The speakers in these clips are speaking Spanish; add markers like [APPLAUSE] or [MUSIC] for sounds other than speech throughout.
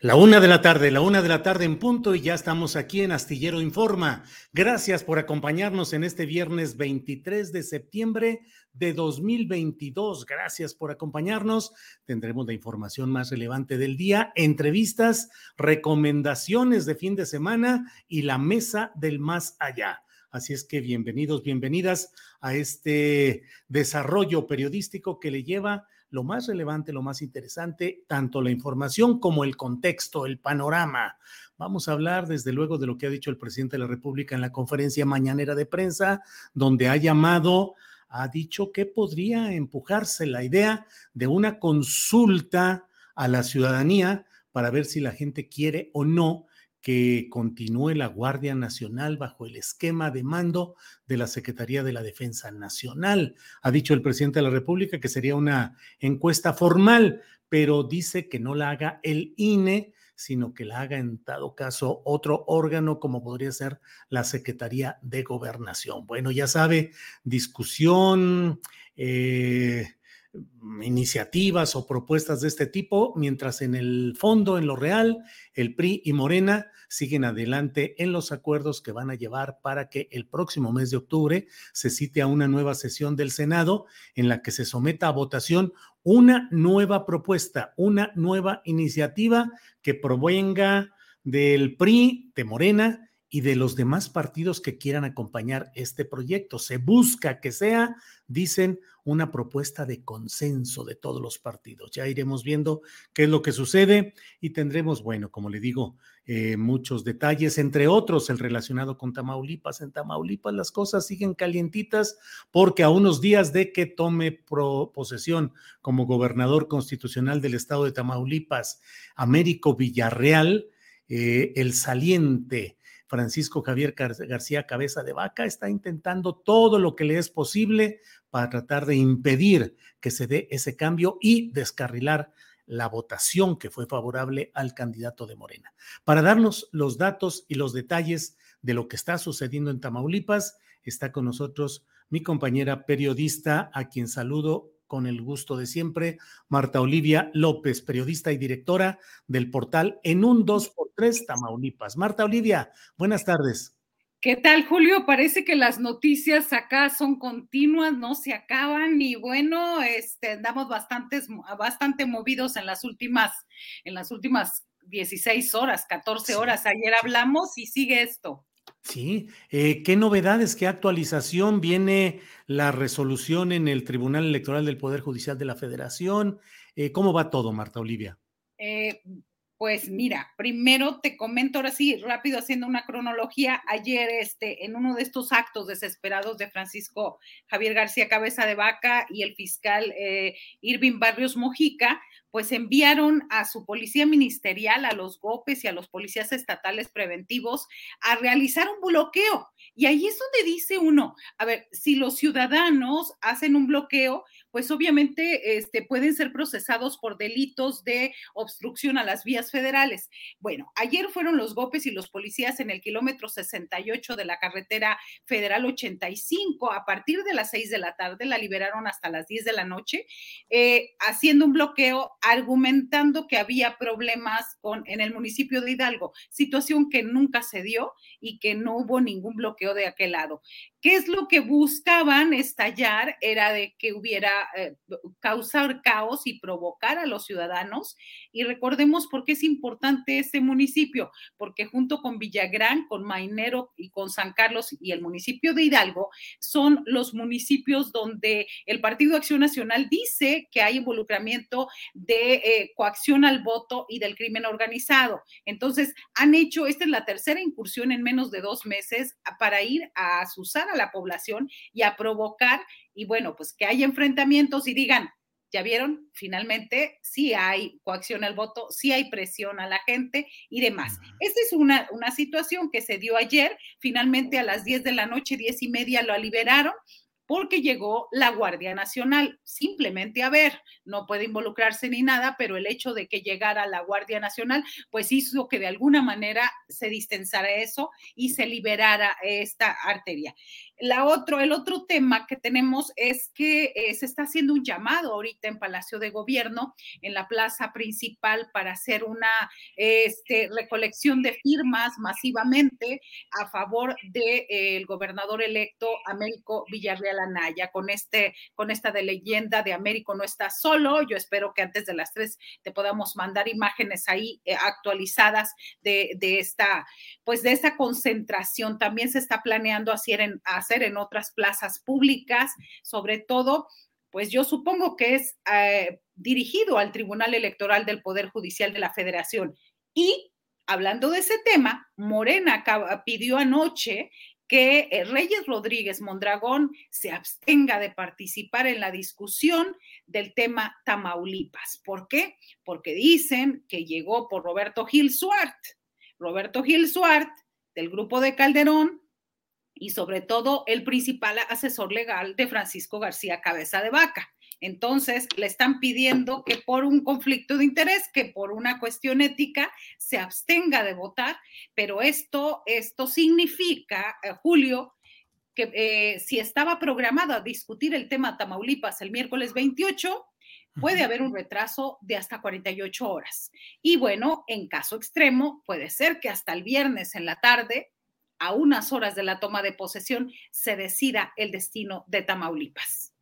La una de la tarde, la una de la tarde en punto y ya estamos aquí en Astillero Informa. Gracias por acompañarnos en este viernes 23 de septiembre de 2022. Gracias por acompañarnos. Tendremos la información más relevante del día, entrevistas, recomendaciones de fin de semana y la mesa del más allá. Así es que bienvenidos, bienvenidas a este desarrollo periodístico que le lleva lo más relevante, lo más interesante, tanto la información como el contexto, el panorama. Vamos a hablar desde luego de lo que ha dicho el presidente de la República en la conferencia mañanera de prensa, donde ha llamado, ha dicho que podría empujarse la idea de una consulta a la ciudadanía para ver si la gente quiere o no que continúe la Guardia Nacional bajo el esquema de mando de la Secretaría de la Defensa Nacional. Ha dicho el presidente de la República que sería una encuesta formal, pero dice que no la haga el INE, sino que la haga en dado caso otro órgano como podría ser la Secretaría de Gobernación. Bueno, ya sabe, discusión, eh, iniciativas o propuestas de este tipo, mientras en el fondo, en lo real, el PRI y Morena siguen adelante en los acuerdos que van a llevar para que el próximo mes de octubre se cite a una nueva sesión del Senado en la que se someta a votación una nueva propuesta, una nueva iniciativa que provenga del PRI, de Morena y de los demás partidos que quieran acompañar este proyecto. Se busca que sea, dicen, una propuesta de consenso de todos los partidos. Ya iremos viendo qué es lo que sucede y tendremos, bueno, como le digo, eh, muchos detalles, entre otros el relacionado con Tamaulipas. En Tamaulipas las cosas siguen calientitas porque a unos días de que tome posesión como gobernador constitucional del estado de Tamaulipas, Américo Villarreal, eh, el saliente Francisco Javier García Cabeza de Vaca está intentando todo lo que le es posible para tratar de impedir que se dé ese cambio y descarrilar la votación que fue favorable al candidato de Morena. Para darnos los datos y los detalles de lo que está sucediendo en Tamaulipas, está con nosotros mi compañera periodista, a quien saludo con el gusto de siempre, Marta Olivia López, periodista y directora del portal En un 2x3 Tamaulipas. Marta Olivia, buenas tardes. ¿Qué tal, Julio? Parece que las noticias acá son continuas, no se acaban y bueno, este, andamos bastantes, bastante movidos en las últimas, en las últimas 16 horas, 14 horas. Ayer hablamos y sigue esto. Sí, eh, ¿qué novedades, qué actualización viene la resolución en el Tribunal Electoral del Poder Judicial de la Federación? Eh, ¿Cómo va todo, Marta Olivia? Eh, pues mira, primero te comento ahora sí, rápido haciendo una cronología. Ayer, este, en uno de estos actos desesperados de Francisco Javier García Cabeza de Vaca y el fiscal Irving Barrios Mojica, pues enviaron a su policía ministerial, a los GOPES y a los policías estatales preventivos a realizar un bloqueo. Y ahí es donde dice uno, a ver, si los ciudadanos hacen un bloqueo, pues obviamente este, pueden ser procesados por delitos de obstrucción a las vías federales. Bueno, ayer fueron los GOPES y los policías en el kilómetro 68 de la carretera federal 85. A partir de las 6 de la tarde la liberaron hasta las 10 de la noche, eh, haciendo un bloqueo, argumentando que había problemas con, en el municipio de Hidalgo, situación que nunca se dio y que no hubo ningún bloqueo de aquel lado. ¿Qué es lo que buscaban estallar? Era de que hubiera, eh, causar caos y provocar a los ciudadanos. Y recordemos por qué es importante este municipio, porque junto con Villagrán, con Mainero y con San Carlos y el municipio de Hidalgo, son los municipios donde el Partido Acción Nacional dice que hay involucramiento de eh, coacción al voto y del crimen organizado. Entonces, han hecho, esta es la tercera incursión en menos de dos meses para ir a asusar a la población y a provocar, y bueno, pues que haya enfrentamientos y digan, ya vieron, finalmente sí hay coacción al voto, sí hay presión a la gente y demás. Esta es una, una situación que se dio ayer, finalmente a las 10 de la noche, 10 y media lo liberaron porque llegó la Guardia Nacional, simplemente a ver, no puede involucrarse ni nada, pero el hecho de que llegara la Guardia Nacional, pues hizo que de alguna manera se distensara eso y se liberara esta arteria. La otro, el otro tema que tenemos es que eh, se está haciendo un llamado ahorita en Palacio de Gobierno, en la plaza principal, para hacer una este, recolección de firmas masivamente a favor del de, gobernador electo Américo Villarreal Anaya, con, este, con esta de leyenda de Américo no está solo. Yo espero que antes de las tres te podamos mandar imágenes ahí eh, actualizadas de, de, esta, pues de esta concentración. También se está planeando hacer en otras plazas públicas, sobre todo pues yo supongo que es eh, dirigido al Tribunal Electoral del Poder Judicial de la Federación. Y hablando de ese tema, Morena pidió anoche que eh, Reyes Rodríguez Mondragón se abstenga de participar en la discusión del tema Tamaulipas. ¿Por qué? Porque dicen que llegó por Roberto Gil Suart. Roberto Gil Suart, del grupo de Calderón, y sobre todo el principal asesor legal de Francisco García Cabeza de Vaca. Entonces, le están pidiendo que por un conflicto de interés, que por una cuestión ética, se abstenga de votar, pero esto, esto significa, eh, Julio, que eh, si estaba programado a discutir el tema Tamaulipas el miércoles 28, puede haber un retraso de hasta 48 horas. Y bueno, en caso extremo, puede ser que hasta el viernes en la tarde, a unas horas de la toma de posesión, se decida el destino de Tamaulipas.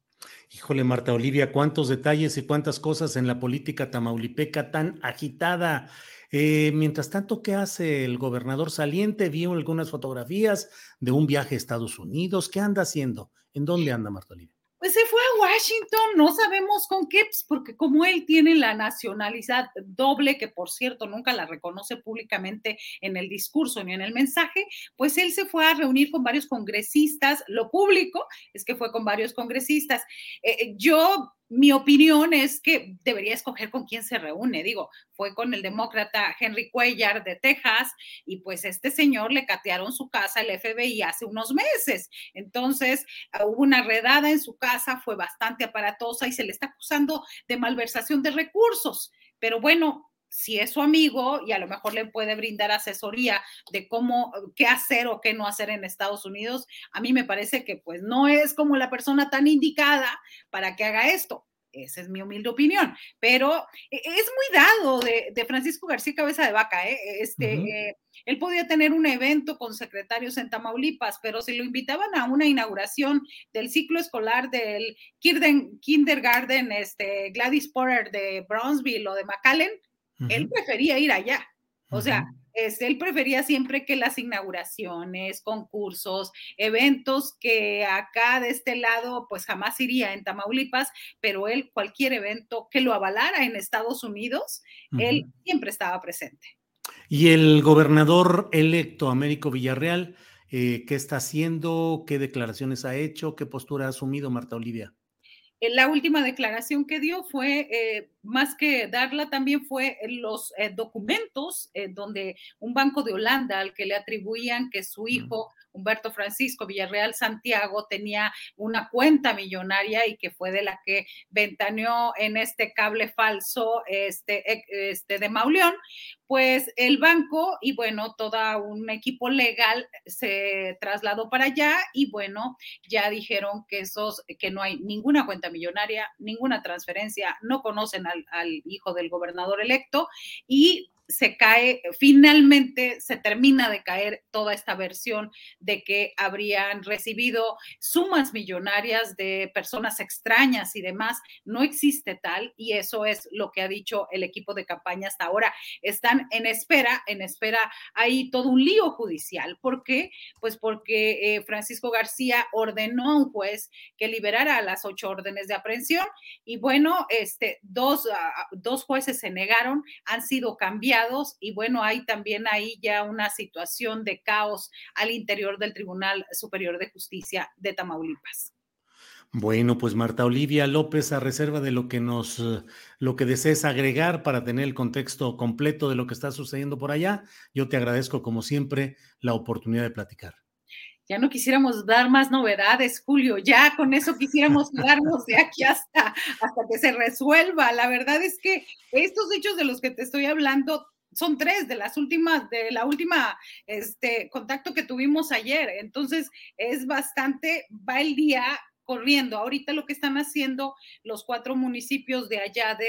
Híjole, Marta Olivia, cuántos detalles y cuántas cosas en la política tamaulipeca tan agitada. Eh, mientras tanto, ¿qué hace el gobernador saliente? Vi algunas fotografías de un viaje a Estados Unidos. ¿Qué anda haciendo? ¿En dónde anda Marta Olivia? Pues se fue a Washington, no sabemos con qué, pues, porque como él tiene la nacionalidad doble, que por cierto nunca la reconoce públicamente en el discurso ni en el mensaje, pues él se fue a reunir con varios congresistas. Lo público es que fue con varios congresistas. Eh, eh, yo mi opinión es que debería escoger con quién se reúne. Digo, fue con el demócrata Henry Cuellar de Texas y pues este señor le catearon su casa el FBI hace unos meses. Entonces, ah, hubo una redada en su casa, fue bastante aparatosa y se le está acusando de malversación de recursos. Pero bueno, si es su amigo y a lo mejor le puede brindar asesoría de cómo, qué hacer o qué no hacer en Estados Unidos, a mí me parece que pues no es como la persona tan indicada para que haga esto. Esa es mi humilde opinión, pero e, es muy dado de, Francisco García Cabeza de Vaca. ¿eh? Este, eh, él podía tener un evento con secretarios en Tamaulipas, pero si lo invitaban a una inauguración del ciclo escolar del Kindergarten este, Gladys Porter de Brownsville o de McAllen, él prefería ir allá. O sea, este, él prefería siempre que las inauguraciones, concursos, eventos que acá de este lado pues jamás iría en Tamaulipas, pero él cualquier evento que lo avalara en Estados Unidos, él siempre estaba presente. Y el gobernador electo, Américo Villarreal, eh, ¿qué está haciendo? ¿Qué declaraciones ha hecho? ¿Qué postura ha asumido Marta Olivia? La última declaración que dio fue eh, más que darla también fue los eh, documentos eh, donde un banco de Holanda al que le atribuían que su hijo Humberto Francisco Villarreal Santiago tenía una cuenta millonaria y que fue de la que ventaneó en este cable falso este, este de Mauleón, pues el banco y bueno, todo un equipo legal se trasladó para allá y bueno, ya dijeron que esos, que no hay ninguna cuenta millonaria, ninguna transferencia, no conocen al, al hijo del gobernador electo y se cae, finalmente se termina de caer toda esta versión de que habrían recibido sumas millonarias de personas extrañas y demás. No existe tal y eso es lo que ha dicho el equipo de campaña hasta ahora. Están en espera, en espera, hay todo un lío judicial. ¿Por qué? Pues porque eh, Francisco García ordenó a un juez que liberara las ocho órdenes de aprehensión y bueno, este, dos, ah, dos jueces se negaron, han sido cambiados y bueno, hay también ahí ya una situación de caos al interior del Tribunal Superior de Justicia de Tamaulipas. Bueno, pues Marta Olivia López, a reserva de lo que nos, lo que desees agregar para tener el contexto completo de lo que está sucediendo por allá, yo te agradezco como siempre la oportunidad de platicar. Ya no quisiéramos dar más novedades, Julio, ya con eso quisiéramos [LAUGHS] quedarnos de aquí hasta, hasta que se resuelva. La verdad es que estos hechos de los que te estoy hablando son tres de las últimas, de la última este, contacto que tuvimos ayer. Entonces, es bastante, va el día corriendo. Ahorita lo que están haciendo los cuatro municipios de allá de,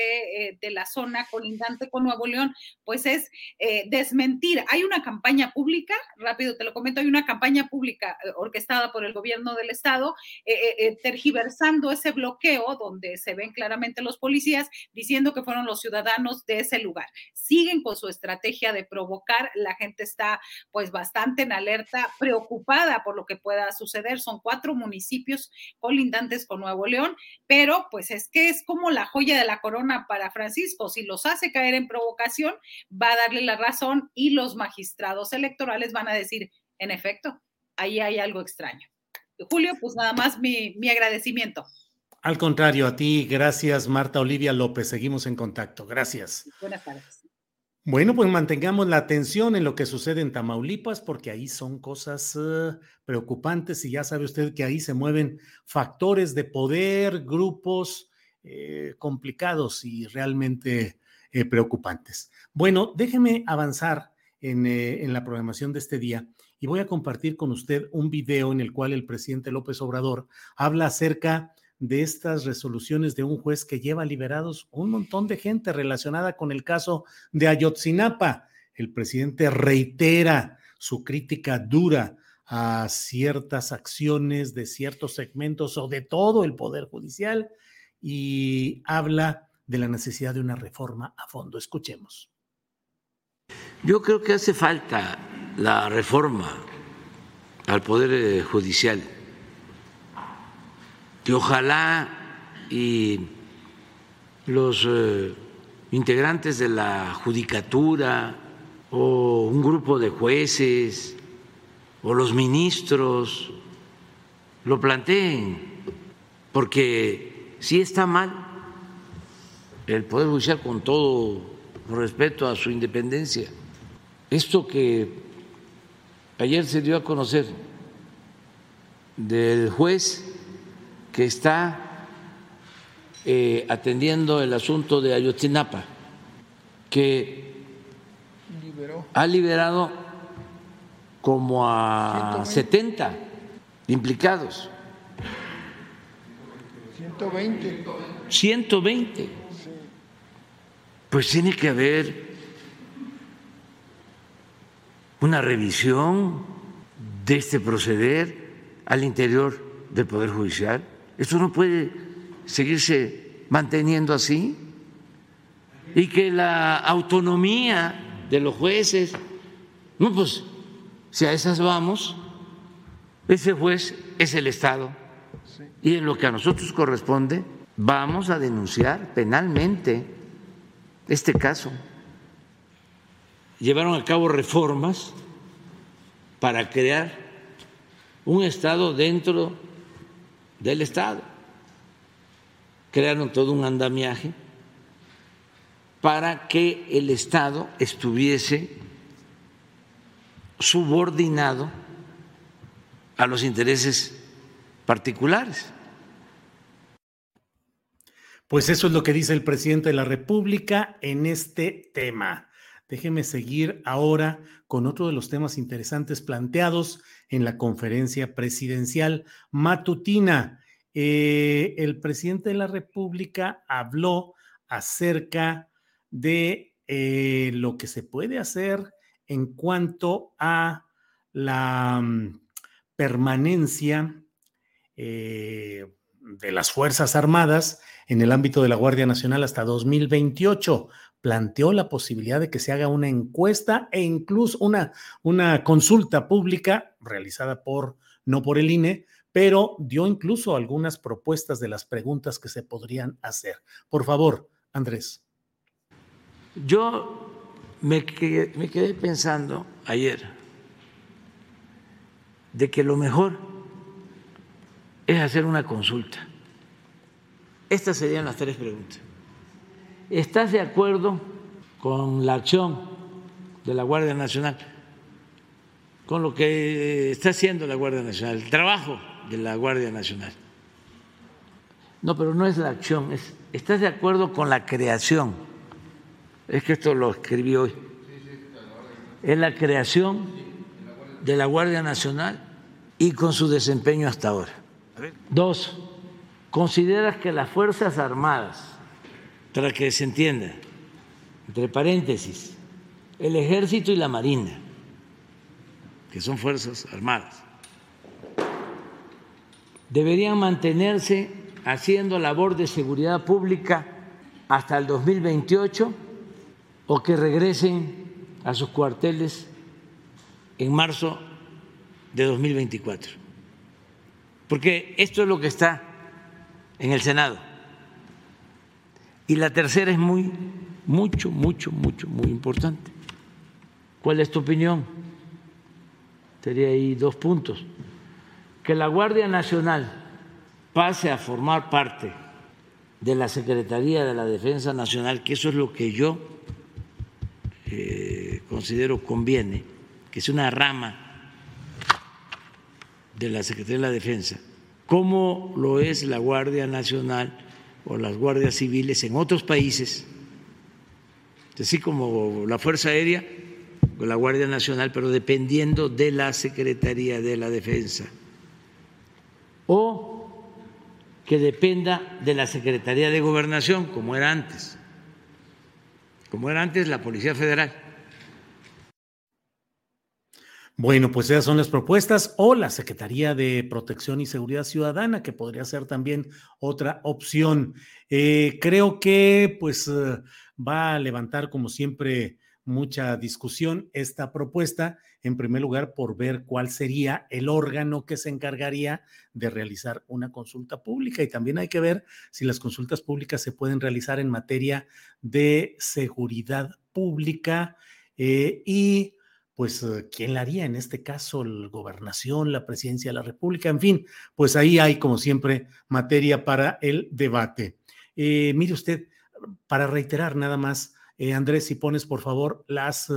eh, de la zona colindante con Nuevo León, pues es eh, desmentir. Hay una campaña pública, rápido te lo comento, hay una campaña pública eh, orquestada por el gobierno del estado, tergiversando ese bloqueo donde se ven claramente los policías diciendo que fueron los ciudadanos de ese lugar. Siguen con su estrategia de provocar, la gente está pues bastante en alerta, preocupada por lo que pueda suceder. Son cuatro municipios colindantes con Nuevo León, pero pues es que es como la joya de la corona para Francisco. Si los hace caer en provocación, va a darle la razón y los magistrados electorales van a decir, en efecto, ahí hay algo extraño. Julio, pues nada más mi, mi agradecimiento. Al contrario, a ti, gracias Marta Olivia López. Seguimos en contacto. Gracias. Buenas tardes. Bueno, pues mantengamos la atención en lo que sucede en Tamaulipas, porque ahí son cosas uh, preocupantes y ya sabe usted que ahí se mueven factores de poder, grupos eh, complicados y realmente eh, preocupantes. Bueno, déjeme avanzar en, en la programación de este día y voy a compartir con usted un video en el cual el presidente López Obrador habla acerca de estas resoluciones de un juez que lleva liberados un montón de gente relacionada con el caso de Ayotzinapa. El presidente reitera su crítica dura a ciertas acciones de ciertos segmentos o de todo el Poder Judicial y habla de la necesidad de una reforma a fondo. Escuchemos. Yo creo que hace falta la reforma al Poder eh, Judicial y ojalá y los eh, integrantes de la judicatura o un grupo de jueces o los ministros lo planteen, porque si está mal el Poder Judicial con todo respeto a su independencia. Esto que ayer se dio a conocer del juez que está eh, atendiendo el asunto de Ayotzinapa, que ha liberado como a 70 implicados. 120. 120. Pues tiene que haber una revisión de este proceder al interior del Poder Judicial. Esto no puede seguirse manteniendo así. Y que la autonomía de los jueces, no, pues si a esas vamos, ese juez es el Estado. Y en lo que a nosotros corresponde, vamos a denunciar penalmente este caso. Llevaron a cabo reformas para crear un Estado dentro del Estado. Crearon todo un andamiaje para que el Estado estuviese subordinado a los intereses particulares. Pues eso es lo que dice el presidente de la República en este tema. Déjeme seguir ahora con otro de los temas interesantes planteados en la conferencia presidencial matutina. Eh, el presidente de la República habló acerca de eh, lo que se puede hacer en cuanto a la mm, permanencia eh, de las Fuerzas Armadas en el ámbito de la Guardia Nacional hasta 2028. Planteó la posibilidad de que se haga una encuesta e incluso una, una consulta pública realizada por, no por el INE, pero dio incluso algunas propuestas de las preguntas que se podrían hacer. Por favor, Andrés. Yo me me quedé pensando ayer de que lo mejor es hacer una consulta. Estas serían las tres preguntas. ¿Estás de acuerdo con la acción de la Guardia Nacional, con lo que está haciendo la Guardia Nacional, el trabajo de la Guardia Nacional? No, pero no es la acción, es, ¿estás de acuerdo con la creación? Es que esto lo escribí hoy. Es la creación de la Guardia Nacional y con su desempeño hasta ahora. Dos, ¿consideras que las Fuerzas Armadas, para que se entienda, entre paréntesis, el Ejército y la Marina, que son Fuerzas Armadas, deberían mantenerse haciendo labor de seguridad pública hasta el 2028 o que regresen a sus cuarteles en marzo de 2024? porque esto es lo que está en el Senado. Y la tercera es muy, mucho, mucho, mucho, muy importante. ¿Cuál es tu opinión? Sería ahí dos puntos. Que la Guardia Nacional pase a formar parte de la Secretaría de la Defensa Nacional, que eso es lo que yo eh, considero conviene, que es una rama de la Secretaría de la Defensa, como lo es la Guardia Nacional o las guardias civiles en otros países, así como la Fuerza Aérea o la Guardia Nacional, pero dependiendo de la Secretaría de la Defensa, o que dependa de la Secretaría de Gobernación, como era antes, como era antes la Policía Federal. Bueno, pues esas son las propuestas o la Secretaría de Protección y Seguridad Ciudadana, que podría ser también otra opción. Eh, creo que pues eh, va a levantar como siempre mucha discusión esta propuesta, en primer lugar por ver cuál sería el órgano que se encargaría de realizar una consulta pública y también hay que ver si las consultas públicas se pueden realizar en materia de seguridad pública eh, y pues, eh, ¿quién la haría? En este caso, la gobernación, la presidencia de la República, en fin, pues ahí hay, como siempre, materia para el debate. Eh, mire usted, para reiterar nada más, eh, Andrés, si pones, por favor, las,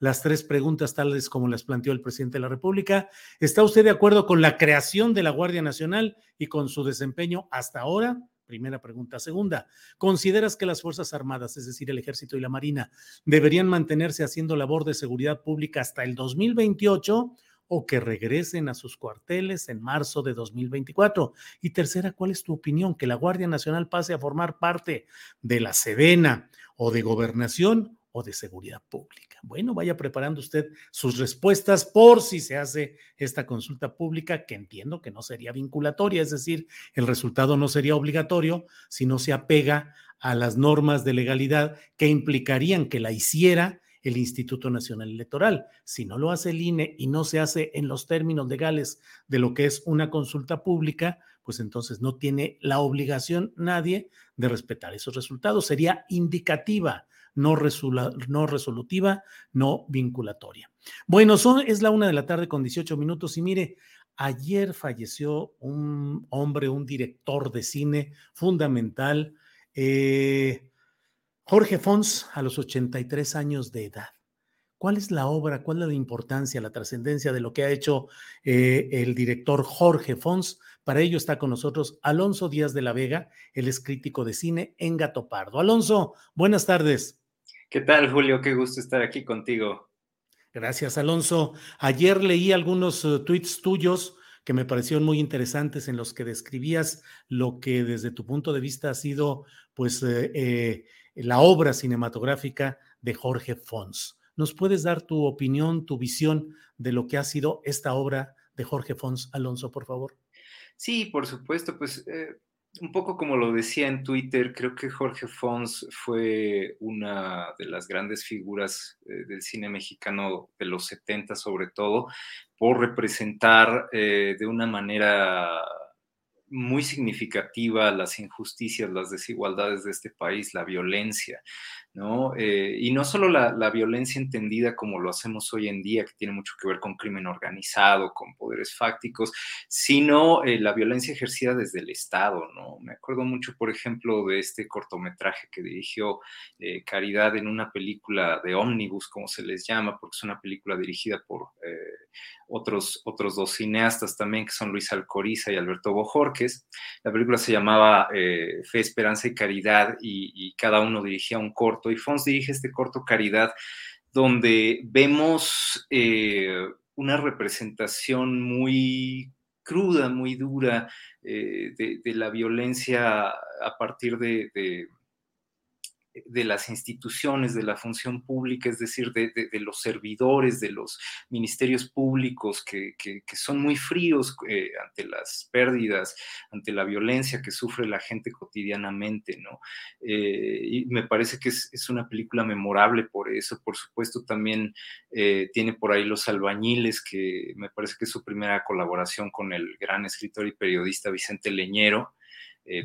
las tres preguntas tales como las planteó el presidente de la República. ¿Está usted de acuerdo con la creación de la Guardia Nacional y con su desempeño hasta ahora? Primera pregunta. Segunda, ¿consideras que las Fuerzas Armadas, es decir, el Ejército y la Marina, deberían mantenerse haciendo labor de seguridad pública hasta el 2028 o que regresen a sus cuarteles en marzo de 2024? Y tercera, ¿cuál es tu opinión? ¿Que la Guardia Nacional pase a formar parte de la Sedena o de Gobernación o de seguridad pública. Bueno, vaya preparando usted sus respuestas por si se hace esta consulta pública, que entiendo que no sería vinculatoria, es decir, el resultado no sería obligatorio si no se apega a las normas de legalidad que implicarían que la hiciera el Instituto Nacional Electoral. Si no lo hace el INE y no se hace en los términos legales de lo que es una consulta pública, pues entonces no tiene la obligación nadie de respetar esos resultados. Sería indicativa no, no resolutiva, no vinculatoria. Bueno, son, es la una de la tarde con 18 minutos y mire, ayer falleció un hombre, un director de cine fundamental, eh, Jorge Fons, a los 83 años de edad. ¿Cuál es la obra, cuál es la importancia, la trascendencia de lo que ha hecho eh, el director Jorge Fons? Para ello está con nosotros Alonso Díaz de la Vega, él es crítico de cine en Gato Pardo. Alonso, buenas tardes. ¿Qué tal, Julio? Qué gusto estar aquí contigo. Gracias, Alonso. Ayer leí algunos uh, tweets tuyos que me parecieron muy interesantes en los que describías lo que desde tu punto de vista ha sido pues eh, eh, la obra cinematográfica de Jorge Fons. ¿Nos puedes dar tu opinión, tu visión de lo que ha sido esta obra de Jorge Fons Alonso, por favor? Sí, por supuesto, pues eh, un poco como lo decía en Twitter, creo que Jorge Fons fue una de las grandes figuras eh, del cine mexicano de los 70 sobre todo, por representar eh, de una manera muy significativa las injusticias, las desigualdades de este país, la violencia. ¿No? Eh, y no solo la, violencia entendida como lo hacemos hoy en día, que tiene mucho que ver con crimen organizado, con poderes fácticos, sino eh, la violencia ejercida desde el Estado, ¿no? Me acuerdo mucho, por ejemplo, de este cortometraje que dirigió eh, Caridad en una película de ómnibus, como se les llama, porque es una película dirigida por otros, otros dos cineastas también, que son Luis Alcoriza y Alberto Bojorques. La película se llamaba Fe, Esperanza y Caridad y, y cada uno dirigía un corto y Fons dirige este corto Caridad, donde vemos eh, una representación muy cruda, muy dura eh, de, la violencia a partir de de las instituciones, de la función pública, es decir, de, los servidores, de los ministerios públicos que, son muy fríos eh, ante las pérdidas, ante la violencia que sufre la gente cotidianamente, ¿no? Eh, y me parece que es, una película memorable por eso. Por supuesto, también eh, tiene por ahí Los Albañiles, que me parece que es su primera colaboración con el gran escritor y periodista Vicente Leñero.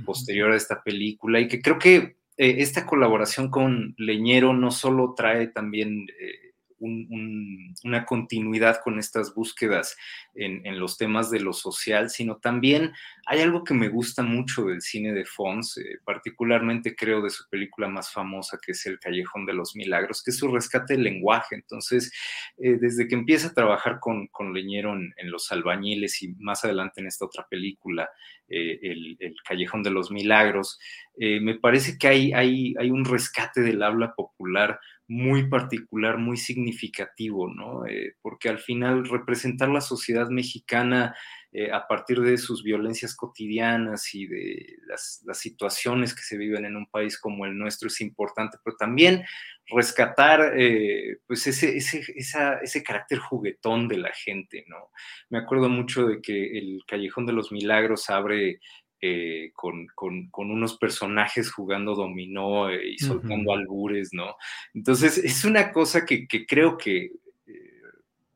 posterior a esta película y que creo que eh, esta colaboración con Leñero no solo trae también eh, una continuidad con estas búsquedas en, los temas de lo social, sino también hay algo que me gusta mucho del cine de Fons, eh, particularmente creo de su película más famosa, que es El Callejón de los Milagros, que es su rescate del lenguaje. Entonces, desde que empieza a trabajar con, Leñero en, Los Albañiles y más adelante en esta otra película, el, Callejón de los Milagros, me parece que hay un rescate del habla popular muy particular, muy significativo, ¿no? Eh, porque al final representar la sociedad mexicana eh, a partir de sus violencias cotidianas y de las, situaciones que se viven en un país como el nuestro es importante, pero también rescatar eh, pues ese, ese, ese carácter juguetón de la gente, ¿no? Me acuerdo mucho de que el Callejón de los Milagros abre eh, con, unos personajes jugando dominó eh, y soltando albures, ¿no? Entonces, es una cosa que, creo que eh,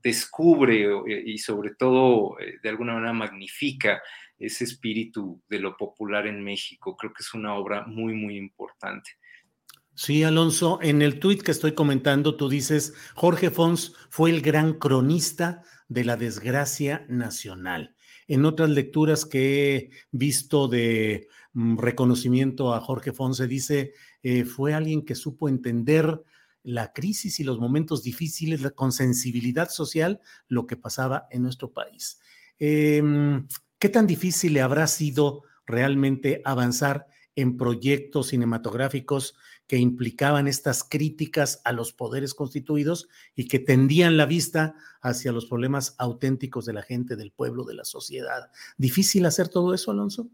descubre y sobre todo de alguna manera magnifica ese espíritu de lo popular en México. Creo que es una obra muy, muy importante. Sí, Alonso, en el tuit que estoy comentando, tú dices, Jorge Fons fue el gran cronista de la desgracia nacional en otras lecturas que he visto de mm, reconocimiento a Jorge Fonse, dice, eh, fue alguien que supo entender la crisis y los momentos difíciles con sensibilidad social, lo que pasaba en nuestro país. Em, ¿Qué tan difícil le habrá sido realmente avanzar en proyectos cinematográficos que implicaban estas críticas a los poderes constituidos y que tendían la vista hacia los problemas auténticos de la gente, del pueblo, de la sociedad. ¿Difícil hacer todo eso, Alonso?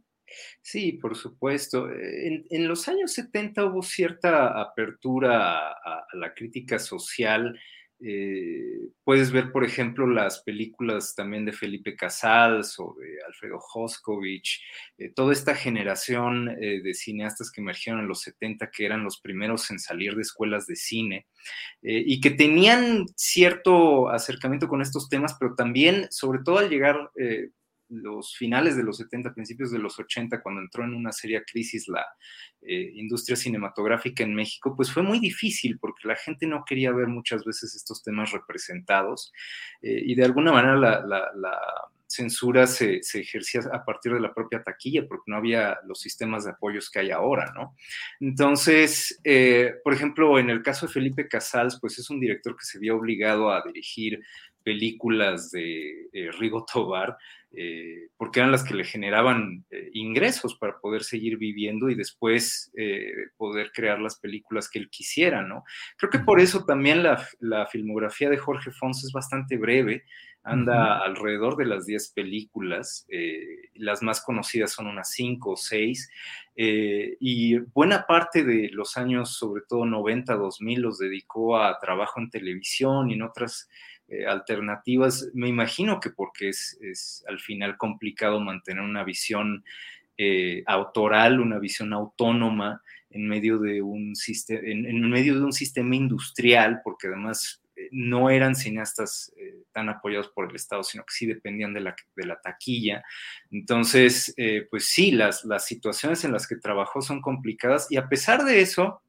Sí, por supuesto. En, los años 70 hubo cierta apertura a la crítica social eh, puedes ver, por ejemplo, las películas también de Felipe Casals o de Alfredo Hoskovich, eh, toda esta generación eh, de cineastas que emergieron en los 70, que eran los primeros en salir de escuelas de cine y que tenían cierto acercamiento con estos temas, pero también, sobre todo al llegar los finales de los 70, principios de los 80, cuando entró en una seria crisis la eh, industria cinematográfica en México, pues fue muy difícil porque la gente no quería ver muchas veces estos temas representados eh, y de alguna manera la, censura se, ejercía a partir de la propia taquilla, porque no había los sistemas de apoyos que hay ahora, ¿no? Entonces, eh, por ejemplo, en el caso de Felipe Casals, pues es un director que se vio obligado a dirigir películas de eh, Rigo Tobar, eh, porque eran las que le generaban eh, ingresos para poder seguir viviendo y después poder crear las películas que él quisiera, ¿no? Creo que por eso también la, filmografía de Jorge Fons es bastante breve, anda alrededor de las 10 películas, las más conocidas son unas 5 o 6, y buena parte de los años, sobre todo 90, 2000, los dedicó a trabajo en televisión y en otras eh, alternativas, me imagino que porque es, al final complicado mantener una visión eh, autoral, una visión autónoma en medio de un, en, medio de un sistema industrial, porque además eh, no eran cineastas tan apoyados por el Estado, sino que sí dependían de la, taquilla. Entonces, pues sí, las, situaciones en las que trabajó son complicadas y a pesar de eso,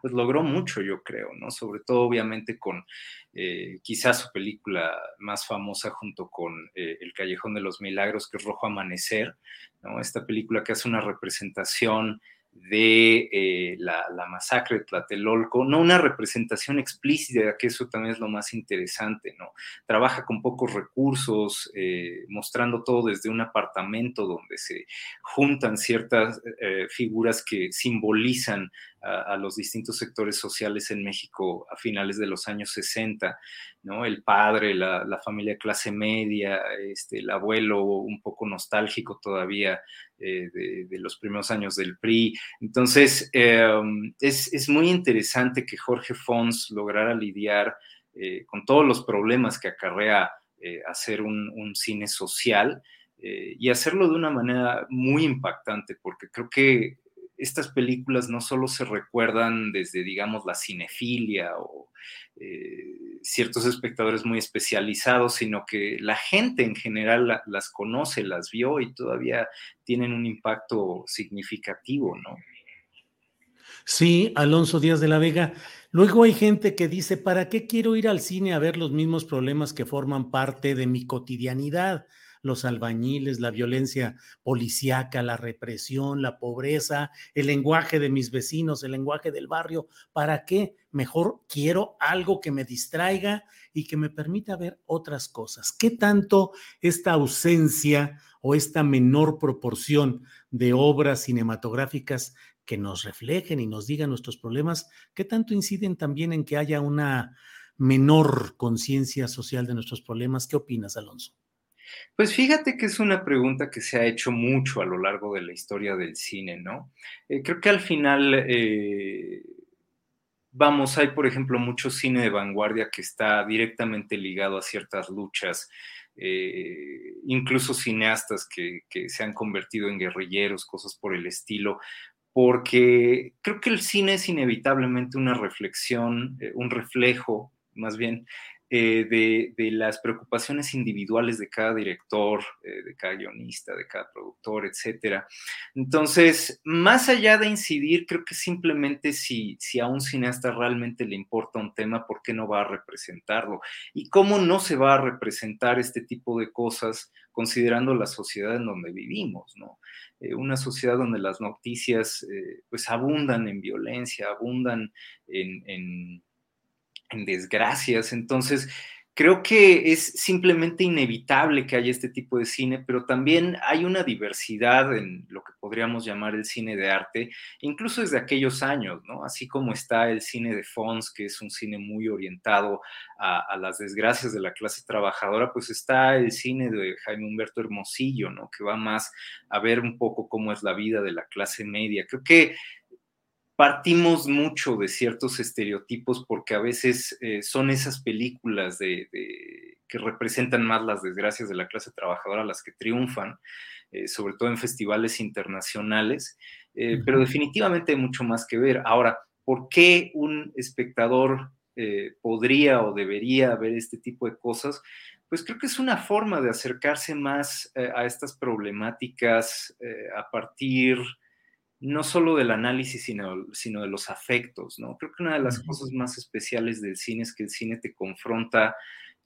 pues logró mucho, yo creo, ¿no? Sobre todo, obviamente, con eh, quizás su película más famosa junto con eh, El Callejón de los Milagros, que es Rojo Amanecer, ¿no? Esta película que hace una representación de eh, la, masacre de Tlatelolco, no una representación explícita, que eso también es lo más interesante, ¿no? Trabaja con pocos recursos, eh, mostrando todo desde un apartamento donde se juntan ciertas eh, figuras que simbolizan a, los distintos sectores sociales en México a finales de los años 60, ¿no? El padre, la, familia clase media, este, el abuelo un poco nostálgico todavía eh, de, los primeros años del PRI. Entonces, em, es, muy interesante que Jorge Fons lograra lidiar eh, con todos los problemas que acarrea eh, hacer un, cine social y hacerlo de una manera muy impactante, porque creo que estas películas no solo se recuerdan desde, digamos, la cinefilia o eh, ciertos espectadores muy especializados, sino que la gente en general las conoce, las vio y todavía tienen un impacto significativo, ¿no? Sí, Alonso Díaz de la Vega. Luego hay gente que dice, ¿para qué quiero ir al cine a ver los mismos problemas que forman parte de mi cotidianidad? Los albañiles, la violencia policíaca, la represión, la pobreza, el lenguaje de mis vecinos, el lenguaje del barrio. ¿Para qué? Mejor quiero algo que me distraiga y que me permita ver otras cosas. ¿Qué tanto esta ausencia o esta menor proporción de obras cinematográficas que nos reflejen y nos digan nuestros problemas, qué tanto inciden también en que haya una menor conciencia social de nuestros problemas? ¿Qué opinas, Alonso? Pues fíjate que es una pregunta que se ha hecho mucho a lo largo de la historia del cine, ¿no? Eh, creo que al final, eh, vamos, hay por ejemplo mucho cine de vanguardia que está directamente ligado a ciertas luchas, eh, incluso cineastas que, que se han convertido en guerrilleros, cosas por el estilo, porque creo que el cine es inevitablemente una reflexión, un reflejo más bien eh, de, las preocupaciones individuales de cada director, eh, de cada guionista, de cada productor, etc. Entonces, más allá de incidir, creo que simplemente si, si a un cineasta realmente le importa un tema, ¿por qué no va a representarlo? ¿Y cómo no se va a representar este tipo de cosas considerando la sociedad en donde vivimos, ¿no? Eh, una sociedad donde las noticias pues abundan en violencia, abundan en desgracias. Entonces, creo que es simplemente inevitable que haya este tipo de cine, pero también hay una diversidad en lo que podríamos llamar el cine de arte, incluso desde aquellos años, ¿no? Así como está el cine de Fons, que es un cine muy orientado a, las desgracias de la clase trabajadora, pues está el cine de Jaime Humberto Hermosillo, ¿no? Que va más a ver un poco cómo es la vida de la clase media. Creo que partimos mucho de ciertos estereotipos porque a veces eh, son esas películas de, que representan más las desgracias de la clase trabajadora las que triunfan, eh, sobre todo en festivales internacionales, eh, pero definitivamente hay mucho más que ver. Ahora, ¿por qué un espectador podría o debería ver este tipo de cosas? Pues creo que es una forma de acercarse más a estas problemáticas a partir no solo del análisis, sino, sino de los afectos, ¿no? Creo que una de las cosas más especiales del cine es que el cine te confronta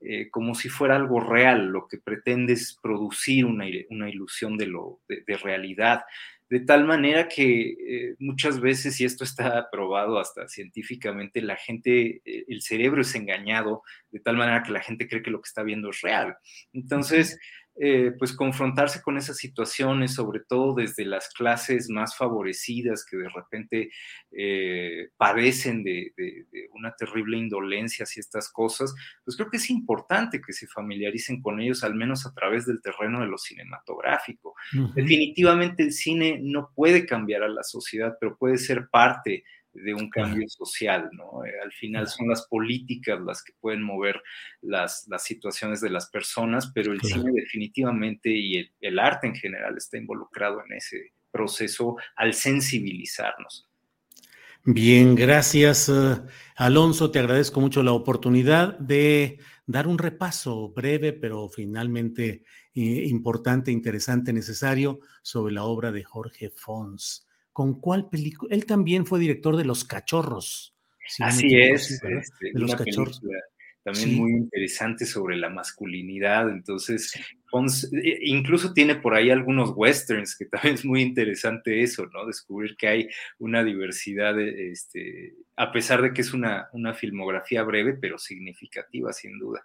eh, como si fuera algo real, lo que pretende es producir una, ilusión de, lo, de, realidad, de tal manera que eh, muchas veces, y esto está probado hasta científicamente, la gente, eh, el cerebro es engañado de tal manera que la gente cree que lo que está viendo es real. Entonces, eh, pues confrontarse con esas situaciones, sobre todo desde las clases más favorecidas que de repente eh, padecen de, una terrible indolencia hacia estas cosas, pues creo que es importante que se familiaricen con ellos, al menos a través del terreno de lo cinematográfico. Definitivamente el cine no puede cambiar a la sociedad, pero puede ser parte de un cambio social, ¿no? Eh, al final son las políticas las que pueden mover las, las situaciones de las personas, pero el cine definitivamente y el, arte en general está involucrado en ese proceso al sensibilizarnos. Bien, gracias eh, Alonso, te agradezco mucho la oportunidad de dar un repaso breve, pero finalmente eh, importante, interesante, necesario sobre la obra de Jorge Fons con cuál película. Él también fue director de Los Cachorros. Así es, este, de Los Cachorros. También muy interesante sobre la masculinidad. Entonces, eh, incluso tiene por ahí algunos westerns, que [LAUGHS] también es muy interesante eso, ¿no? Descubrir que hay una diversidad, este, a pesar de que es una, una filmografía breve, pero significativa, sin duda.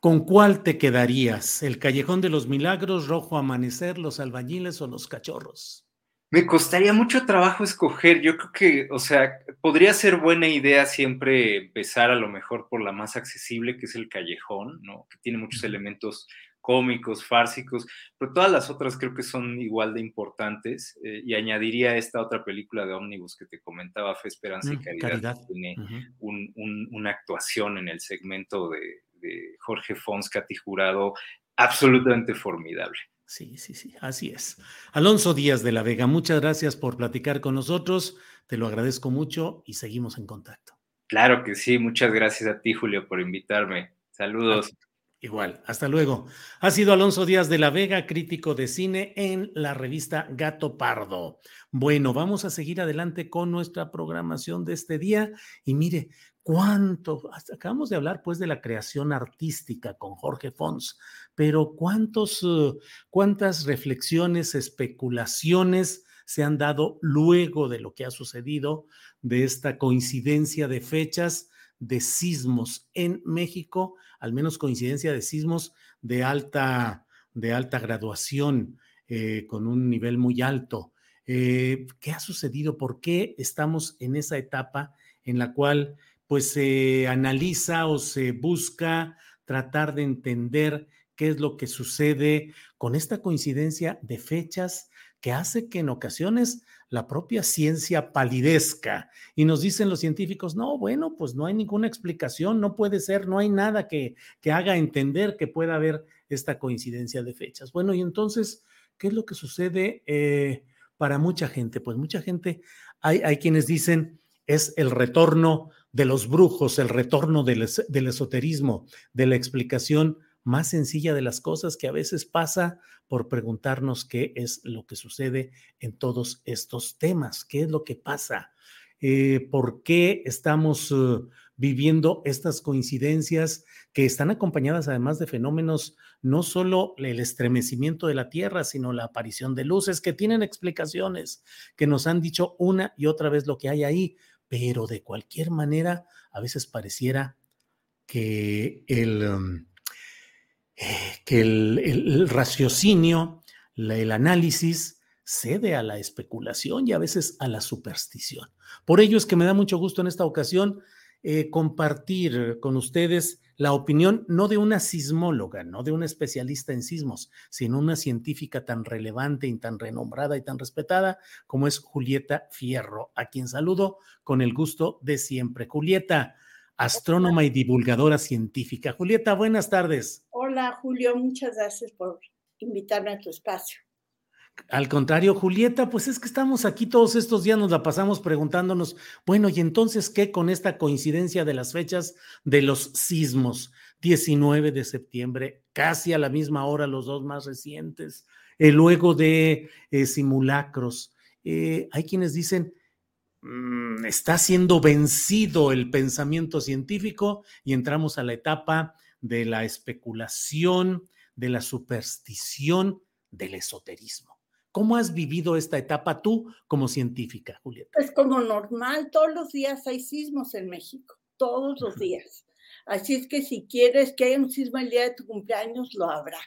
¿Con cuál te quedarías? ¿El Callejón de los Milagros, Rojo Amanecer, Los Albañiles o Los Cachorros? Me costaría mucho trabajo escoger. Yo creo que, o sea, podría ser buena idea siempre empezar a lo mejor por la más accesible, que es el callejón, ¿no? Que tiene muchos elementos cómicos, fársicos, pero todas las otras creo que son igual de importantes. Eh, y añadiría esta otra película de Omnibus que te comentaba, Fe, Esperanza y mm, Caridad, que tiene una actuación en el segmento de, de Jorge Fons, Cati Jurado, absolutamente formidable. Sí, sí, sí, así es. Alonso Díaz de la Vega, muchas gracias por platicar con nosotros, te lo agradezco mucho y seguimos en contacto. Claro que sí, muchas gracias a ti, Julio, por invitarme. Saludos. Igual, hasta luego. Ha sido Alonso Díaz de la Vega, crítico de cine en la revista Gato Pardo. Bueno, vamos a seguir adelante con nuestra programación de este día y mire, cuánto, acabamos de hablar pues de la creación artística con Jorge Fons, pero cuántos, eh, cuántas reflexiones, especulaciones se han dado luego de lo que ha sucedido, de esta coincidencia de fechas de sismos en México, al menos coincidencia de sismos de alta, de alta graduación, eh, con un nivel muy alto. Eh, ¿Qué ha sucedido? ¿Por qué estamos en esa etapa en la cual pues se analiza o se busca tratar de entender qué es lo que sucede con esta coincidencia de fechas que hace que en ocasiones la propia ciencia palidezca. Y nos dicen los científicos, no, bueno, pues no hay ninguna explicación, no puede ser, no hay nada que, que haga entender que pueda haber esta coincidencia de fechas. Bueno, y entonces, ¿qué es lo que sucede eh, para mucha gente? Pues mucha gente, hay, hay quienes dicen, es el retorno de los brujos, el retorno del, del, esoterismo, de la explicación más sencilla de las cosas que a veces pasa por preguntarnos qué es lo que sucede en todos estos temas, qué es lo que pasa, eh, por qué estamos eh, viviendo estas coincidencias que están acompañadas además de fenómenos, no solo el estremecimiento de la Tierra, sino la aparición de luces que tienen explicaciones, que nos han dicho una y otra vez lo que hay ahí, pero de cualquier manera a veces pareciera que el... Um, que el, raciocinio, el análisis cede a la especulación y a veces a la superstición. Por ello es que me da mucho gusto en esta ocasión eh, compartir con ustedes la opinión no de una sismóloga, no de una especialista en sismos, sino una científica tan relevante y tan renombrada y tan respetada como es Julieta Fierro, a quien saludo con el gusto de siempre. Julieta, astrónoma y divulgadora científica. Julieta, buenas tardes. Hola, Julio, muchas gracias por invitarme a tu espacio. Al contrario, Julieta, pues es que estamos aquí todos estos días, nos la pasamos preguntándonos, bueno, y entonces, ¿qué con esta coincidencia de las fechas de los sismos? 19 de septiembre, casi a la misma hora, los dos más recientes, eh, luego de eh, simulacros. Eh, hay quienes dicen, Mm, está siendo vencido el pensamiento científico y entramos a la etapa de la especulación, de la superstición, del esoterismo. ¿Cómo has vivido esta etapa tú como científica, Julieta? Pues como normal, todos los días hay sismos en México, todos los días. Así es que si quieres que haya un sismo el día de tu cumpleaños, lo habrá.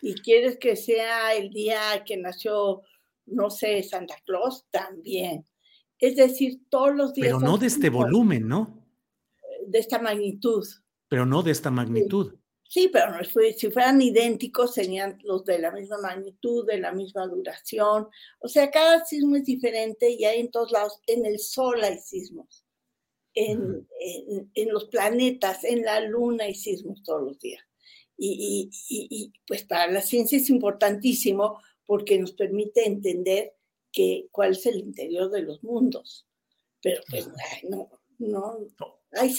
Y quieres que sea el día que nació, no sé, Santa Claus, también. Es decir, todos los días. Pero no de este volumen, ¿no? De esta magnitud. Pero no de esta magnitud. Sí, pero no, si fueran idénticos, serían los de la misma magnitud, de la misma duración. O sea, cada sismo es diferente y hay en todos lados. En el Sol hay sismos. En, en, los planetas, en la Luna hay sismos todos los días. Y, y, y, pues para la ciencia es importantísimo porque nos permite entender que, cuál es el interior de los mundos. Pero pues no, no,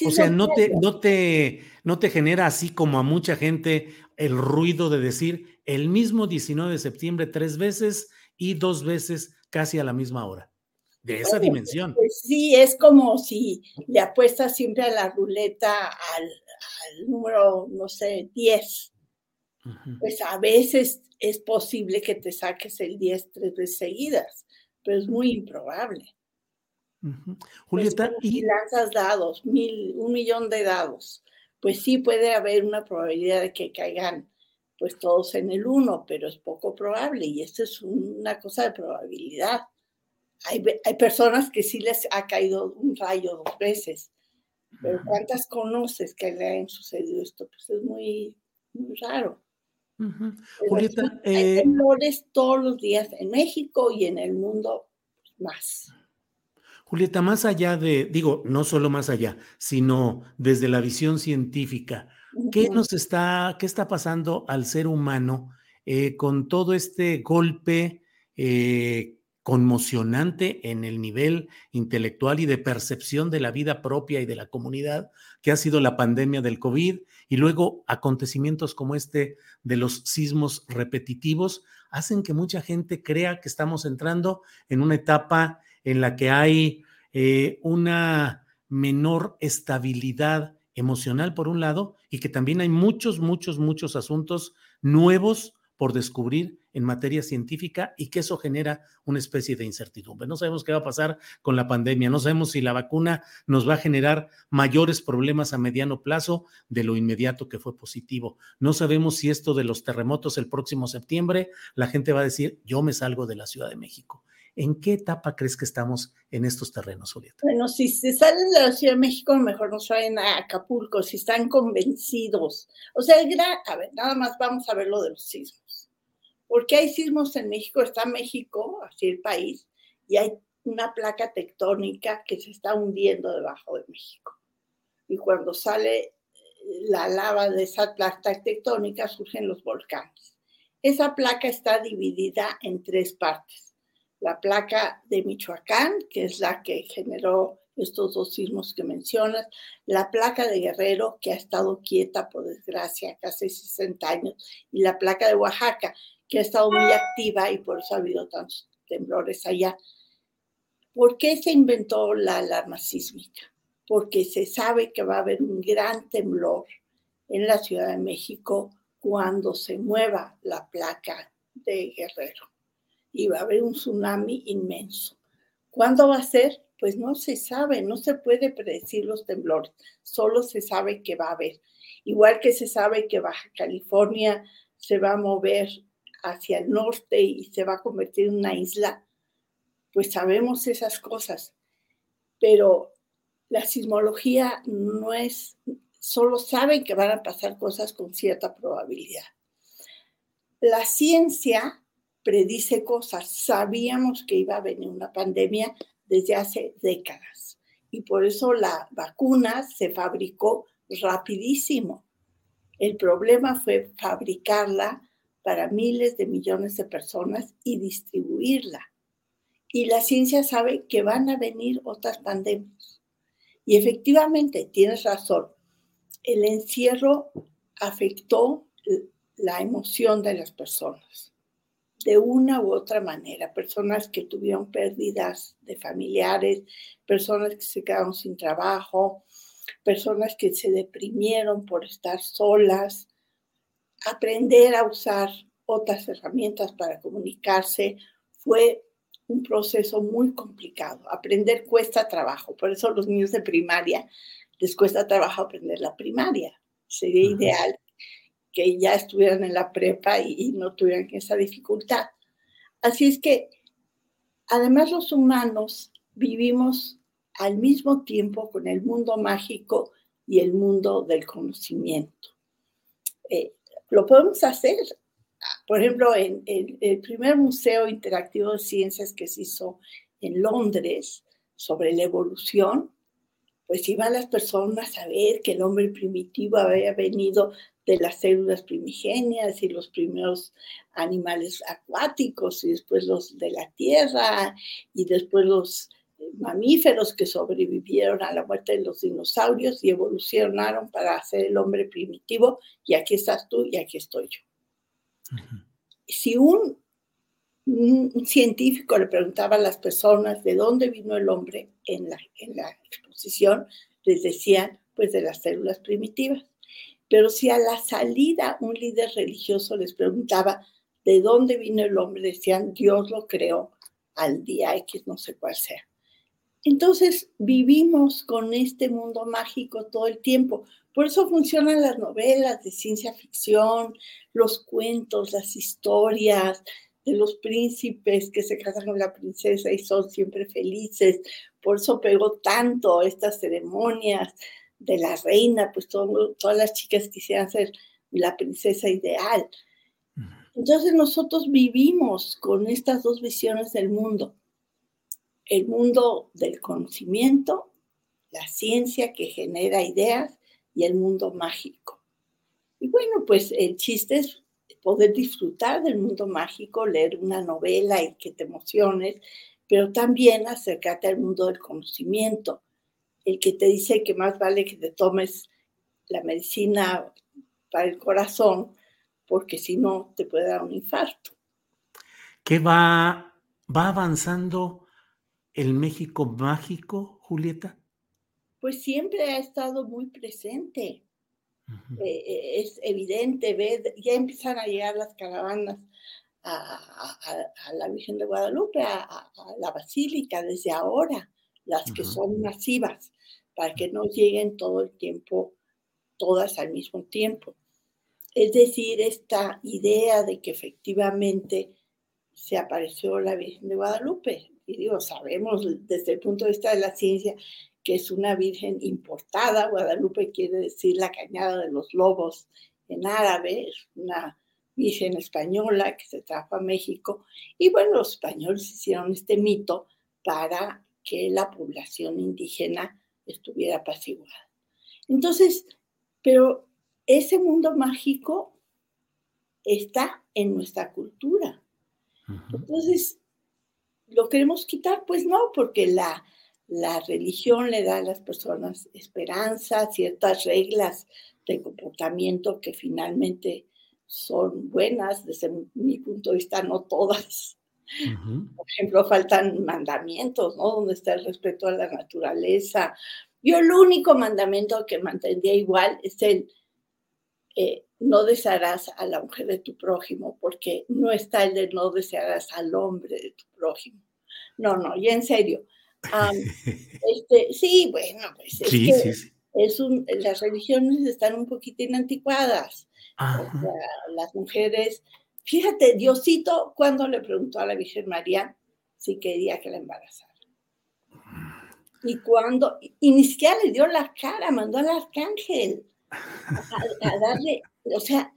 o sea, no te, no, te, no te genera así como a mucha gente el ruido de decir el mismo 19 de septiembre tres veces y dos veces casi a la misma hora. De esa dimensión. Pues sí, es como si le apuestas siempre a la ruleta al, número, no sé, 10. Pues a veces es posible que te saques el 10 tres veces seguidas, pero es muy improbable. Pues, Julieta, y lanzas dados, mil, un millón de dados, pues sí puede haber una probabilidad de que caigan pues todos en el uno, pero es poco probable y esto es una cosa de probabilidad. Hay, hay personas que sí les ha caído un rayo dos veces, pero ¿cuántas conoces que le hayan sucedido esto? Pues es muy, muy raro. Julieta, hay eh temblores todos los días en México y en el mundo más. Julieta, más allá de, digo, no solo más allá, sino desde la visión científica, ¿qué nos está, qué está pasando al ser humano eh, con todo este golpe eh, conmocionante en el nivel intelectual y de percepción de la vida propia y de la comunidad que ha sido la pandemia del COVID y luego acontecimientos como este de los sismos repetitivos hacen que mucha gente crea que estamos entrando en una etapa en la que hay eh, una menor estabilidad emocional por un lado y que también hay muchos, muchos, muchos asuntos nuevos por descubrir en materia científica y que eso genera una especie de incertidumbre. No sabemos qué va a pasar con la pandemia, no sabemos si la vacuna nos va a generar mayores problemas a mediano plazo de lo inmediato que fue positivo. No sabemos si esto de los terremotos el próximo septiembre, la gente va a decir, yo me salgo de la Ciudad de México. ¿En qué etapa crees que estamos en estos terrenos, Julieta? Bueno, si se salen de la Ciudad de México, mejor nos vayan a Acapulco, si están convencidos. O sea, nada más vamos a ver lo de los sismos. Porque hay sismos en México, está México, así el país, y hay una placa tectónica que se está hundiendo debajo de México. Y cuando sale eh, la lava de esa placa tectónica, surgen los volcanes. Esa placa está dividida en tres partes la placa de Michoacán, que es la que generó estos dos sismos que mencionas, la placa de Guerrero, que ha estado quieta, por desgracia, casi 60 años, y la placa de Oaxaca, que ha estado muy activa y por eso ha habido tantos temblores allá. ¿Por qué se inventó la alarma sísmica? Porque se sabe que va a haber un gran temblor en la Ciudad de México cuando se mueva la placa de Guerrero y va a haber un tsunami inmenso. ¿Cuándo va a ser? Pues no se sabe, no se puede predecir los temblores, solo se sabe que va a haber. Igual que se sabe que Baja California se va a mover hacia el norte y se va a convertir en una isla, pues sabemos esas cosas. Pero la sismología no es, solo saben que van a pasar cosas con cierta probabilidad. La ciencia predice cosas. Sabíamos que iba a venir una pandemia desde hace décadas y por eso la vacuna se fabricó rapidísimo. El problema fue fabricarla para miles de millones de personas y distribuirla. Y la ciencia sabe que van a venir otras pandemias. Y efectivamente, tienes razón, el encierro afectó la emoción de las personas de una u otra manera, personas que tuvieron pérdidas de familiares, personas que se quedaron sin trabajo, personas que se deprimieron por estar solas, aprender a usar otras herramientas para comunicarse fue un proceso muy complicado. Aprender cuesta trabajo, por eso los niños de primaria les cuesta trabajo aprender la primaria. Sería ideal que ya estuvieran en la prepa y, no tuvieran esa dificultad. Así es que, además los humanos vivimos al mismo tiempo con el mundo mágico y el mundo del conocimiento. Eh, lo podemos hacer. Por ejemplo, en, el primer museo interactivo de ciencias que se hizo en Londres sobre la evolución, pues iban las personas a ver que el hombre primitivo había venido de las células primigenias y los primeros animales acuáticos y después los de la tierra y después los mamíferos que sobrevivieron a la muerte de los dinosaurios y evolucionaron para ser el hombre primitivo y aquí estás tú y aquí estoy yo. Si un, un, científico le preguntaba a las personas de dónde vino el hombre en la, en la exposición, les decían pues de las células primitivas. Pero si a la salida un líder religioso les preguntaba de dónde vino el hombre, decían, Dios lo creó al día X, no sé cuál sea. Entonces vivimos con este mundo mágico todo el tiempo. Por eso funcionan las novelas de ciencia ficción, los cuentos, las historias de los príncipes que se casan con la princesa y son siempre felices. Por eso pegó tanto estas ceremonias de la reina, pues todas las chicas quisieran ser la princesa ideal. Entonces nosotros vivimos con estas dos visiones del mundo. El mundo del conocimiento, la ciencia que genera ideas y el mundo mágico. Y bueno, pues el chiste es poder disfrutar del mundo mágico, leer una novela y que te emociones, pero también acercarte al mundo del conocimiento, el que te dice que más vale que te tomes la medicina para el corazón, porque si no te puede dar un infarto. ¿Qué va, va avanzando el México mágico, Julieta? Pues siempre ha estado muy presente. Eh, eh, es evidente, ve, ya empiezan a llegar las caravanas a, la Virgen de Guadalupe, a, la Basílica desde ahora las que son masivas, para que no lleguen todo el tiempo, todas al mismo tiempo. Es decir, esta idea de que efectivamente se apareció la Virgen de Guadalupe. Y digo, sabemos desde el punto de vista de la ciencia que es una Virgen importada. Guadalupe quiere decir la cañada de los lobos en árabe, es una Virgen española que se trajo a México. Y bueno, los españoles hicieron este mito para que la población indígena estuviera apaciguada. Entonces, pero ese mundo mágico está en nuestra cultura. Entonces, ¿lo queremos quitar? Pues no, porque la, la religión le da a las personas esperanza, ciertas reglas de comportamiento que finalmente son buenas, desde mi punto de vista, no todas. Por ejemplo, faltan mandamientos, ¿no? Donde está el respeto a la naturaleza. Yo el único mandamiento que mantendría igual es el eh, no desearás a la mujer de tu prójimo, porque no está el de no desearás al hombre de tu prójimo. No, no, ya en serio. [LAUGHS] este, sí, bueno, pues es que Es un, las religiones están un poquitín anticuadas. las mujeres Fíjate, Diosito, cuando le preguntó a la Virgen María si quería que la embarazara. Y cuando, y ni siquiera le dio la cara, mandó al arcángel a, darle, o sea,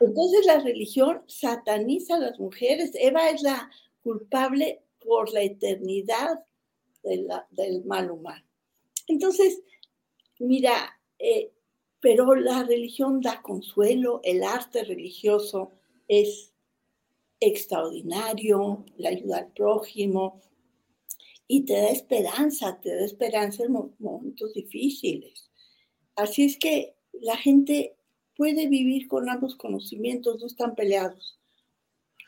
entonces la religión sataniza a las mujeres. Eva es la culpable por la eternidad del mal humano. Entonces, mira, eh, pero la religión da consuelo, el arte religioso es extraordinario, la ayuda al prójimo y te da esperanza, te da esperanza en momentos difíciles. Así es que la gente puede vivir con ambos conocimientos, no están peleados.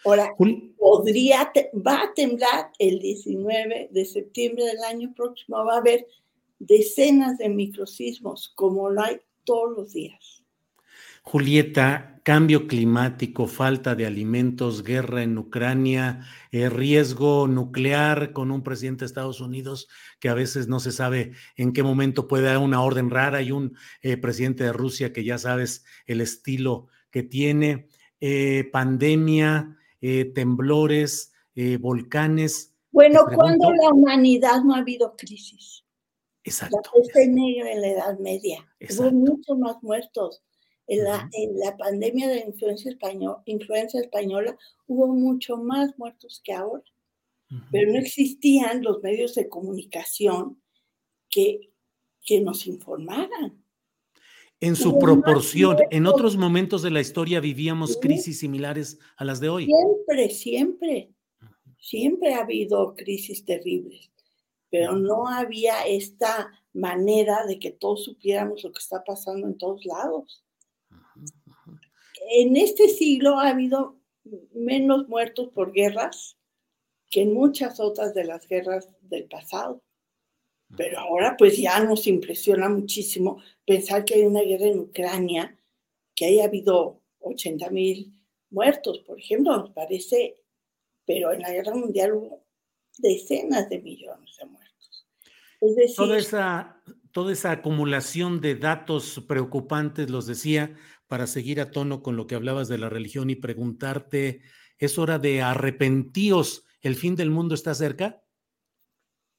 Ahora, podría, va a temblar el 19 de septiembre del año próximo, va a haber decenas de microsismos, como lo hay todos los días. Julieta, cambio climático, falta de alimentos, guerra en Ucrania, eh, riesgo nuclear con un presidente de Estados Unidos que a veces no se sabe en qué momento puede dar una orden rara y un eh, presidente de Rusia que ya sabes el estilo que tiene, eh, pandemia, temblores, volcanes. Bueno, cuando la humanidad no ha habido crisis? Exacto. La peste negra en la Edad Media. Hubo muchos más muertos. En la, en la pandemia de influencia, español, influencia española hubo mucho más muertos que ahora. Pero no existían los medios de comunicación que, que nos informaran. En su proporción, en otros momentos de la historia vivíamos crisis similares a las de hoy. Siempre, siempre, siempre ha habido crisis terribles pero no había esta manera de que todos supiéramos lo que está pasando en todos lados. En este siglo ha habido menos muertos por guerras que en muchas otras de las guerras del pasado. Pero ahora pues ya nos impresiona muchísimo pensar que hay una guerra en Ucrania, que haya habido 80 mil muertos, por ejemplo, nos parece, pero en la guerra mundial hubo decenas de millones de muertos. toda, esa, toda esa acumulación de datos preocupantes, los decía, para seguir a tono con lo que hablabas de la religión y preguntarte, ¿es hora de arrepentíos? ¿El fin del mundo está cerca?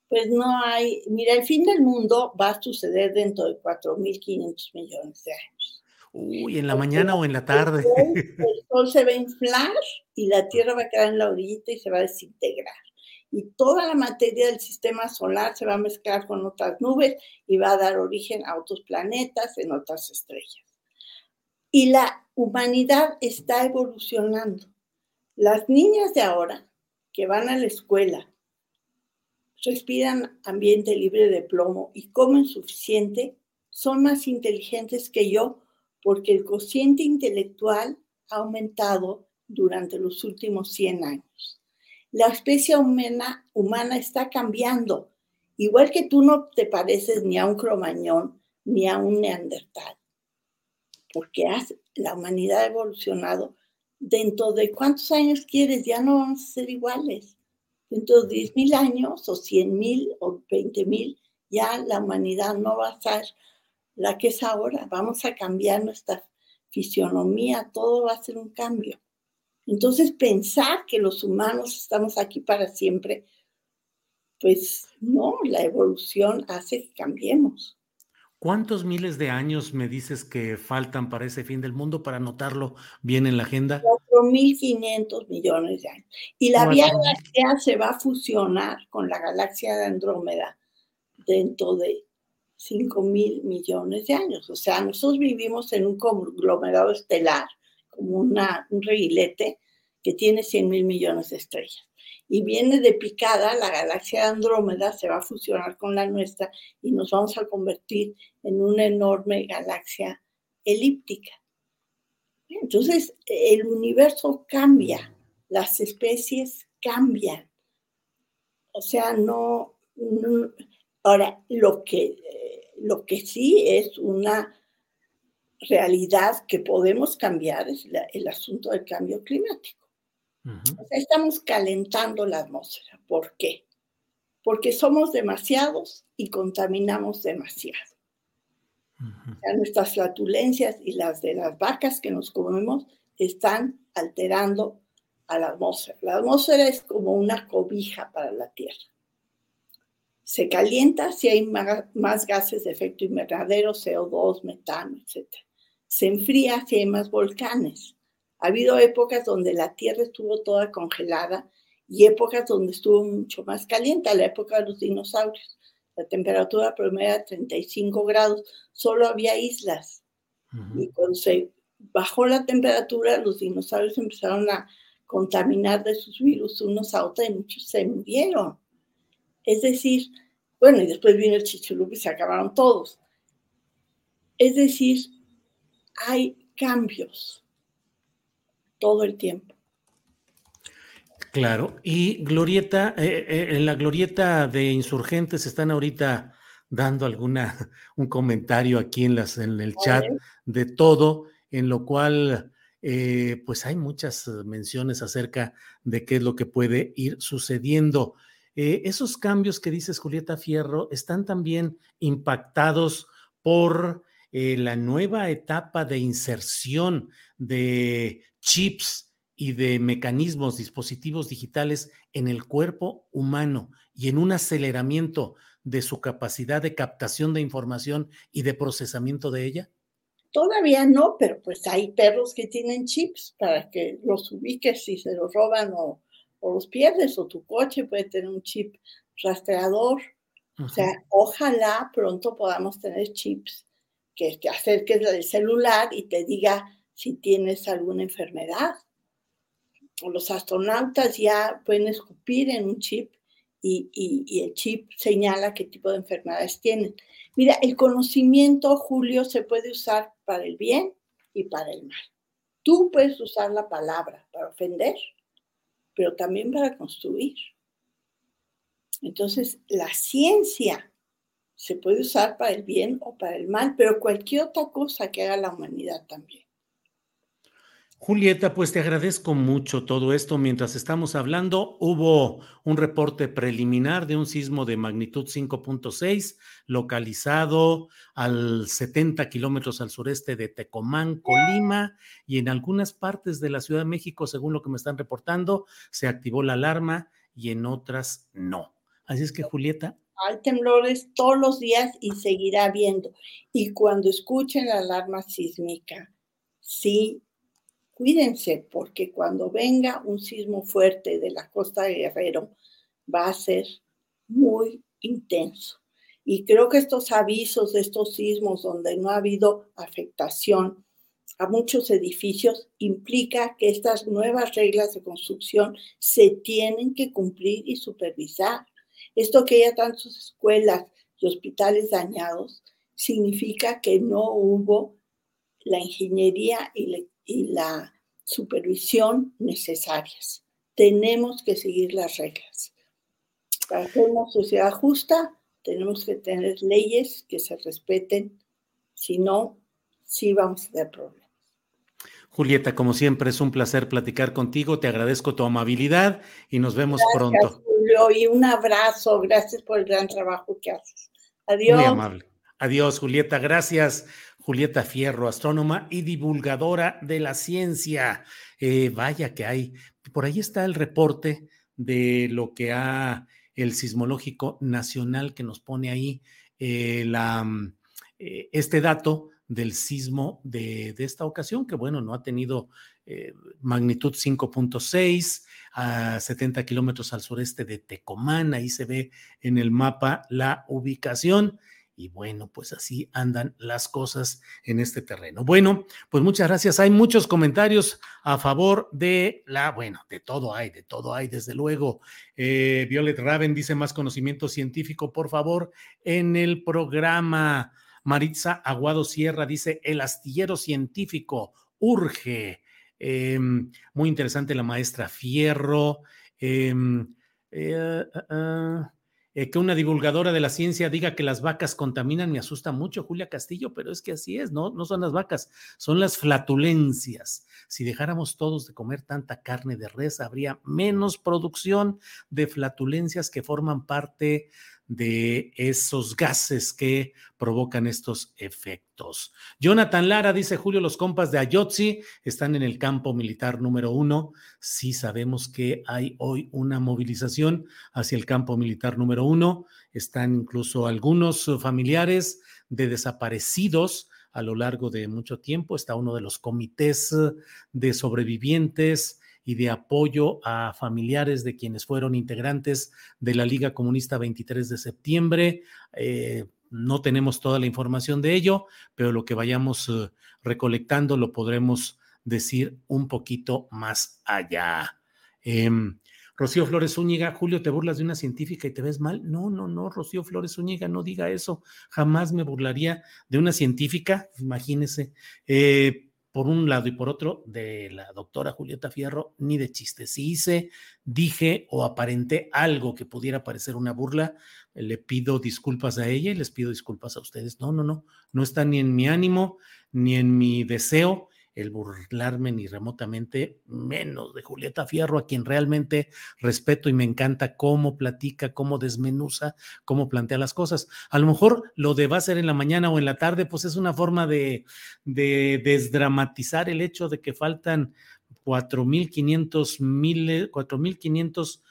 Pues no hay, mira, el fin del mundo va a suceder dentro de 4.500 millones de años. Uy, ¿en la mañana o en la tarde? El [LAUGHS] el sol se va a inflar y la Tierra va a quedar en la orillita y se va a desintegrar y toda la materia del sistema solar se va a mezclar con otras nubes y va a dar origen a otros planetas en otras estrellas. Y la humanidad está evolucionando. Las niñas de ahora que van a la escuela respiran ambiente libre de plomo y comen suficiente, son más inteligentes que yo porque el cociente intelectual ha aumentado durante los últimos 100 años la especie humana, humana está cambiando. Igual que tú no te pareces ni a un cromañón ni a un neandertal, porque la humanidad ha evolucionado. Dentro de cuántos años quieres, ya no vamos a ser iguales. Dentro de 10 mil años o 100 mil o 20 mil, ya la humanidad no va a ser la que es ahora. Vamos a cambiar nuestra fisionomía, todo va a ser un cambio. Entonces, pensar que los humanos estamos aquí para siempre, pues no, la evolución hace que cambiemos. ¿Cuántos miles de años me dices que faltan para ese fin del mundo para anotarlo bien en la agenda? 4.500 millones de años. Y la Vía Láctea se va a fusionar con la galaxia de Andrómeda dentro de 5.000 millones de años. O sea, nosotros vivimos en un conglomerado estelar como una, un reguilete que tiene 100 mil millones de estrellas. Y viene de picada, la galaxia de Andrómeda se va a fusionar con la nuestra y nos vamos a convertir en una enorme galaxia elíptica. Entonces, el universo cambia, las especies cambian. O sea, no, ahora, lo que, eh, lo que sí es una realidad que podemos cambiar es el asunto del cambio climático. Estamos calentando la atmósfera. ¿Por qué? Porque somos demasiados y contaminamos demasiado. nuestras flatulencias y las de las vacas que nos comemos están alterando a la atmósfera. La atmósfera es como una cobija para la Tierra. Se calienta si hay más gases de efecto invernadero, CO2, metano, etc se enfría si hay más volcanes. Ha habido épocas donde la Tierra estuvo toda congelada y épocas donde estuvo mucho más caliente, la época de los dinosaurios. La temperatura promedio era 35 grados, solo había islas. Y cuando se bajó la temperatura, los dinosaurios empezaron a contaminar de sus virus unos a otros y muchos se murieron. Es decir, bueno, y después vino el chichulup y se acabaron todos. Es decir, hay cambios todo el tiempo. Claro, y Glorieta, eh, eh, en la Glorieta de Insurgentes están ahorita dando alguna, [LAUGHS] un comentario aquí en, las, en el chat de todo, en lo cual eh, pues hay muchas menciones acerca de qué es lo que puede ir sucediendo. Esos cambios que dices, Julieta Fierro, están también impactados por eh, la nueva etapa de inserción de chips y de mecanismos, dispositivos digitales en el cuerpo humano y en un aceleramiento de su capacidad de captación de información y de procesamiento de ella? Todavía no, pero pues hay perros que tienen chips para que los ubiques si se los roban o, los pierdes, o tu coche puede tener un chip rastreador. O sea, ojalá pronto podamos tener chips que te acerques del celular y te diga si tienes alguna enfermedad. Los astronautas ya pueden escupir en un chip y, el chip señala qué tipo de enfermedades tienen. Mira, el conocimiento, Julio, se puede usar para el bien y para el mal. Tú puedes usar la palabra para ofender, pero también para construir. Entonces, la ciencia se puede usar para el bien o para el mal, pero cualquier otra cosa que haga la humanidad también. Julieta, pues te agradezco mucho todo esto. Mientras estamos hablando, hubo un reporte preliminar de un sismo de magnitud 5.6 localizado al 70 kilómetros al sureste de Tecomán, Colima, y en algunas partes de la Ciudad de México, según lo que me están reportando, se activó la alarma y en otras no. Así es que, Julieta. Hay temblores todos los días y seguirá habiendo. Y cuando escuchen la alarma sísmica, sí cuídense porque cuando venga un sismo fuerte de la costa de Guerrero va a ser muy intenso. Y creo que estos avisos de estos sismos donde no ha habido afectación a muchos edificios implica que estas nuevas reglas de construcción se tienen que cumplir y supervisar. Esto que haya tantas escuelas y hospitales dañados significa que no hubo la ingeniería y y la supervisión necesarias. Tenemos que seguir las reglas. Para ser una sociedad justa, tenemos que tener leyes que se respeten, si no, sí vamos a tener problemas. Julieta, como siempre, es un placer platicar contigo. Te agradezco tu amabilidad y nos vemos pronto. Julio, y un abrazo. Gracias por el gran trabajo que haces. Adiós. Muy amable. Adiós, Julieta. Gracias. Julieta Fierro, astrónoma y divulgadora de la ciencia. Eh, vaya que hay. Por ahí está el reporte de lo que ha el sismológico nacional que nos pone ahí eh, mm, eh, este dato del sismo de, esta ocasión, que bueno, no ha tenido magnitud 5.6 a 70 kilómetros al sureste de Tecomán. Ahí se ve en el mapa la ubicación. Y bueno, pues así andan las cosas en este terreno. Bueno, pues muchas gracias. Hay muchos comentarios a favor de la, bueno, de todo hay, de todo hay, desde luego. Eh, Violet Raven dice más conocimiento científico, por favor, en el programa. Maritza Aguado Sierra dice, el astillero científico urge. Em, muy interesante la maestra Fierro. Em, eh, ah, ah, eh, que una divulgadora de la ciencia diga que las vacas contaminan me asusta mucho, Julia Castillo, pero es que así es, ¿no? No son las vacas, son las flatulencias. Si dejáramos todos de comer tanta carne de res, habría menos producción de flatulencias que forman parte de esos gases que provocan estos efectos. Jonathan Lara dice, Julio, los compas de Ayotzi están en el campo militar número uno. Sí sabemos que hay hoy una movilización hacia el campo militar número uno. Están incluso algunos familiares de desaparecidos a lo largo de mucho tiempo. Está uno de los comités de sobrevivientes y de apoyo a familiares de quienes fueron integrantes de la Liga Comunista 23 de septiembre. Eh, no tenemos toda la información de ello, pero lo que vayamos eh, recolectando lo podremos decir un poquito más allá. Em, Rocío Flores Zúñiga, Julio, ¿te burlas de una científica y te ves mal? No, no, no, Rocío Flores Zúñiga, no diga eso. Jamás me burlaría de una científica, imagínese. Eh, por un lado y por otro de la doctora Julieta Fierro, ni de chiste. Si hice, dije o aparenté algo que pudiera parecer una burla, le pido disculpas a ella y les pido disculpas a ustedes. No, no, no, no está ni en mi ánimo ni en mi deseo el burlarme ni remotamente menos de Julieta Fierro, a quien realmente respeto y me encanta cómo platica, cómo desmenuza, cómo plantea las cosas. A lo mejor lo de va a ser en la mañana o en la tarde, pues es una forma de, de desdramatizar el hecho de que faltan 4.500 miles, 4.500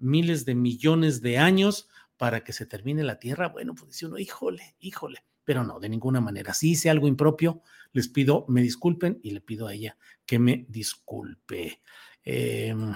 miles de millones de años para que se termine la Tierra. Bueno, pues dice uno, híjole, híjole, pero no, de ninguna manera. Si hice algo impropio, les pido, me disculpen y le pido a ella que me disculpe. Em,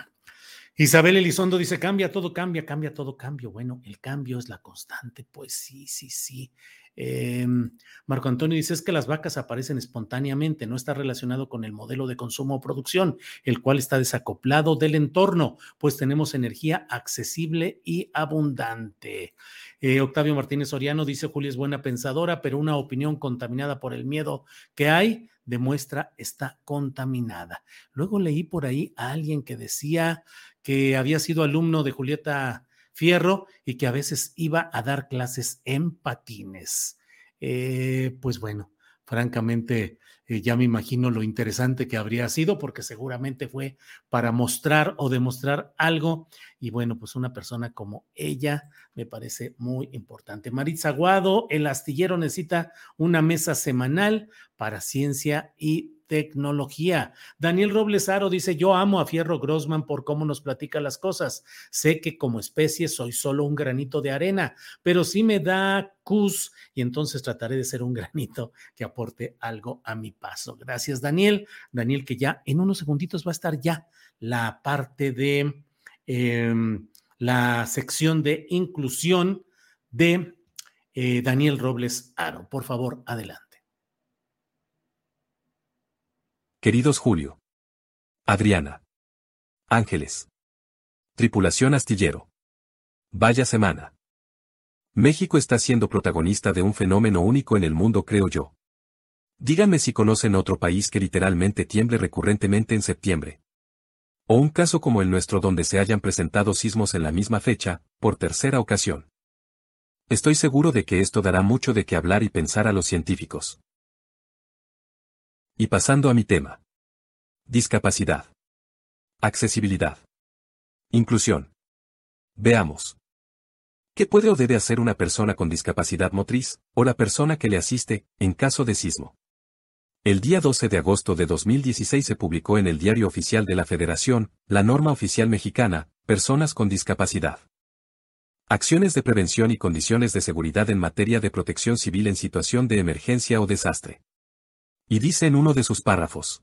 Isabel Elizondo dice, cambia, todo cambia, cambia, todo cambio. Bueno, el cambio es la constante. Pues sí, sí, sí. Em, Marco Antonio dice es que las vacas aparecen espontáneamente, no está relacionado con el modelo de consumo o producción, el cual está desacoplado del entorno, pues tenemos energía accesible y abundante. Eh, Octavio Martínez Soriano dice, Julia es buena pensadora, pero una opinión contaminada por el miedo que hay demuestra está contaminada. Luego leí por ahí a alguien que decía que había sido alumno de Julieta Fierro y que a veces iba a dar clases en patines. Eh, pues bueno, francamente, eh, ya me imagino lo interesante que habría sido, porque seguramente fue para mostrar o demostrar algo. Y bueno, pues una persona como ella me parece muy importante. Maritza Guado, el astillero necesita una mesa semanal para ciencia y tecnología. Daniel Robles Aro dice, yo amo a Fierro Grossman por cómo nos platica las cosas. Sé que como especie soy solo un granito de arena, pero sí me da cus y entonces trataré de ser un [LAUGHS] granito que aporte algo a mi paso. Gracias, Daniel. Daniel, que ya en unos segunditos va a estar ya la parte de em, la sección de inclusión de eh, Daniel Robles Aro. Por favor, adelante. Queridos Julio. Adriana. Ángeles. Tripulación astillero. Vaya semana. México está siendo protagonista de un fenómeno único en el mundo, creo yo. Díganme si conocen otro país que literalmente tiemble recurrentemente en septiembre. O un caso como el nuestro donde se hayan presentado sismos en la misma fecha, por tercera ocasión. Estoy seguro de que esto dará mucho de qué hablar y pensar a los científicos. Y pasando a mi tema. Discapacidad. Accesibilidad. Inclusión. Veamos. ¿Qué puede o debe hacer una persona con discapacidad motriz, o la persona que le asiste, en caso de sismo? El día 12 de agosto de 2016 se publicó en el Diario Oficial de la Federación, la norma oficial mexicana, Personas con discapacidad. Acciones de prevención y condiciones de seguridad en materia de protección civil en situación de emergencia o desastre. Y dice en uno de sus párrafos.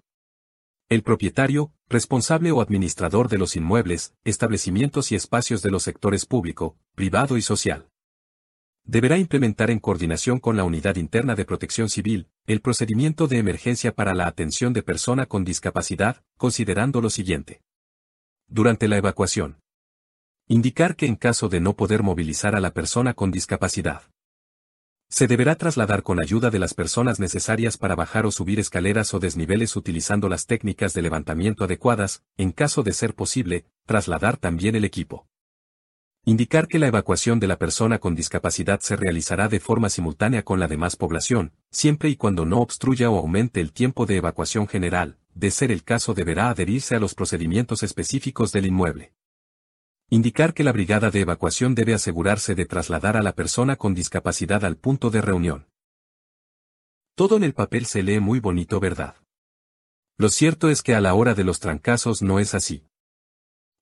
El propietario, responsable o administrador de los inmuebles, establecimientos y espacios de los sectores público, privado y social. Deberá implementar en coordinación con la Unidad Interna de Protección Civil, el procedimiento de emergencia para la atención de persona con discapacidad, considerando lo siguiente. Durante la evacuación. Indicar que en caso de no poder movilizar a la persona con discapacidad, se deberá trasladar con ayuda de las personas necesarias para bajar o subir escaleras o desniveles utilizando las técnicas de levantamiento adecuadas, en caso de ser posible, trasladar también el equipo. Indicar que la evacuación de la persona con discapacidad se realizará de forma simultánea con la demás población, siempre y cuando no obstruya o aumente el tiempo de evacuación general, de ser el caso deberá adherirse a los procedimientos específicos del inmueble. Indicar que la brigada de evacuación debe asegurarse de trasladar a la persona con discapacidad al punto de reunión. Todo en el papel se lee muy bonito, ¿verdad? Lo cierto es que a la hora de los trancazos no es así.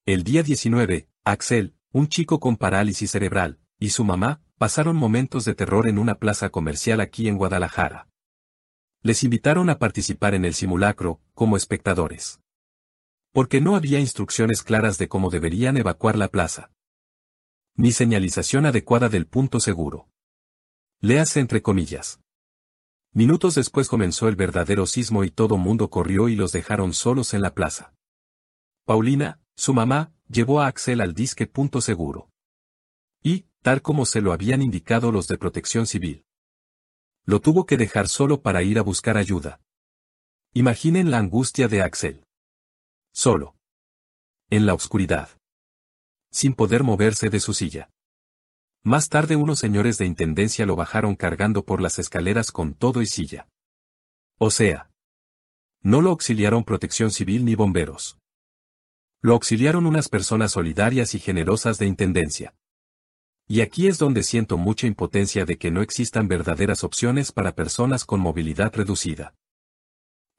El día 19, Axel, un chico con parálisis cerebral, y su mamá, pasaron momentos de terror en una plaza comercial aquí en Guadalajara. Les invitaron a participar en el simulacro, como espectadores porque no había instrucciones claras de cómo deberían evacuar la plaza. Ni señalización adecuada del punto seguro. Léase entre comillas. Minutos después comenzó el verdadero sismo y todo mundo corrió y los dejaron solos en la plaza. Paulina, su mamá, llevó a Axel al disque punto seguro. Y, tal como se lo habían indicado los de protección civil. Lo tuvo que dejar solo para ir a buscar ayuda. Imaginen la angustia de Axel. Solo. En la oscuridad. Sin poder moverse de su silla. Más tarde unos señores de intendencia lo bajaron cargando por las escaleras con todo y silla. O sea, no lo auxiliaron protección civil ni bomberos. Lo auxiliaron unas personas solidarias y generosas de intendencia. Y aquí es donde siento mucha impotencia de que no existan verdaderas opciones para personas con movilidad reducida.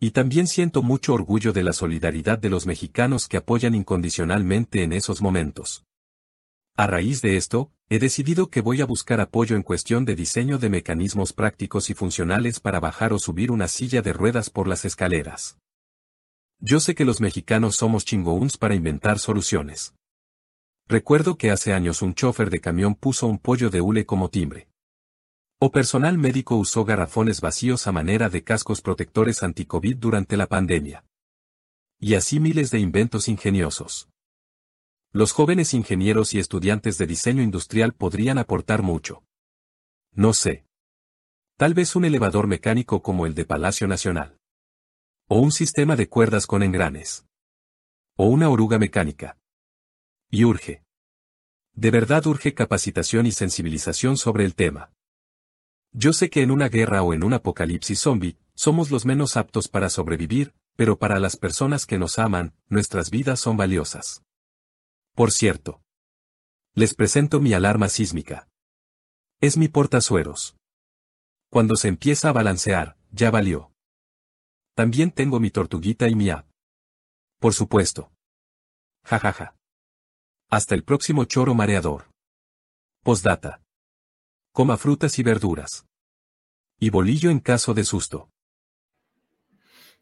Y también siento mucho orgullo de la solidaridad de los mexicanos que apoyan incondicionalmente en esos momentos. A raíz de esto, he decidido que voy a buscar apoyo en cuestión de diseño de mecanismos prácticos y funcionales para bajar o subir una silla de ruedas por las escaleras. Yo sé que los mexicanos somos chingouns para inventar soluciones. Recuerdo que hace años un chofer de camión puso un pollo de hule como timbre. O personal médico usó garrafones vacíos a manera de cascos protectores anti-COVID durante la pandemia. Y así miles de inventos ingeniosos. Los jóvenes ingenieros y estudiantes de diseño industrial podrían aportar mucho. No sé. Tal vez un elevador mecánico como el de Palacio Nacional. O un sistema de cuerdas con engranes. O una oruga mecánica. Y urge. De verdad urge capacitación y sensibilización sobre el tema. Yo sé que en una guerra o en un apocalipsis zombie, somos los menos aptos para sobrevivir, pero para las personas que nos aman, nuestras vidas son valiosas. Por cierto. Les presento mi alarma sísmica. Es mi portazueros. Cuando se empieza a balancear, ya valió. También tengo mi tortuguita y mi app. Por supuesto. Ja ja ja. Hasta el próximo choro mareador. Postdata. Coma frutas y verduras. Y bolillo en caso de susto.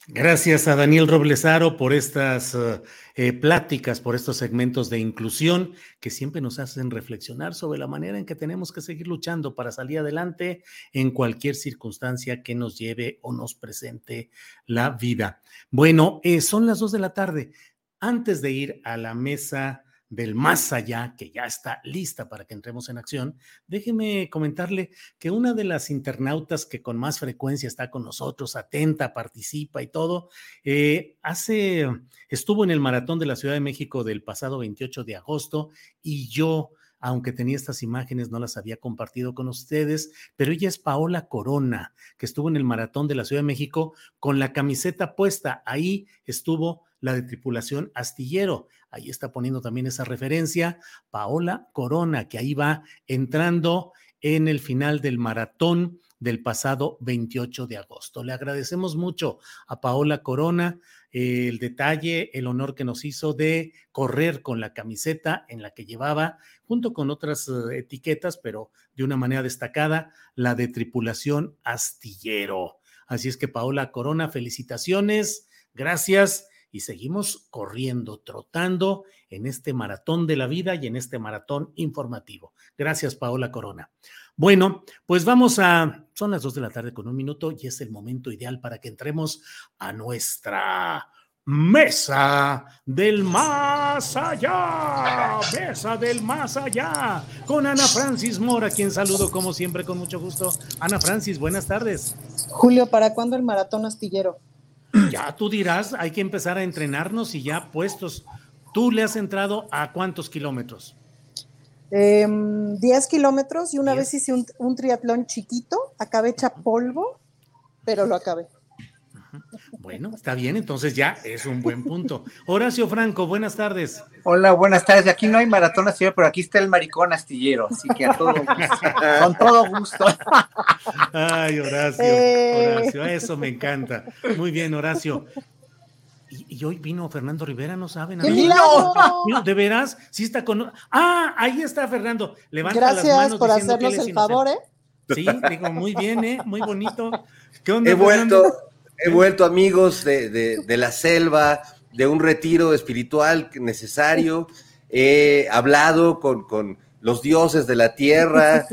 Gracias a Daniel Roblesaro por estas uh, eh, pláticas, por estos segmentos de inclusión que siempre nos hacen reflexionar sobre la manera en que tenemos que seguir luchando para salir adelante en cualquier circunstancia que nos lleve o nos presente la vida. Bueno, eh, son las dos de la tarde. Antes de ir a la mesa del más allá, que ya está lista para que entremos en acción, déjeme comentarle que una de las internautas que con más frecuencia está con nosotros, atenta, participa y todo, eh, hace, estuvo en el maratón de la Ciudad de México del pasado 28 de agosto y yo aunque tenía estas imágenes, no las había compartido con ustedes, pero ella es Paola Corona, que estuvo en el maratón de la Ciudad de México con la camiseta puesta. Ahí estuvo la de tripulación astillero. Ahí está poniendo también esa referencia. Paola Corona, que ahí va entrando en el final del maratón del pasado 28 de agosto. Le agradecemos mucho a Paola Corona eh, el detalle, el honor que nos hizo de correr con la camiseta en la que llevaba, junto con otras eh, etiquetas, pero de una manera destacada, la de tripulación astillero. Así es que Paola Corona, felicitaciones, gracias y seguimos corriendo, trotando en este maratón de la vida y en este maratón informativo. Gracias, Paola Corona. Bueno, pues vamos a, son las dos de la tarde con un minuto y es el momento ideal para que entremos a nuestra Mesa del Más Allá, Mesa del Más Allá, con Ana Francis Mora, quien saludo como siempre con mucho gusto. Ana Francis, buenas tardes. Julio, ¿para cuándo el maratón astillero? Ya tú dirás, hay que empezar a entrenarnos y ya puestos. ¿Tú le has entrado a cuántos kilómetros? 10 em, kilómetros y una vez hice un, triatlón chiquito, acabé hecha polvo, pero lo acabé. Bueno, está bien, entonces ya es un buen punto. Horacio Franco, buenas tardes. Hola, buenas tardes. Aquí no hay maratón astillero, pero aquí está el maricón astillero, así que a todo con todo gusto. Ay, Horacio. Horacio, eso me encanta. Muy bien, Horacio. Y, hoy vino Fernando Rivera, no saben. No, ¿De veras? Sí está con. Ah, ahí está Fernando. Levanta Gracias las manos por hacernos el favor, ¿eh? Sí, digo, muy bien, ¿eh? Muy bonito. ¿Qué onda, he vuelto, he vuelto, amigos de, de, de, la selva, de un retiro espiritual necesario. He hablado con, con los dioses de la tierra,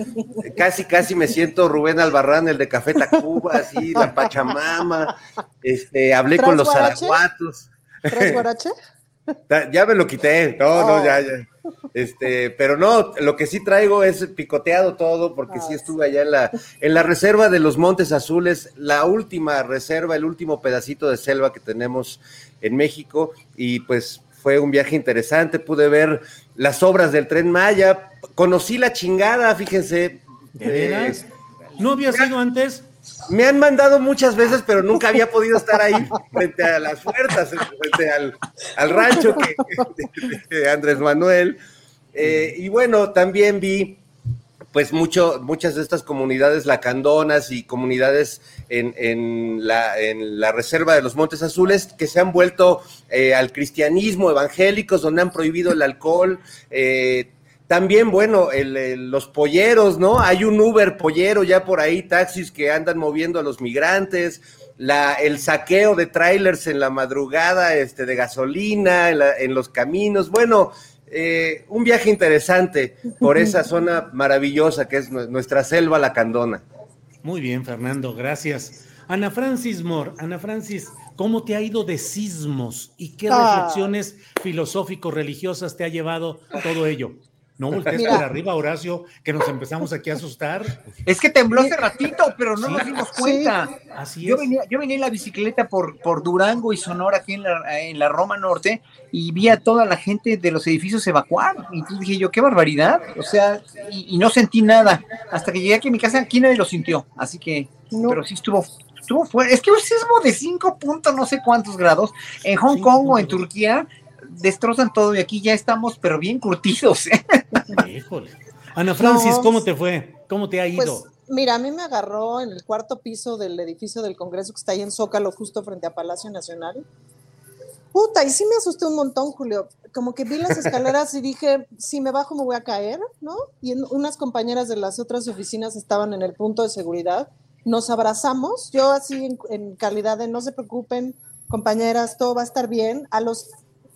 casi, casi me siento Rubén Albarrán, el de Café Tacuba, así, la Pachamama, este, hablé con los araguatos. [LAUGHS] ya me lo quité, no, no, ya, ya. Este, pero no, lo que sí traigo es picoteado todo, porque sí estuve allá en la, en la reserva de los Montes Azules, la última reserva, el último pedacito de selva que tenemos en México, y pues fue un viaje interesante, pude ver las obras del tren Maya, conocí la chingada, fíjense. ¿De veras? ¿No había sido antes? Me han mandado muchas veces, pero nunca había podido estar ahí frente a las puertas, frente al, al rancho que, [LAUGHS] de Andrés Manuel. Eh, y bueno, también vi pues mucho, muchas de estas comunidades lacandonas y comunidades en, en, la, reserva de los Montes Azules que se han vuelto eh, al cristianismo evangélicos, donde han prohibido el alcohol. Eh, también, bueno, los polleros, ¿no? Hay un Uber pollero ya por ahí, taxis que andan moviendo a los migrantes. El saqueo de trailers en la madrugada, este, de gasolina, en los caminos. Bueno, eh, un viaje interesante por esa [LAUGHS] zona maravillosa que es nuestra selva lacandona. Muy bien, Fernando, gracias. Ana Francis Moore, Ana Francis, ¿cómo te ha ido de sismos y qué Ah. reflexiones filosófico-religiosas te ha llevado todo ello? No voltees Mira. para arriba, Horacio, que nos empezamos aquí a asustar. Es que tembló hace ratito, pero no Sí. nos dimos cuenta. Así Yo es. venía, yo venía en la bicicleta por, por Durango y Sonora, aquí en la, en la Roma Norte, y vi a toda la gente de los edificios evacuar. Y dije yo, qué barbaridad. O sea, y, y no sentí nada. Hasta que llegué aquí a mi casa, aquí nadie lo sintió. Así que, pero sí estuvo, estuvo fuerte. Es que un sismo de 5 puntos, no sé cuántos grados, en Hong Kong o en Turquía, destrozan todo y aquí ya estamos, pero bien curtidos. ¿eh? Híjole. Ana Francis, ¿cómo te fue? ¿Cómo te ha ido? Pues mira, a mí me agarró en el cuarto piso del edificio del Congreso que está ahí en Zócalo, justo frente a Palacio Nacional. Puta, y sí me asusté un montón, Julio. Como que vi las [LAUGHS] escaleras y dije, si me bajo me voy a caer, ¿no? Y en- unas compañeras de las otras oficinas estaban en el punto de seguridad. Nos abrazamos, yo así en, en calidad de no se preocupen, compañeras, todo va a estar bien. A los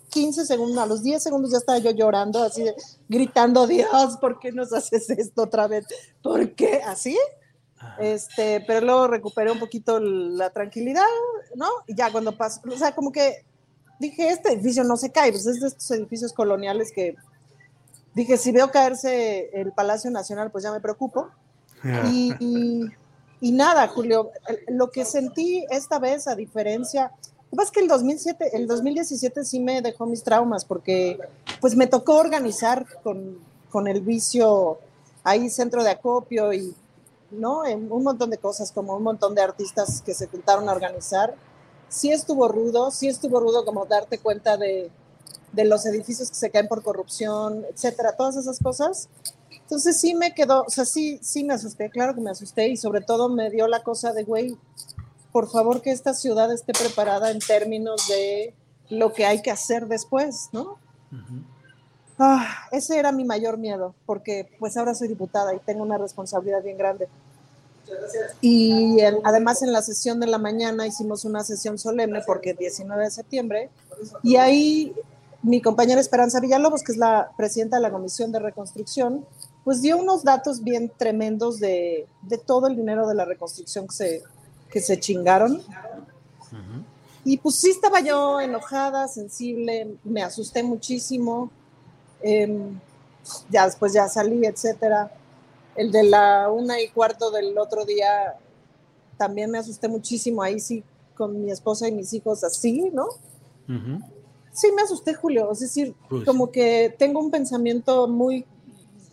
15 segundos, a los 10 segundos ya estaba yo llorando, así de, gritando, Dios, ¿por qué nos haces esto otra vez? ¿Por qué? ¿Así? Este, pero luego recuperé un poquito la tranquilidad, ¿no? Y ya cuando pasó, o sea, como que dije, este edificio no se cae, pues es de estos edificios coloniales que dije, si veo caerse el Palacio Nacional, pues ya me preocupo. Y, y- y nada, Julio, lo que sentí esta vez, a diferencia, lo que pasa es que el 2007, el 2017 sí me dejó mis traumas, porque pues me tocó organizar con, con el vicio ahí centro de acopio y no En un montón de cosas, como un montón de artistas que se juntaron a organizar. Sí estuvo rudo, sí estuvo rudo como darte cuenta de, de los edificios que se caen por corrupción, etcétera, todas esas cosas. Entonces sí me quedó, o sea, sí, sí me asusté, claro que me asusté y sobre todo me dio la cosa de, güey, por favor que esta ciudad esté preparada en términos de lo que hay que hacer después, ¿no? Ah, ese era mi mayor miedo, porque pues ahora soy diputada y tengo una responsabilidad bien grande. Y el- además en la sesión de la mañana hicimos una sesión solemne porque 19 de septiembre, y ahí mi compañera Esperanza Villalobos, que es la presidenta de la Comisión de Reconstrucción, pues dio unos datos bien tremendos de, de todo el dinero de la reconstrucción que se, que se chingaron. Y pues sí estaba yo enojada, sensible, me asusté muchísimo. em, ya después ya salí, etcétera. El de la una y cuarto del otro día también me asusté muchísimo. Ahí sí, con mi esposa y mis hijos así, ¿no? Sí, me asusté, Julio. Es decir, como que tengo un pensamiento muy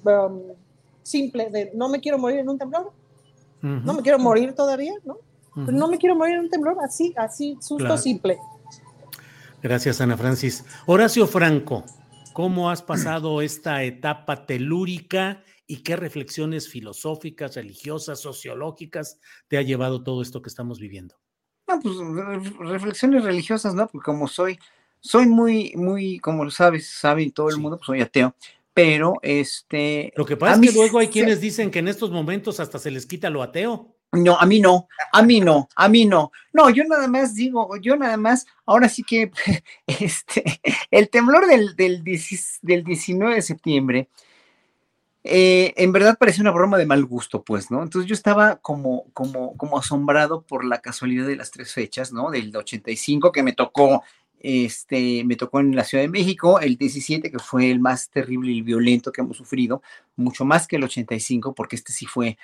um, simple de no me quiero morir en un temblor. No me quiero morir todavía, ¿no? Pero no me quiero morir en un temblor, así, así, susto Claro. simple. Gracias, Ana Francis. Horacio Franco, ¿cómo has pasado [CLEARS THROAT] esta etapa telúrica y qué reflexiones filosóficas, religiosas, sociológicas te ha llevado todo esto que estamos viviendo? No, pues re- reflexiones religiosas, ¿no? Porque como soy, soy muy, muy, como lo sabes, sabe todo el mundo, pues soy ateo. Pero este. Lo que a pasa es que luego hay se- quienes dicen que en estos momentos hasta se les quita lo ateo. No, a mí no, a mí no, a mí no. No, yo nada más digo, yo nada más, ahora sí que [LAUGHS] este, el temblor del, del, 10 del 19 de septiembre, eh, en verdad parecía una broma de mal gusto, pues, ¿no? Entonces yo estaba como, como, como asombrado por la casualidad de las tres fechas, ¿no? Del 85 que me tocó Este, me tocó en la Ciudad de México el 17, que fue el más terrible y violento que hemos sufrido, mucho más que el 85, porque este sí fue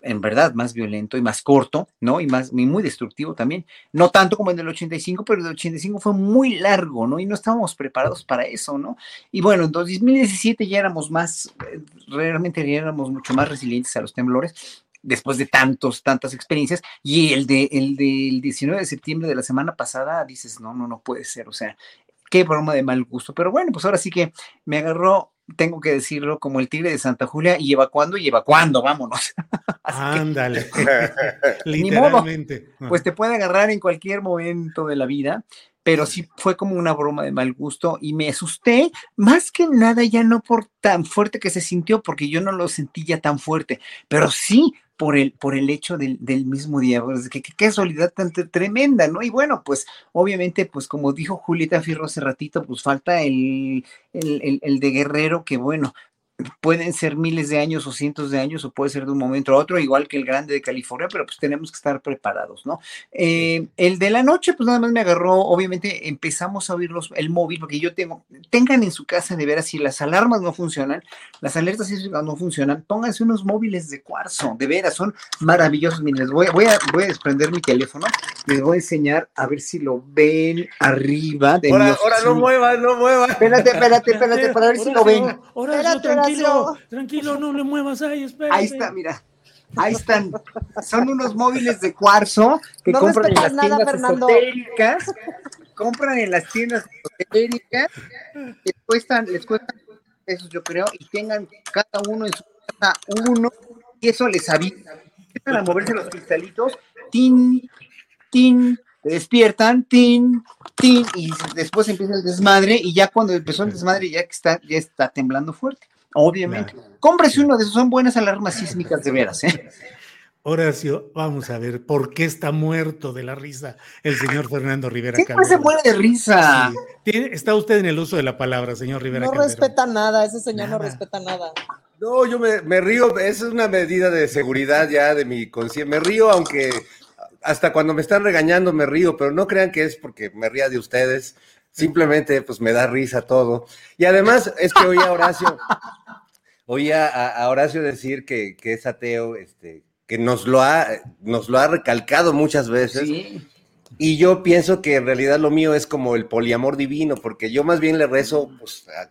en verdad más violento y más corto, ¿no? Y más y muy destructivo también. No tanto como el del 85, pero el del 85 fue muy largo, ¿no? Y no estábamos preparados para eso, ¿no? Y bueno, en 2017 ya éramos más, eh, realmente ya éramos mucho más resilientes a los temblores después de tantos, tantas experiencias, y el, de, el del 19 de septiembre de la semana pasada, dices, no, no, no puede ser, o sea, qué broma de mal gusto, pero bueno, pues ahora sí que me agarró, tengo que decirlo, como el tigre de Santa Julia, y evacuando y evacuando, vámonos. [LAUGHS] Ándale, [LAUGHS] literalmente. Pues te puede agarrar en cualquier momento de la vida, pero sí fue como una broma de mal gusto y me asusté, más que nada ya no por tan fuerte que se sintió, porque yo no lo sentí ya tan fuerte, pero sí por el, por el hecho del, del mismo. Pues, qué, casualidad tan tremenda, ¿no? Y bueno, pues obviamente, pues como dijo Julieta Fierro hace ratito, pues falta el, el, el, el de Guerrero, que bueno, pueden ser miles de años o cientos de años o puede ser de un momento a otro, igual que el grande de California, pero pues tenemos que estar preparados, ¿no? Eh, el de la noche, pues nada más me agarró, obviamente empezamos a oírlos, el móvil, porque yo tengo, tengan en su casa de veras, si las alarmas no funcionan, las alertas no funcionan, pónganse unos móviles de cuarzo, de veras, son maravillosos. Miren, les voy, voy, a, voy a desprender mi teléfono, les voy a enseñar a ver si lo ven arriba. De ahora, ahora no muevas, no muevas. Espérate, espérate, espérate, para ver si lo ven. Horacio, tranquilo, tranquilo, no le muevas ahí, espérate. Ahí está, mira. Ahí están. Son unos móviles de cuarzo que No compran en las nada, tiendas Fernando. esotéricas. Compran en las tiendas esotéricas. Les cuestan, les cuestan pesos, yo creo, y tengan cada uno en su casa uno, y eso les avisa. Empiezan a moverse los cristalitos, tin, tin, te despiertan, tin, tin, y después empieza el desmadre, y ya cuando empezó el desmadre, ya que está, ya está temblando fuerte. Obviamente. Cómprese uno de esos, son buenas alarmas sísmicas de veras, ¿eh? Horacio, vamos a ver, ¿por qué está muerto de la risa el señor Fernando Rivera ¿Qué se muere de risa? Sí. Está usted en el uso de la palabra, señor Rivera No Calderón. respeta nada, ese señor no respeta nada. No, yo me, me río, esa es una medida de seguridad ya de mi conciencia. Me río, aunque hasta cuando me están regañando me río, pero no crean que es porque me ría de ustedes. Simplemente, pues me da risa todo. Y además, es que oía a Horacio, oía a, a Horacio decir que, que es ateo, este, que nos lo ha, nos lo ha recalcado muchas veces. Y yo pienso que en realidad lo mío es como el poliamor divino, porque yo más bien le rezo pues, a-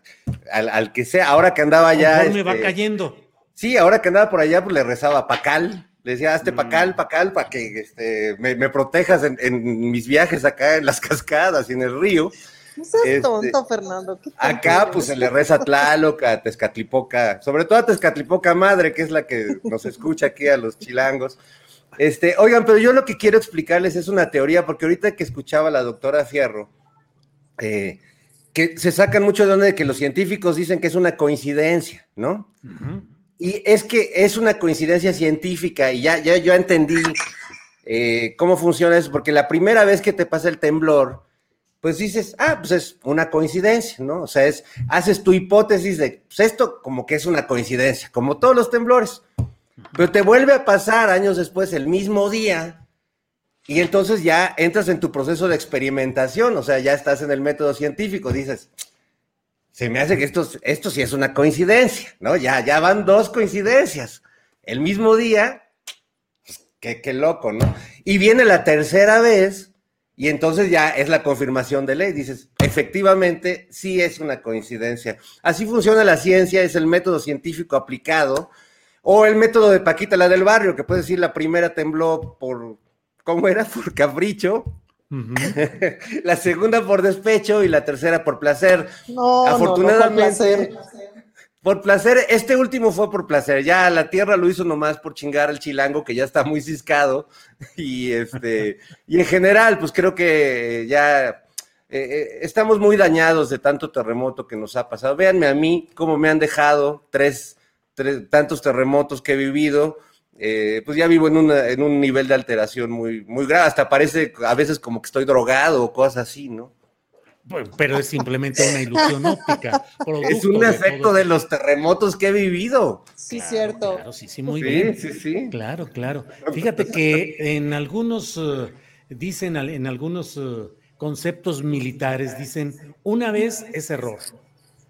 al, al que sea. Ahora que andaba allá. Conforme va este, cayendo. Sí, ahora que andaba por allá, pues le rezaba a Pacal. Le decía, Mm. hazte Pacal, Pacal, para que este, me, me protejas en, en mis viajes acá en las [LAUGHS] cascadas y en el río. No seas Este, tonto, Fernando. ¿qué tonto Acá, eres? pues se le reza a Tlaloc, a Tezcatlipoca, sobre todo a Tezcatlipoca Madre, que es la que nos escucha aquí a los chilangos. Este, oigan, pero yo lo que quiero explicarles es una teoría, porque ahorita que escuchaba a la doctora Fierro, eh, que se sacan mucho de onda de que los científicos dicen que es una coincidencia, ¿no? Y es que es una coincidencia científica y ya, ya yo entendí eh, cómo funciona eso, porque la primera vez que te pasa el temblor, pues dices, ah, pues es una coincidencia, ¿no? O sea, es, haces tu hipótesis de, pues esto como que es una coincidencia, como todos los temblores. Pero te vuelve a pasar años después, el mismo día, y entonces ya entras en tu proceso de experimentación, o sea, ya estás en el método científico, dices, se me hace que esto, esto sí es una coincidencia, ¿no? Ya, ya van dos coincidencias. El mismo día, pues, qué, qué loco, ¿no? Y viene la tercera vez, y entonces ya es la confirmación de ley. Dices, efectivamente, sí es una coincidencia. Así funciona la ciencia, es el método científico aplicado, o el método de Paquita, la del barrio, que puede decir la primera tembló por, ¿cómo era? [LAUGHS] Por capricho. [LAUGHS] la segunda por despecho y la tercera por placer. No, Afortunadamente, no, no, por por placer, este último fue por placer. Ya la tierra lo hizo nomás por chingar al chilango, que ya está muy ciscado. [LAUGHS] Y este, y en general, pues creo que ya eh, eh, estamos muy dañados de tanto terremoto que nos ha pasado. Véanme a mí, cómo me han dejado tres, tres- tantos terremotos que he vivido. Eh, pues ya vivo en, una- en un nivel de alteración muy, muy grave. Hasta parece a veces como que estoy drogado o cosas así, ¿no? Pues, Pero es simplemente una ilusión óptica. [LAUGHS] Es un efecto de los terremotos que he vivido. Sí, cierto. Claro, sí, sí, muy Sí, bien. sí, sí. Claro, claro. Fíjate que en algunos, eh, dicen en algunos eh, conceptos militares dicen, una vez es error,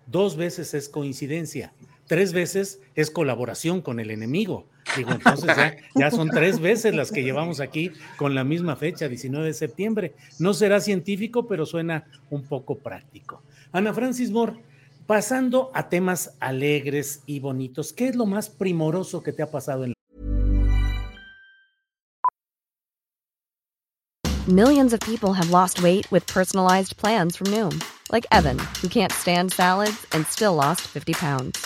dos veces es coincidencia, tres veces es colaboración con el enemigo. Digo, entonces ya, [LAUGHS] ya, son tres veces las que llevamos aquí con la misma fecha, 19 de septiembre. No será científico, pero suena un poco práctico. Ana Francis Moore, pasando a temas alegres y bonitos, ¿qué es lo más primoroso que te ha pasado en la Millions of people have lost weight with personalized plans from Noom, like Evan, who can't stand salads and still lost 50 pounds.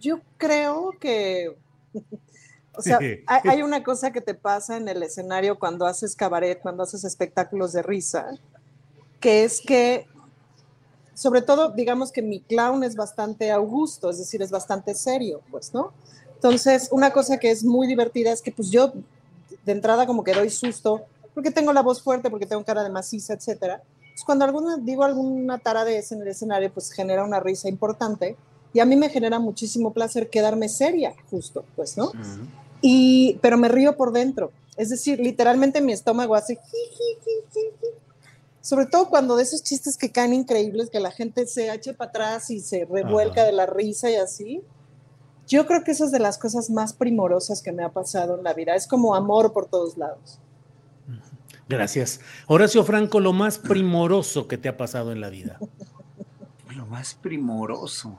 yo creo que... O sea, hay, una cosa que te pasa en el escenario cuando haces cabaret, cuando haces espectáculos de risa, que es que sobre todo, digamos que mi clown es bastante augusto, es decir, es bastante serio, pues, ¿no? Entonces, una cosa que es muy divertida es que, pues, yo de entrada como que doy susto, porque tengo la voz fuerte, porque tengo cara de maciza, etcétera. Pues cuando alguna, digo alguna taradez en el escenario, pues genera una risa importante y a mí me genera muchísimo placer quedarme seria, justo, pues, ¿no? Y, pero me río por dentro. Es decir, literalmente mi estómago hace sobre todo cuando de esos chistes que caen increíbles, que la gente se eche para atrás y se revuelca de la risa y así. Yo creo que eso es de las cosas más primorosas que me ha pasado en la vida. Es como amor por todos lados. Gracias. Horacio Franco, lo más primoroso que te ha pasado en la vida. [LAUGHS] Más primoroso.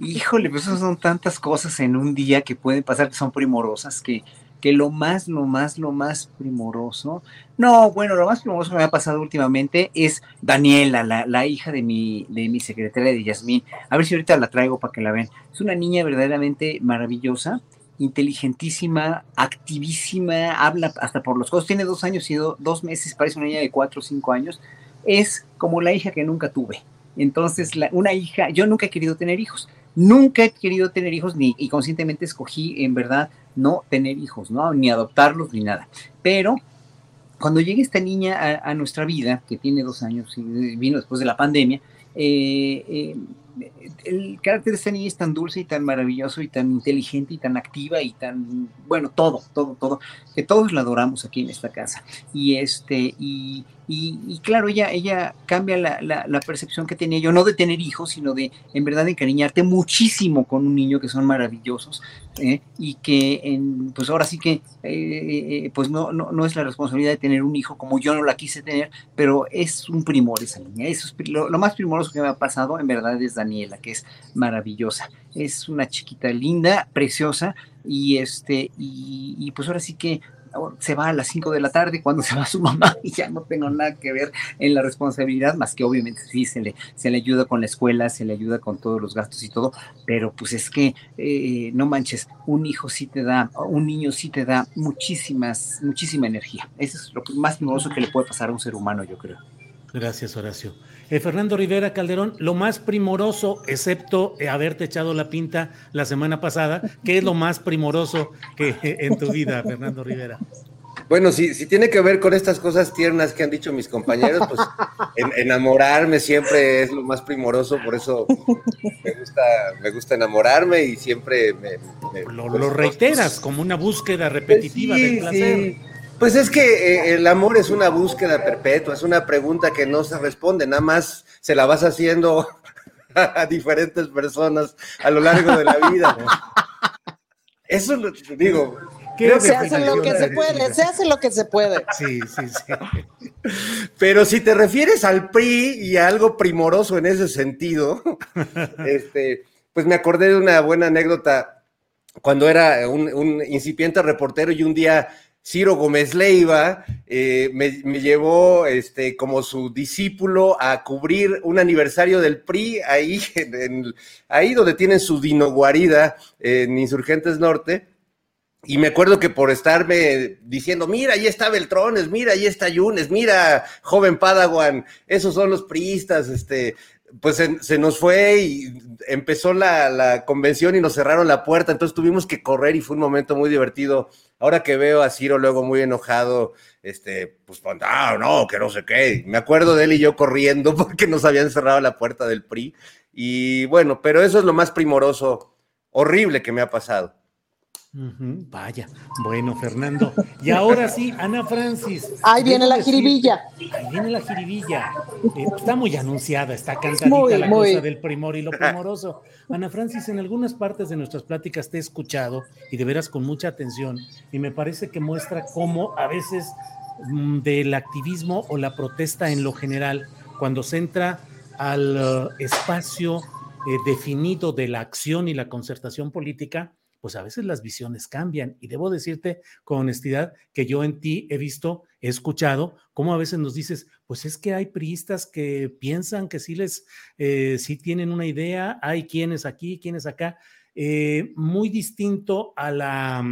Híjole, pues son tantas cosas en un día que pueden pasar que son primorosas que que lo más, lo más, lo más primoroso. No, bueno, lo más primoroso que me ha pasado últimamente es Daniela, la, hija de mi, de mi secretaria de Yasmín. A ver si ahorita la traigo para que la vean. Es una niña verdaderamente maravillosa, inteligentísima, activísima, habla hasta por los codos. Tiene dos años y dos meses, parece una niña de cuatro o cinco años. Es como la hija que nunca tuve. Entonces, una hija, yo nunca he querido tener hijos. Nunca he querido tener hijos ni y conscientemente escogí en verdad no tener hijos, ¿no? Ni adoptarlos ni nada. Pero cuando llega esta niña a, nuestra vida, que tiene dos años y vino después de la pandemia, eh, eh, el carácter de esta niña es tan dulce y tan maravilloso y tan inteligente y tan activa y tan, bueno, todo, todo, todo, que todos la adoramos aquí en esta casa. Y este, y, y, claro, ella, ella cambia la, la, percepción que tenía yo, no de tener hijos, sino de en verdad encariñarte muchísimo con un niño que son maravillosos ¿eh? y que en, pues ahora sí que eh, eh, pues no, no, no, es la responsabilidad de tener un hijo como yo no la quise tener, pero es un primor esa niña. Eso es, lo, lo, más primoroso que me ha pasado en verdad es Daniela, que es maravillosa. Es una chiquita linda, preciosa y este y, y pues ahora sí que se va a las 5 de la tarde cuando se va su mamá [LAUGHS] y ya no tengo nada que ver en la responsabilidad, más que obviamente sí se le, se le ayuda con la escuela, se le ayuda con todos los gastos y todo, pero pues es que eh, no manches, un hijo sí te da, un niño sí te da muchísimas, muchísima energía. Eso es lo más hermoso que le puede pasar a un ser humano, yo creo. Gracias, Horacio. Eh, Fernando Rivera Calderón, lo más primoroso, excepto eh, haberte echado la pinta la semana pasada, ¿qué es lo más primoroso que en tu vida, Fernando Rivera? Bueno, si, si tiene que ver con estas cosas tiernas que han dicho mis compañeros, pues enamorarme siempre es lo más primoroso, por eso me gusta, me gusta enamorarme y siempre me... lo, pues, reiteras pues, como una búsqueda repetitiva pues del placer. Pues es que eh, el amor es una búsqueda perpetua, es una pregunta que no se responde, nada más se la vas haciendo [LAUGHS] a diferentes personas a lo largo de la vida. Eso lo digo, se hace lo que se puede, se hace lo que se puede. Sí, sí, sí. Pero si te refieres al PRI y a algo primoroso en ese sentido, [LAUGHS] este, pues me acordé de una buena anécdota cuando era un, un incipiente reportero y un día Ciro Gómez Leiva eh, me, llevó este, como su discípulo a cubrir un aniversario del PRI ahí, [LAUGHS] ahí donde tienen su dino guarida en Insurgentes Norte. Y me acuerdo que por estarme diciendo, mira, ahí está Beltrones, mira, ahí está Yunes, mira, joven Padawan, esos son los priistas, este, pues se, nos fue y empezó la, la, convención y nos cerraron la puerta, entonces tuvimos que correr y fue un momento muy divertido. Ahora que veo a Ciro luego muy enojado, este, pues, ah, no, que no sé qué. Me acuerdo de él y yo corriendo [LAUGHS] porque nos habían cerrado la puerta del PRI. Y bueno, pero eso es lo más primoroso, horrible que me ha pasado vaya, bueno, Fernando. Y ahora sí, Ana Francis. Ahí viene la jiribilla. Ahí viene la jiribilla. Eh, está muy anunciada, está cantadita la cosa del primor y lo primoroso. Ana Francis, en algunas partes de nuestras pláticas te he escuchado y de veras con mucha atención y me parece que muestra cómo a veces mm, del activismo o la protesta en lo general, cuando se entra al uh, espacio eh, definido de la acción y la concertación política, pues a veces las visiones cambian. Y debo decirte con honestidad que yo en ti he visto, he escuchado cómo a veces nos dices, pues es que hay priistas que piensan que sí les, eh, sí tienen una idea, hay quienes aquí, quienes acá, eh, muy distinto a la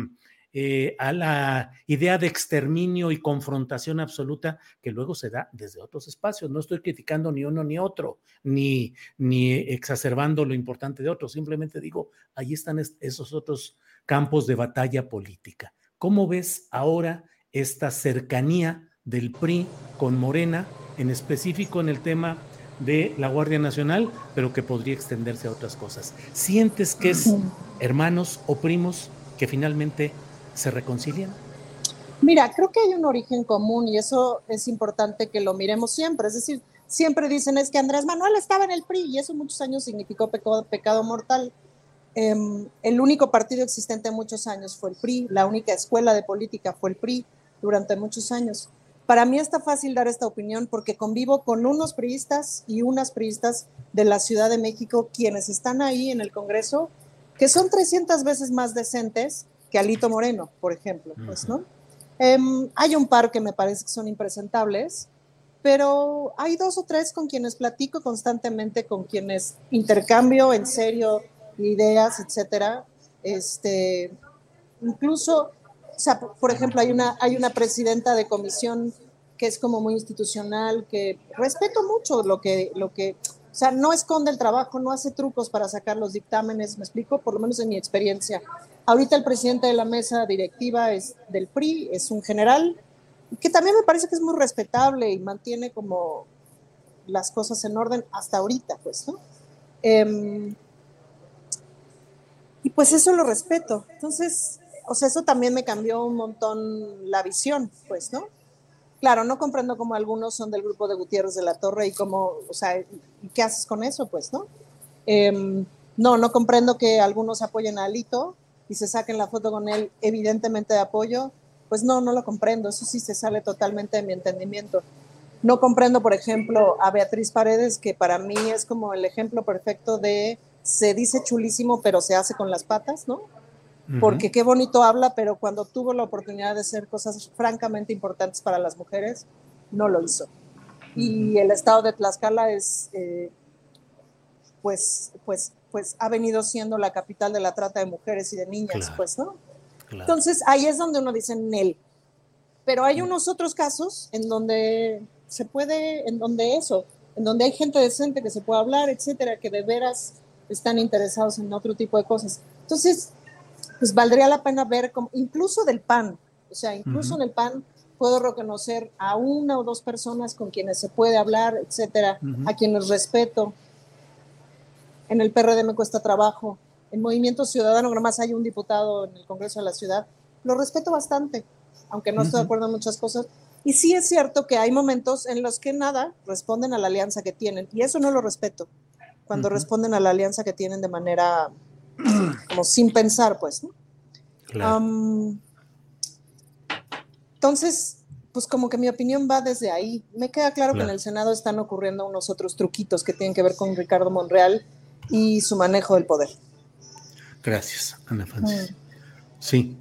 eh, a la idea de exterminio y confrontación absoluta que luego se da desde otros espacios. No estoy criticando ni uno ni otro, ni, ni exacerbando lo importante de otro, simplemente digo, ahí están esos otros campos de batalla política. ¿Cómo ves ahora esta cercanía del PRI con Morena, en específico en el tema de la Guardia Nacional, pero que podría extenderse a otras cosas? ¿Sientes que es hermanos o primos que finalmente se reconcilian? Mira, creo que hay un origen común y eso es importante que lo miremos siempre. Es decir, siempre dicen es que Andrés Manuel estaba en el PRI y eso muchos años significó pecado, mortal. Em, el único partido existente muchos años fue el PRI, la única escuela de política fue el PRI durante muchos años. Para mí está fácil dar esta opinión porque convivo con unos priistas y unas priistas de la Ciudad de México quienes están ahí en el Congreso, que son 300 veces más decentes que Alito Moreno, por ejemplo, pues, ¿no? Em, hay un par que me parece que son impresentables, pero hay dos o tres con quienes platico constantemente, con quienes intercambio en serio ideas, etcétera. Este, incluso, o sea, por ejemplo, hay una, hay una presidenta de comisión que es como muy institucional, que respeto mucho lo que, lo que, o sea, no esconde el trabajo, no hace trucos para sacar los dictámenes, me explico, por lo menos en mi experiencia. Ahorita el presidente de la mesa directiva es del PRI, es un general, que también me parece que es muy respetable y mantiene como las cosas en orden hasta ahorita, pues, ¿no? Em, y pues eso lo respeto. Entonces, o sea, eso también me cambió un montón la visión, pues, ¿no? Claro, no comprendo cómo algunos son del grupo de Gutiérrez de la Torre y cómo, o sea, ¿qué haces con eso, pues, no? Em, no, no comprendo que algunos apoyen a Alito, y se saquen la foto con él, evidentemente de apoyo, pues no, no lo comprendo, eso sí se sale totalmente de mi entendimiento. No comprendo, por ejemplo, a Beatriz Paredes, que para mí es como el ejemplo perfecto de se dice chulísimo, pero se hace con las patas, ¿no? Porque qué bonito habla, pero cuando tuvo la oportunidad de hacer cosas francamente importantes para las mujeres, no lo hizo. Y el estado de Tlaxcala es, eh, pues, pues pues ha venido siendo la capital de la trata de mujeres y de niñas, pues, ¿no? Entonces ahí es donde uno dice Nel. Pero hay unos otros casos en donde se puede, en donde eso, en donde hay gente decente que se puede hablar, etcétera, que de veras están interesados en otro tipo de cosas. Entonces, pues valdría la pena ver, como, incluso del PAN, o sea, incluso en el PAN puedo reconocer a una o dos personas con quienes se puede hablar, etcétera, a quienes respeto, en el PRD me cuesta trabajo. En Movimiento Ciudadano, nomás hay un diputado en el Congreso de la Ciudad. Lo respeto bastante, aunque no estoy de acuerdo en muchas cosas. Y sí es cierto que hay momentos en los que nada responden a la alianza que tienen. Y eso no lo respeto. Cuando responden a la alianza que tienen de manera como sin pensar, pues. Entonces, pues como que mi opinión va desde ahí. Me queda claro, que Claro. en el Senado están ocurriendo unos otros truquitos que tienen que ver con Ricardo Monreal y su manejo del poder. Gracias, Ana Francis. Mm. Sí.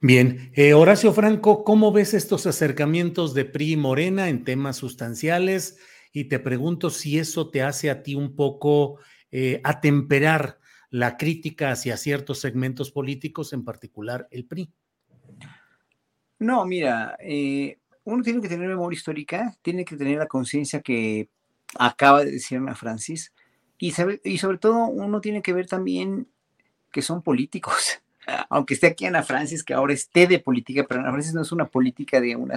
Bien, Eh, Horacio Franco, ¿cómo ves estos acercamientos de PRI y Morena en temas sustanciales? Y te pregunto si eso te hace a ti un poco eh, atemperar la crítica hacia ciertos segmentos políticos, en particular el PRI. No, mira, eh, uno tiene que tener memoria histórica, tiene que tener la conciencia que acaba de decir Ana Francis, y, sabe- y sobre todo uno tiene que ver también que son políticos. [LAUGHS] Aunque esté aquí Ana Francis, que ahora esté de política, pero Ana Francis no es una política de una,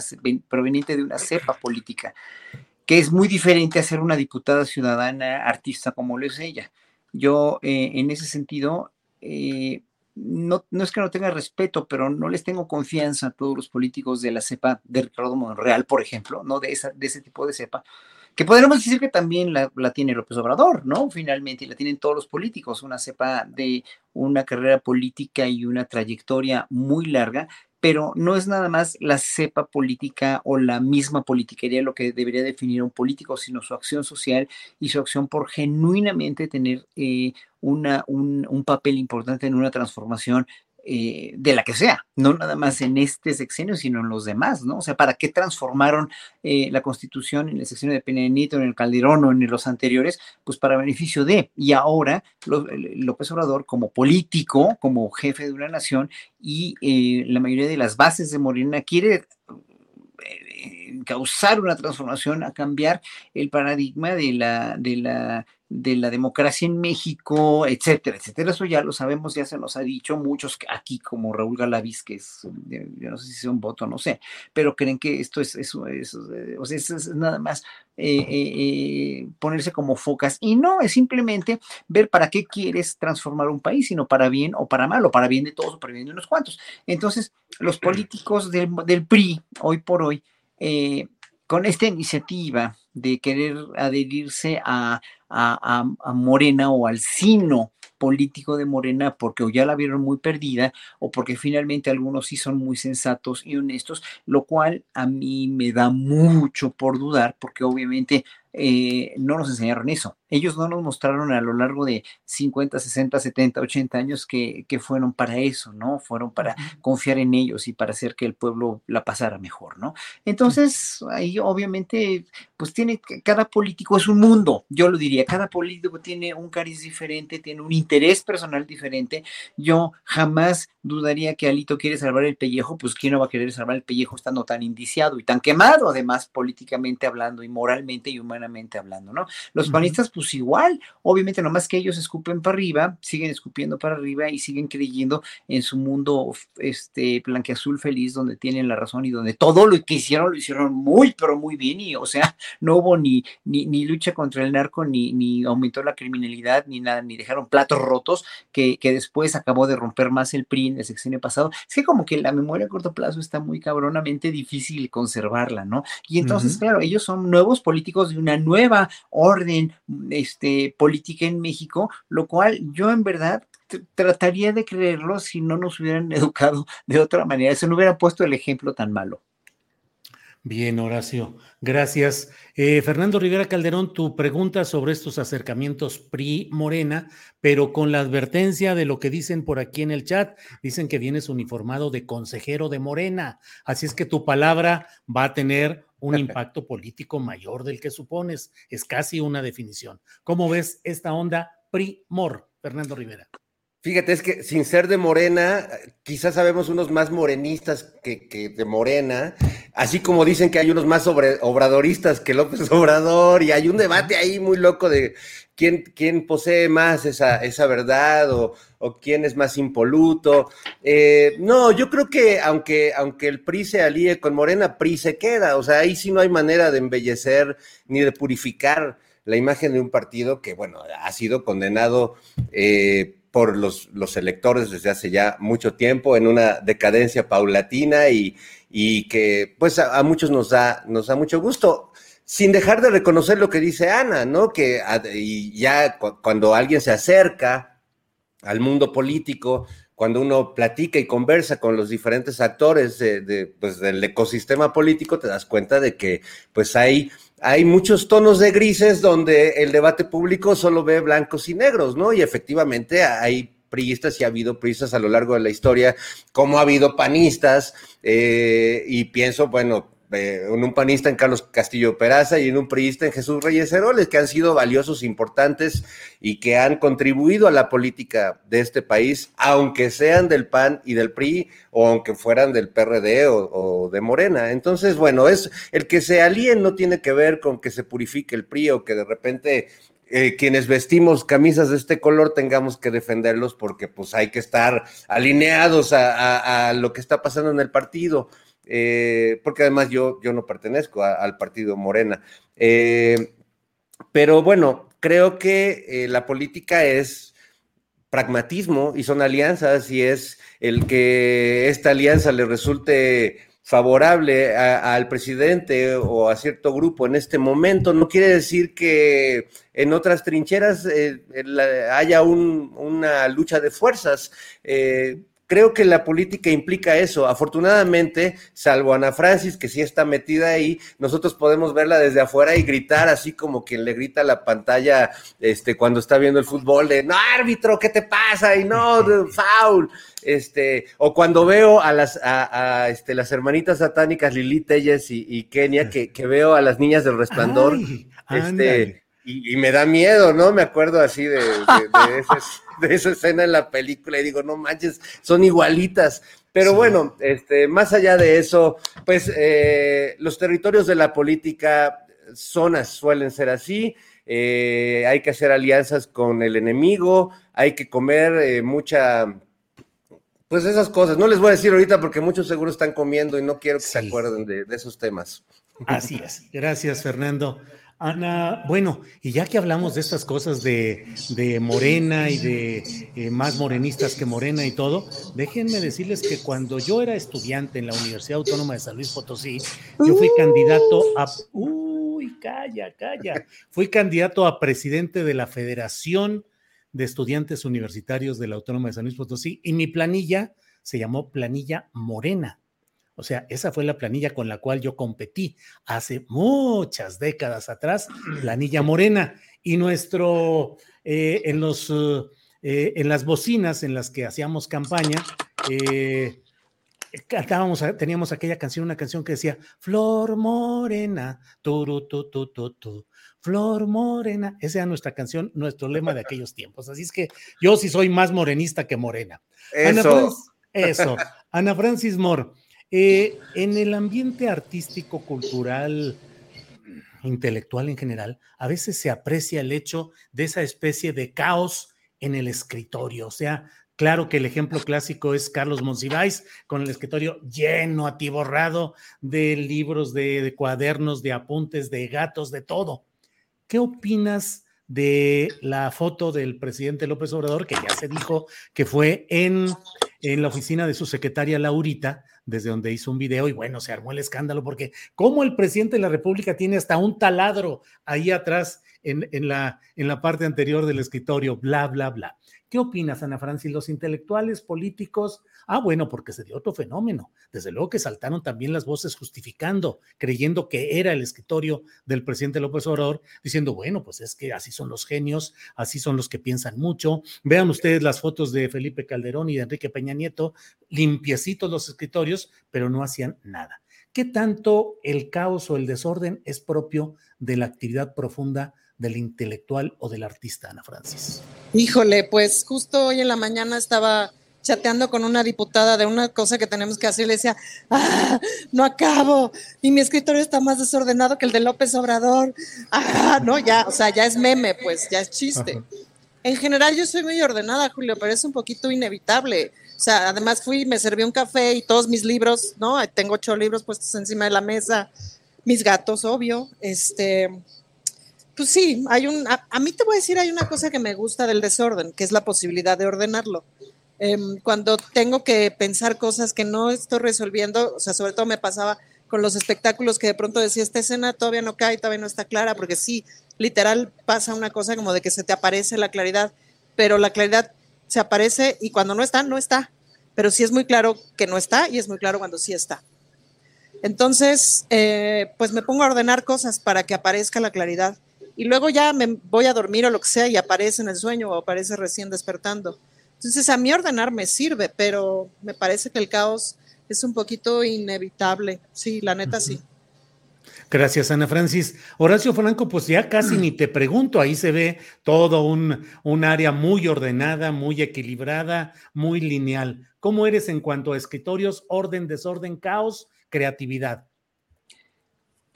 proveniente de una cepa política, que es muy diferente a ser una diputada ciudadana artista como lo es ella. Yo, eh, en ese sentido, eh, no, no es que no tenga respeto, pero no les tengo confianza a todos los políticos de la cepa de Ricardo Monreal, por ejemplo, ¿no? De, esa, de ese tipo de cepa, que podríamos decir que también la, tiene López Obrador, ¿no? Finalmente, y la tienen todos los políticos, una cepa de una carrera política y una trayectoria muy larga, pero no es nada más la cepa política o la misma politiquería lo que debería definir a un político, sino su acción social y su acción por genuinamente tener eh, una, un, un papel importante en una transformación eh, de la que sea, no nada más en este sexenio, sino en los demás, ¿no? O sea, ¿para qué transformaron eh, la constitución en el sexenio de Peña Nieto, en el Calderón o en los anteriores? Pues para beneficio de, y ahora López Obrador como político, como jefe de una nación y eh, la mayoría de las bases de Morena quiere causar una transformación, a cambiar el paradigma de la, de la, de la democracia en México, etcétera, etcétera. Eso ya lo sabemos, ya se nos ha dicho muchos aquí, como Raúl Galaviz, que es, eh, yo no sé si sea un voto, no sé, pero creen que esto es, eso es, eh, o sea, es, es nada más eh, ponerse como focas. Y no, es simplemente ver para qué quieres transformar un país, sino para bien o para mal, o para bien de todos o para bien de unos cuantos. Entonces, los políticos del, PRI, hoy por hoy, con esta iniciativa de querer adherirse a, a- a- a Morena o al sino político de Morena porque o ya la vieron muy perdida o porque finalmente algunos sí son muy sensatos y honestos, lo cual a mí me da mucho por dudar porque obviamente eh, no nos enseñaron eso. Ellos no nos mostraron a lo largo de 50, 60, 70, 80 años que, que fueron para eso, ¿no? Fueron para confiar en ellos y para hacer que el pueblo la pasara mejor, ¿no? Entonces, ahí obviamente, pues tiene, cada político es un mundo, yo lo diría, cada político tiene un cariz diferente, tiene un interés personal diferente. Yo jamás dudaría que Alito quiere salvar el pellejo, pues ¿quién no va a querer salvar el pellejo estando tan indiciado y tan quemado, además, políticamente hablando y moralmente y humanamente hablando, ¿no? Los panistas, pues igual, obviamente, nomás que ellos escupen para arriba, siguen escupiendo para arriba y siguen creyendo en su mundo este blanqueazul feliz donde tienen la razón y donde todo lo que hicieron lo hicieron muy pero muy bien y o sea no hubo ni ni, ni lucha contra el narco ni, ni aumentó la criminalidad ni nada ni dejaron platos rotos que, que después acabó de romper más el PRI en el sexenio pasado. Es que como que la memoria a corto plazo está muy cabronamente difícil conservarla no y entonces claro ellos son nuevos políticos de una nueva orden este política en México lo cual yo en verdad tr- trataría de creerlo si no nos hubieran [LAUGHS] educado de otra manera, si no hubieran puesto el ejemplo tan malo. Bien, Horacio, gracias. Eh, Fernando Rivera Calderón, tu pregunta sobre estos acercamientos PRI-Morena, pero con la advertencia de lo que dicen por aquí en el chat, dicen que vienes uniformado de consejero de Morena, así es que tu palabra va a tener un impacto político mayor del que supones, es casi una definición. ¿Cómo ves esta onda PRI-MOR, Fernando Rivera? Fíjate, es que sin ser de Morena, quizás sabemos unos más morenistas que, que de Morena, así como dicen que hay unos más obradoristas que López [LAUGHS] Obrador, y hay un debate ahí muy loco de quién, quién posee más esa, esa verdad o, o quién es más impoluto. Eh, no, yo creo que aunque, aunque el PRI se alíe con Morena, PRI se queda, o sea, ahí sí no hay manera de embellecer ni de purificar la imagen de un partido que, bueno, ha sido condenado eh, por los, los electores desde hace ya mucho tiempo en una decadencia paulatina y, y que pues a, muchos nos da, nos da mucho gusto, sin dejar de reconocer lo que dice Ana, ¿no? Que a- y ya cu- cuando alguien se acerca al mundo político, cuando uno platica y conversa con los diferentes actores de, pues, del ecosistema político, te das cuenta de que pues hay, hay muchos tonos de grises donde el debate público solo ve blancos y negros, ¿no? Y efectivamente hay priistas y ha habido priistas a lo largo de la historia, como ha habido panistas, eh, y pienso, bueno, en un panista en Carlos Castillo Peraza y en un priista en Jesús Reyes Heroles, que han sido valiosos, importantes y que han contribuido a la política de este país, aunque sean del PAN y del PRI o aunque fueran del PRD o, de Morena. Entonces, bueno, es el que se alíen no tiene que ver con que se purifique el PRI o que de repente eh, quienes vestimos camisas de este color tengamos que defenderlos porque pues hay que estar alineados a lo que está pasando en el partido. Eh, porque además yo, yo no pertenezco al partido Morena. Eh, pero bueno, creo que eh, la política es pragmatismo y son alianzas y es el que esta alianza le resulte favorable al presidente o a cierto grupo en este momento, no quiere decir que en otras trincheras haya una lucha de fuerzas creo que la política implica eso. Afortunadamente, salvo Ana Francis, que sí está metida ahí, nosotros podemos verla desde afuera y gritar así como quien le grita a la pantalla este, cuando está viendo el fútbol de, no, árbitro, ¿qué te pasa? Y no, foul. Este, o cuando veo a las, a, este, las hermanitas satánicas Lili Telles y, Kenia, que, veo a las niñas del resplandor, este, y, me da miedo, ¿no? Me acuerdo así de, de, de [LAUGHS] de esa escena en la película y digo, no manches, son igualitas. Pero bueno, este, más allá de eso, pues eh, los territorios de la política, zonas suelen ser así. Eh, hay que hacer alianzas con el enemigo, hay que comer eh, mucha, pues esas cosas. No les voy a decir ahorita porque muchos seguro están comiendo y no quiero que se acuerden de, de esos temas. Así es. Gracias, Fernando. Ana, bueno, y ya que hablamos de estas cosas de, Morena y de eh, más morenistas que Morena y todo, déjenme decirles que cuando yo era estudiante en la Universidad Autónoma de San Luis Potosí, yo fui candidato a... Uy, calla, calla. Fui candidato a presidente de la Federación de Estudiantes Universitarios de la Autónoma de San Luis Potosí y mi planilla se llamó Planilla Morena o sea, esa fue la planilla con la cual yo competí hace muchas décadas atrás, planilla morena. Y nuestro, eh, en, los, eh, en las bocinas en las que hacíamos campaña, eh, cantábamos, teníamos aquella canción, una canción que decía, Flor Morena, turu, tu, tu, tu, tu, Flor Morena. Esa era nuestra canción, nuestro lema de aquellos tiempos. Así es que yo sí soy más morenista que morena. Eso. eso. Ana Francis Moore. Eh, en el ambiente artístico, cultural, intelectual en general, a veces se aprecia el hecho de esa especie de caos en el escritorio. O sea, claro que el ejemplo clásico es Carlos Monsiváis, con el escritorio lleno, atiborrado de libros, de, cuadernos, de apuntes, de gatos, de todo. ¿Qué opinas de la foto del presidente López Obrador, que ya se dijo que fue en, en la oficina de su secretaria Laurita, desde donde hizo un video y bueno, se armó el escándalo porque como el presidente de la República tiene hasta un taladro ahí atrás en, en, la, en la parte anterior del escritorio, bla, bla, bla. ¿Qué opinas, Ana Francis? Los intelectuales políticos, ah, bueno, porque se dio otro fenómeno. Desde luego que saltaron también las voces justificando, creyendo que era el escritorio del presidente López Obrador, diciendo, bueno, pues es que así son los genios, así son los que piensan mucho. Vean ustedes las fotos de Felipe Calderón y de Enrique Peña Nieto, limpiecitos los escritorios, pero no hacían nada. ¿Qué tanto el caos o el desorden es propio de la actividad profunda del intelectual o del artista, Ana Francis? Híjole, pues justo hoy en la mañana estaba chateando con una diputada de una cosa que tenemos que hacer y le decía, ah, no acabo, y mi escritorio está más desordenado que el de López Obrador, ah, no, ya, o sea, ya es meme, pues, ya es chiste. En general yo soy muy ordenada, Julio, pero es un poquito inevitable. O sea, además fui, me serví un café y todos mis libros, ¿no? Tengo ocho libros puestos encima de la mesa, mis gatos, obvio, este, pues sí, hay un, a, mí te voy a decir, hay una cosa que me gusta del desorden, que es la posibilidad de ordenarlo. Em, cuando tengo que pensar cosas que no estoy resolviendo, o sea, sobre todo me pasaba con los espectáculos que de pronto decía, esta escena todavía no cae, todavía no está clara, porque sí, literal pasa una cosa como de que se te aparece la claridad, pero la claridad se aparece y cuando no está, no está. Pero sí es muy claro que no está y es muy claro cuando sí está. Entonces, eh, pues me pongo a ordenar cosas para que aparezca la claridad. Y luego ya me voy a dormir o lo que sea y aparece en el sueño o aparece recién despertando. Entonces, a mí ordenar me sirve, pero me parece que el caos es un poquito inevitable. Sí, la neta sí. Gracias, Ana Francis. Horacio Franco, pues ya casi ni te pregunto, ahí se ve todo un, un, área muy ordenada, muy equilibrada, muy lineal. ¿Cómo eres en cuanto a escritorios, orden, desorden, caos, creatividad?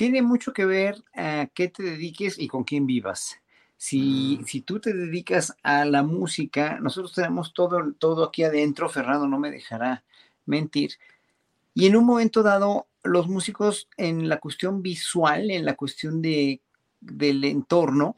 Tiene mucho que ver a qué te dediques y con quién vivas. Si, Mm. si tú te dedicas a la música, nosotros tenemos todo, todo aquí adentro, Fernando no me dejará mentir, y en un momento dado, los músicos en la cuestión visual, en la cuestión de, del entorno,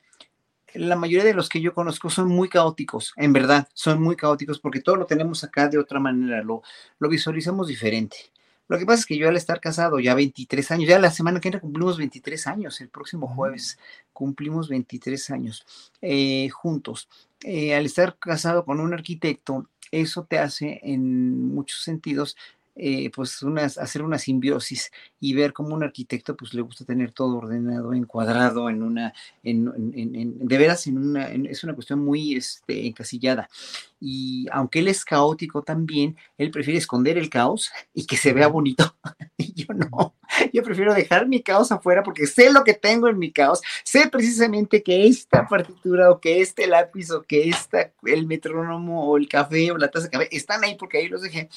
la mayoría de los que yo conozco son muy caóticos, en verdad, son muy caóticos porque todo lo tenemos acá de otra manera, lo, lo visualizamos diferente. Lo que pasa es que yo al estar casado ya 23 años, ya la semana que viene cumplimos 23 años, el próximo jueves cumplimos 23 años eh, juntos. Eh, al estar casado con un arquitecto, eso te hace en muchos sentidos eh, pues unas, hacer una simbiosis y ver cómo un arquitecto pues le gusta tener todo ordenado, encuadrado en una, en, en, en, de veras en una, es una cuestión muy este, encasillada. Y aunque él es caótico también, él prefiere esconder el caos y que se vea bonito. [LAUGHS] y yo no, yo prefiero dejar mi caos afuera porque sé lo que tengo en mi caos, sé precisamente que esta partitura o que este lápiz o que esta, el metrónomo o el café o la taza de café están ahí porque ahí los dejé.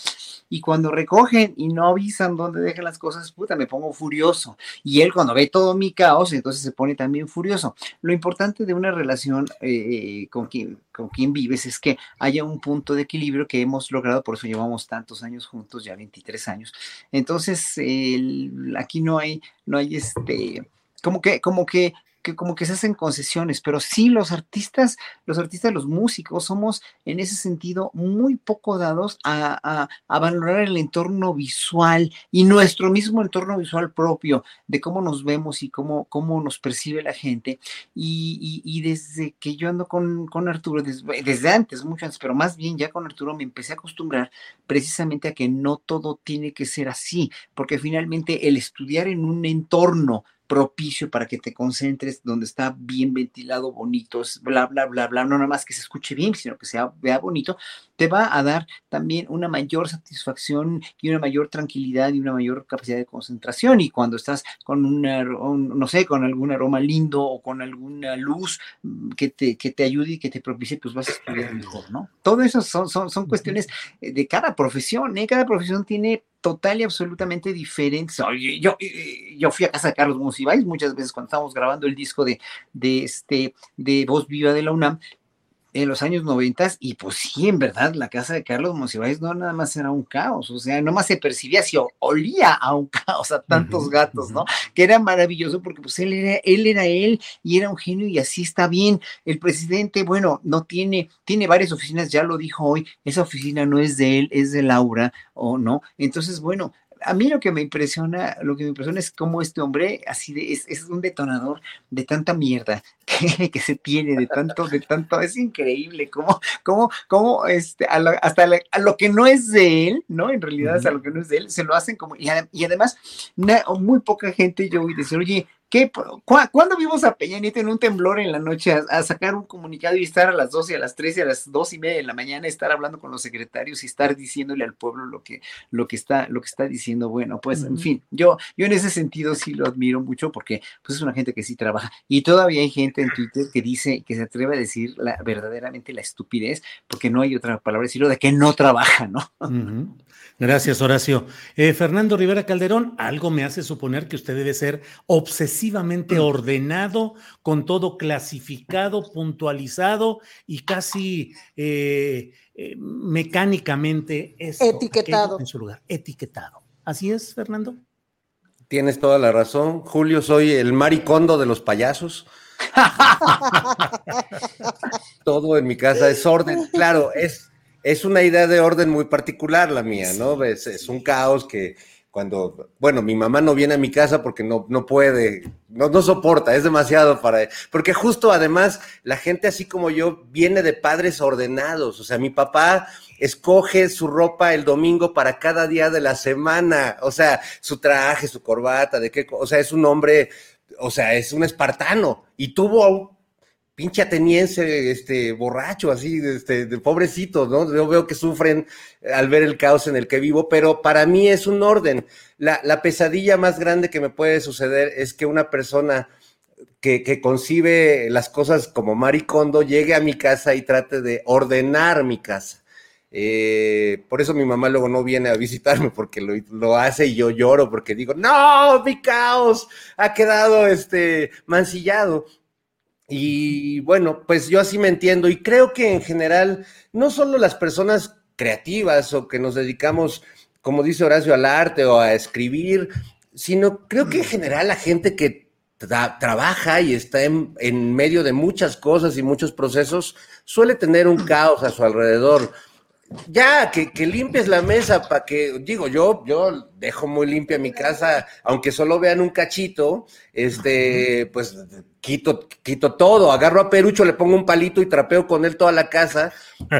Y cuando recogen y no avisan dónde dejan las cosas, puta, me pongo furioso. Y él cuando ve todo mi caos, entonces se pone también furioso. Lo importante de una relación eh, con, quien, con quien vives es que haya un punto de equilibrio que hemos logrado, por eso llevamos tantos años juntos, ya 23 años. Entonces, aquí no hay, no hay este, como que, como que que como que se hacen concesiones, pero sí los artistas, los artistas, los músicos, somos en ese sentido muy poco dados a, a, a, valorar el entorno visual y nuestro mismo entorno visual propio, de cómo nos vemos y cómo, cómo nos percibe la gente. Y, y, y desde que yo ando con, con Arturo, desde, desde antes, mucho antes, pero más bien ya con Arturo me empecé a acostumbrar precisamente a que no todo tiene que ser así, porque finalmente el estudiar en un entorno propicio para que te concentres, donde está bien ventilado, bonito, bla, bla, bla, bla, no nada más que se escuche bien, sino que sea, vea bonito, te va a dar también una mayor satisfacción y una mayor tranquilidad y una mayor capacidad de concentración. Y cuando estás con una, un, no sé, con algún aroma lindo o con alguna luz que te, que te ayude y que te propicie, pues vas a estudiar mejor, ¿no? Todo eso son, son, son cuestiones de cada profesión, ¿eh? Cada profesión tiene total y absolutamente diferentes. Yo, yo fui a casa de Carlos Monsiváis muchas veces cuando estábamos grabando el disco de, de, este, de Voz Viva de la UNAM en los años noventas y pues sí, en verdad, la casa de Carlos Monsiváis no nada más era un caos, o sea, no más se percibía, si olía a un [LAUGHS] caos, a tantos uh -huh, gatos, ¿no? Uh -huh. Que era maravilloso porque pues él era, él era él y era un genio y así está bien. El presidente, bueno, no tiene, tiene varias oficinas, ya lo dijo hoy, esa oficina no es de él, es de Laura, o no. Entonces, bueno, a mí lo que me impresiona, lo que me impresiona es cómo este hombre así de, es, es un detonador de tanta mierda [LAUGHS] que, que, se tiene, de tanto, de tanto, es increíble cómo, cómo, cómo este, a lo, hasta la, a lo que no es de él, ¿no? En realidad, uh -huh. hasta lo que no es de él, se lo hacen como, y, y además, na, muy poca gente yo voy a decir, oye, ¿Qué, cu ¿Cuándo vimos a Peña Nieto en un temblor en la noche a, a, sacar un comunicado y estar a las 12, a las 13, a las 2 y media de la mañana, estar hablando con los secretarios y estar diciéndole al pueblo lo que, lo que, está, lo que está diciendo? Bueno, pues, uh -huh. en fin, yo, yo en ese sentido sí lo admiro mucho porque pues, es una gente que sí trabaja. Y todavía hay gente en Twitter que dice, que se atreve a decir la, verdaderamente la estupidez, porque no hay otra palabra decirlo, de que no trabaja, ¿no? Uh -huh. Gracias, Horacio. Eh, Fernando Rivera Calderón, algo me hace suponer que usted debe ser obsesivamente ordenado, con todo clasificado, puntualizado y casi eh, eh, mecánicamente esto, etiquetado en su lugar, etiquetado. ¿Así es, Fernando? Tienes toda la razón, Julio. Soy el maricondo de los payasos. [LAUGHS] todo en mi casa es orden. Claro, es es una idea de orden muy particular la mía, ¿no? Es, es un caos que cuando, bueno, mi mamá no viene a mi casa porque no, no puede, no, no soporta, es demasiado para, porque justo además la gente así como yo viene de padres ordenados, o sea, mi papá escoge su ropa el domingo para cada día de la semana, o sea, su traje, su corbata, de qué, o sea, es un hombre, o sea, es un espartano y tuvo pinche ateniense, este, borracho, así, este, de pobrecito, ¿no? Yo veo que sufren al ver el caos en el que vivo, pero para mí es un orden. La, la pesadilla más grande que me puede suceder es que una persona que, que, concibe las cosas como maricondo llegue a mi casa y trate de ordenar mi casa. Eh, por eso mi mamá luego no viene a visitarme porque lo, lo, hace y yo lloro porque digo, no, mi caos ha quedado este, mancillado. Y bueno, pues yo así me entiendo y creo que en general no solo las personas creativas o que nos dedicamos, como dice Horacio, al arte o a escribir, sino creo que en general la gente que tra trabaja y está en, en, medio de muchas cosas y muchos procesos suele tener un caos a su alrededor. Ya, que, que limpies la mesa para que, digo, yo, yo dejo muy limpia mi casa, aunque solo vean un cachito, este, pues quito, quito todo, agarro a Perucho, le pongo un palito y trapeo con él toda la casa.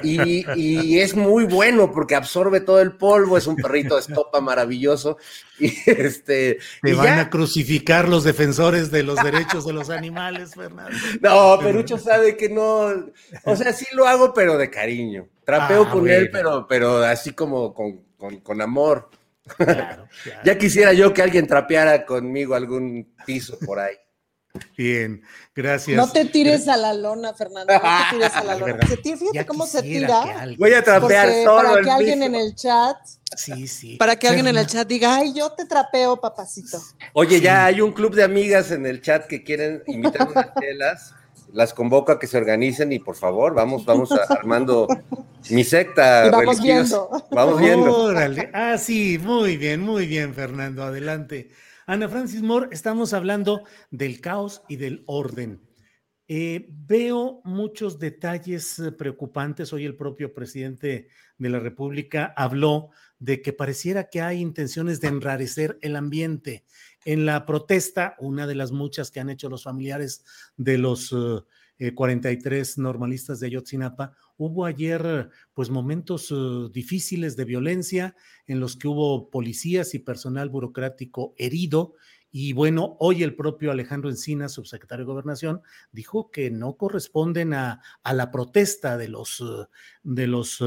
Y, y es muy bueno porque absorbe todo el polvo, es un perrito de estopa maravilloso. [LAUGHS] Y este. Te y van ya. a crucificar los defensores de los derechos de los animales, Fernando. No, Perucho sabe que no. O sea, sí lo hago, pero de cariño. Trapeo Ah, con bueno. él, pero, pero así como con, con, con amor. Claro, [LAUGHS] claro. Ya quisiera yo que alguien trapeara conmigo algún piso por ahí. Bien, gracias. No te tires a la lona, Fernando. No te tires a la [LAUGHS] lona. Se tira- fíjate Ya cómo se tira. alguien- Voy a trapear solo Para el que alguien piso. en el chat, Sí, sí. para que alguien en el chat diga, ay, yo te trapeo, papacito. Oye, ya hay un club de amigas en el chat que quieren invitar [LAUGHS] unas chelas. Las convoco a que se organicen y por favor, vamos, vamos a- [LAUGHS] armando mi secta. Y vamos religiosa. viendo. Vamos viendo. Órale. Ah, sí, muy bien, muy bien, Fernando. Adelante. Ana Francis Moore, estamos hablando del caos y del orden. Eh, veo muchos detalles eh, preocupantes. Hoy el propio presidente de la República habló de que pareciera que hay intenciones de enrarecer el ambiente. En la protesta, una de las muchas que han hecho los familiares de los eh, eh, 43 normalistas de Ayotzinapa, hubo ayer eh, pues momentos eh, difíciles de violencia en los que hubo policías y personal burocrático herido. Y bueno, hoy el propio Alejandro Encina, subsecretario de Gobernación, dijo que no corresponden a, la protesta de los, eh, de los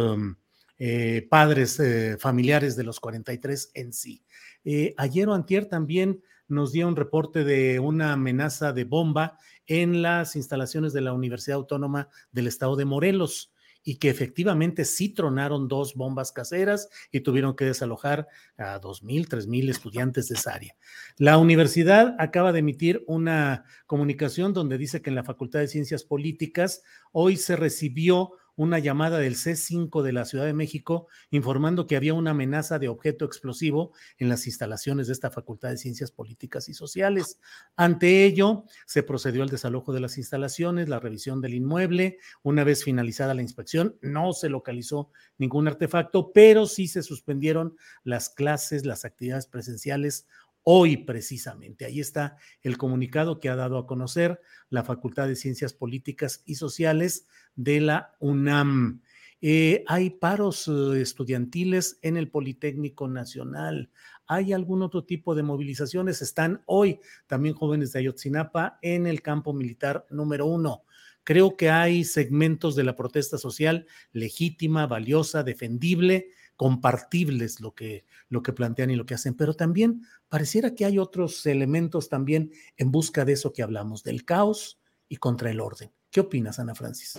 eh, padres eh, familiares de los 43 en sí. Eh, ayer o antier también nos dio un reporte de una amenaza de bomba en las instalaciones de la Universidad Autónoma del Estado de Morelos y que efectivamente sí tronaron dos bombas caseras y tuvieron que desalojar a 2.000, 3.000 estudiantes de esa área. La universidad acaba de emitir una comunicación donde dice que en la Facultad de Ciencias Políticas hoy se recibió una llamada del C5 de la Ciudad de México informando que había una amenaza de objeto explosivo en las instalaciones de esta Facultad de Ciencias Políticas y Sociales. Ante ello, se procedió al desalojo de las instalaciones, la revisión del inmueble. Una vez finalizada la inspección, no se localizó ningún artefacto, pero sí se suspendieron las clases, las actividades presenciales hoy precisamente. Ahí está el comunicado que ha dado a conocer la Facultad de Ciencias Políticas y Sociales de la UNAM. Eh, hay paros eh, estudiantiles en el Politécnico Nacional. ¿Hay algún otro tipo de movilizaciones? Están hoy también jóvenes de Ayotzinapa en el campo militar número uno. Creo que hay segmentos de la protesta social legítima, valiosa, defendible, compartibles lo que, lo que plantean y lo que hacen, pero también pareciera que hay otros elementos también en busca de eso que hablamos, del caos y contra el orden. ¿Qué opinas, Ana Francis?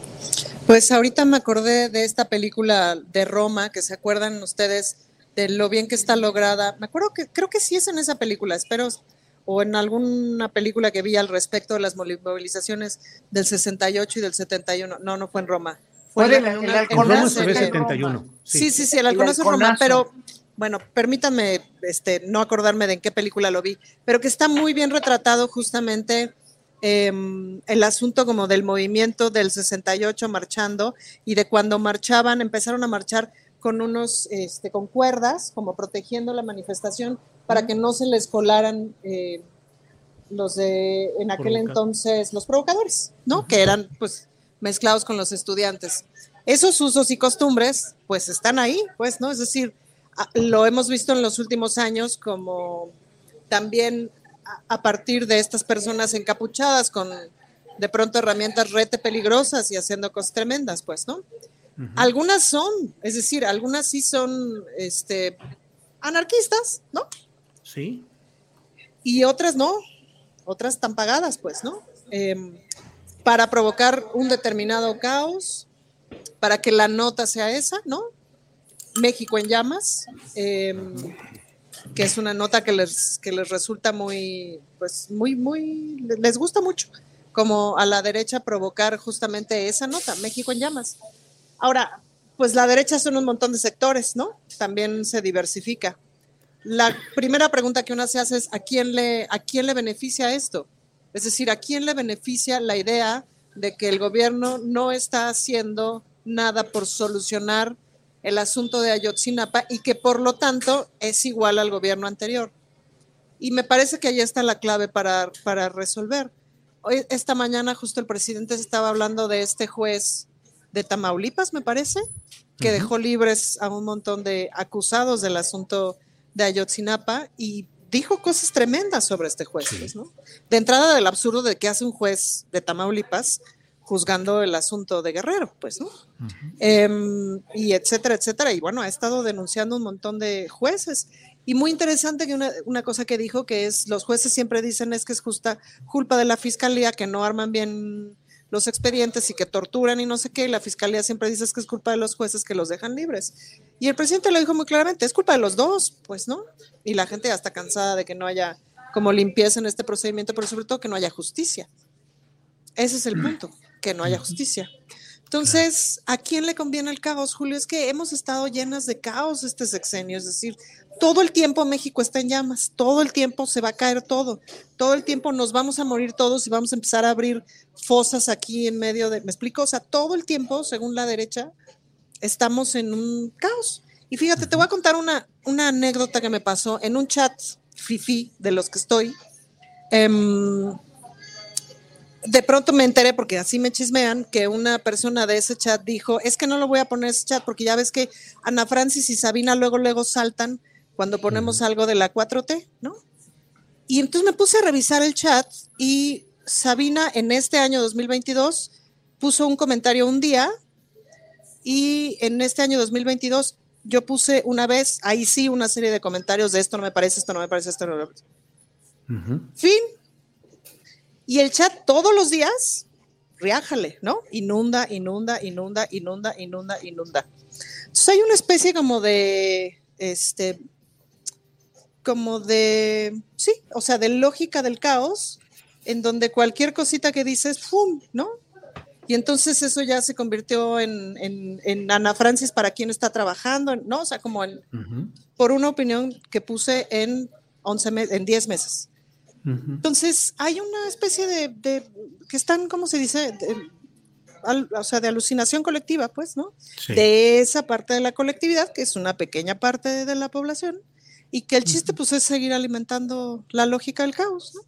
Pues ahorita me acordé de esta película de Roma, que se acuerdan ustedes de lo bien que está lograda. Me acuerdo que creo que sí es en esa película, espero, o en alguna película que vi al respecto de las movilizaciones del 68 y del 71. No, no fue en Roma. Fue en una- el en una Roma se ve serie- 71. Sí, sí, sí, el El halconazo es Roma, pero bueno, permítanme este, no acordarme de en qué película lo vi, pero que está muy bien retratado justamente em, el asunto como del movimiento del 68 marchando y de cuando marchaban, empezaron a marchar con unos, este, con cuerdas, como protegiendo la manifestación para que no se les colaran eh, los de, en aquel entonces, los provocadores, ¿no? Que eran, pues, mezclados con los estudiantes. Esos usos y costumbres, pues, están ahí, pues, ¿no? Es decir, lo hemos visto en los últimos años como también a partir de estas personas encapuchadas con de pronto herramientas rete peligrosas y haciendo cosas tremendas, pues, ¿no? Algunas son, es decir, algunas sí son este, anarquistas, ¿no? Sí. Y otras no, otras están pagadas, pues, ¿no? Em, para provocar un determinado caos, para que la nota sea esa, ¿no? México en llamas, em, que es una nota que les, que les resulta muy, pues, muy, muy, les gusta mucho, como a la derecha provocar justamente esa nota, México en llamas. Ahora, pues la derecha son un montón de sectores, ¿no? También se diversifica. La primera pregunta que uno se hace es, ¿a quién le, a quién le beneficia esto? Es decir, ¿a quién le beneficia la idea de que el gobierno no está haciendo nada por solucionar el asunto de Ayotzinapa y que por lo tanto es igual al gobierno anterior? Y me parece que ahí está la clave para, para resolver. Hoy, esta mañana justo el presidente estaba hablando de este juez de Tamaulipas, me parece, que dejó libres a un montón de acusados del asunto de Ayotzinapa y dijo cosas tremendas sobre este juez, ¿no? De entrada del absurdo de que hace un juez de Tamaulipas juzgando el asunto de Guerrero, pues, ¿no? Em, y etcétera, etcétera. Y bueno, ha estado denunciando un montón de jueces. Y muy interesante que una, una, cosa que dijo que es, los jueces siempre dicen es que es justa culpa de la fiscalía que no arman bien los expedientes y que torturan y no sé qué, y la fiscalía siempre dice que es culpa de los jueces que los dejan libres. Y el presidente lo dijo muy claramente, es culpa de los dos, pues, ¿no? Y la gente ya está cansada de que no haya como limpieza en este procedimiento, pero sobre todo que no haya justicia. Ese es el mm. punto, que no haya justicia. Entonces, ¿a quién le conviene el caos, Julio? Es que hemos estado llenas de caos este sexenio, es decir, todo el tiempo México está en llamas, todo el tiempo se va a caer todo, todo el tiempo nos vamos a morir todos y vamos a empezar a abrir fosas aquí en medio de, ¿me explico? O sea, todo el tiempo, según la derecha, estamos en un caos. Y fíjate, te voy a contar una, una anécdota que me pasó en un chat fifi de los que estoy. Em, de pronto me enteré, porque así me chismean, que una persona de ese chat dijo, es que no lo voy a poner ese chat porque ya ves que Ana Francis y Sabina luego, luego saltan cuando ponemos algo de la 4T, ¿no? Y entonces me puse a revisar el chat y Sabina en este año 2022 puso un comentario un día y en este año 2022 yo puse una vez, ahí sí, una serie de comentarios de esto no me parece, esto no me parece, esto no me parece. Fin. Y el chat todos los días, riájale, ¿no? Inunda, inunda, inunda, inunda, inunda, inunda. Entonces hay una especie como de, este, como de, sí, o sea, de lógica del caos, en donde cualquier cosita que dices, ¡fum! ¿no? Y entonces eso ya se convirtió en, en, Ana Francis para quien está trabajando, ¿no? O sea, como en, por una opinión que puse en 11 en 10 meses. Entonces, hay una especie de, que están, ¿cómo se dice? o sea, de alucinación colectiva, pues, ¿no? De esa parte de la colectividad, que es una pequeña parte de la población, y que el chiste pues es seguir alimentando la lógica del caos, ¿no?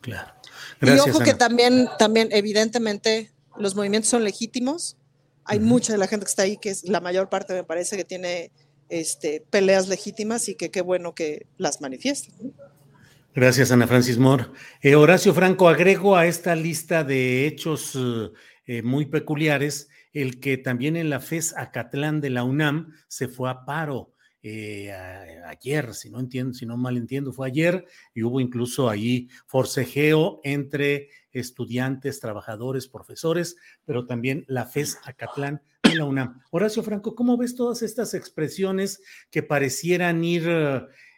Claro. y ojo que también, también evidentemente los movimientos son legítimos. Hay mucha de la gente que está ahí que es la mayor parte me parece que tiene este, peleas legítimas y que qué bueno que las manifiesten. Gracias, Ana Francis Moore. Eh, Horacio Franco, agrego a esta lista de hechos eh, muy peculiares el que también en la FES Acatlán de la UNAM se fue a paro eh, ayer, si no entiendo, si no mal entiendo, fue ayer y hubo incluso ahí forcejeo entre estudiantes, trabajadores, profesores, pero también la FES Acatlán de la UNAM. Horacio Franco, ¿cómo ves todas estas expresiones que parecieran ir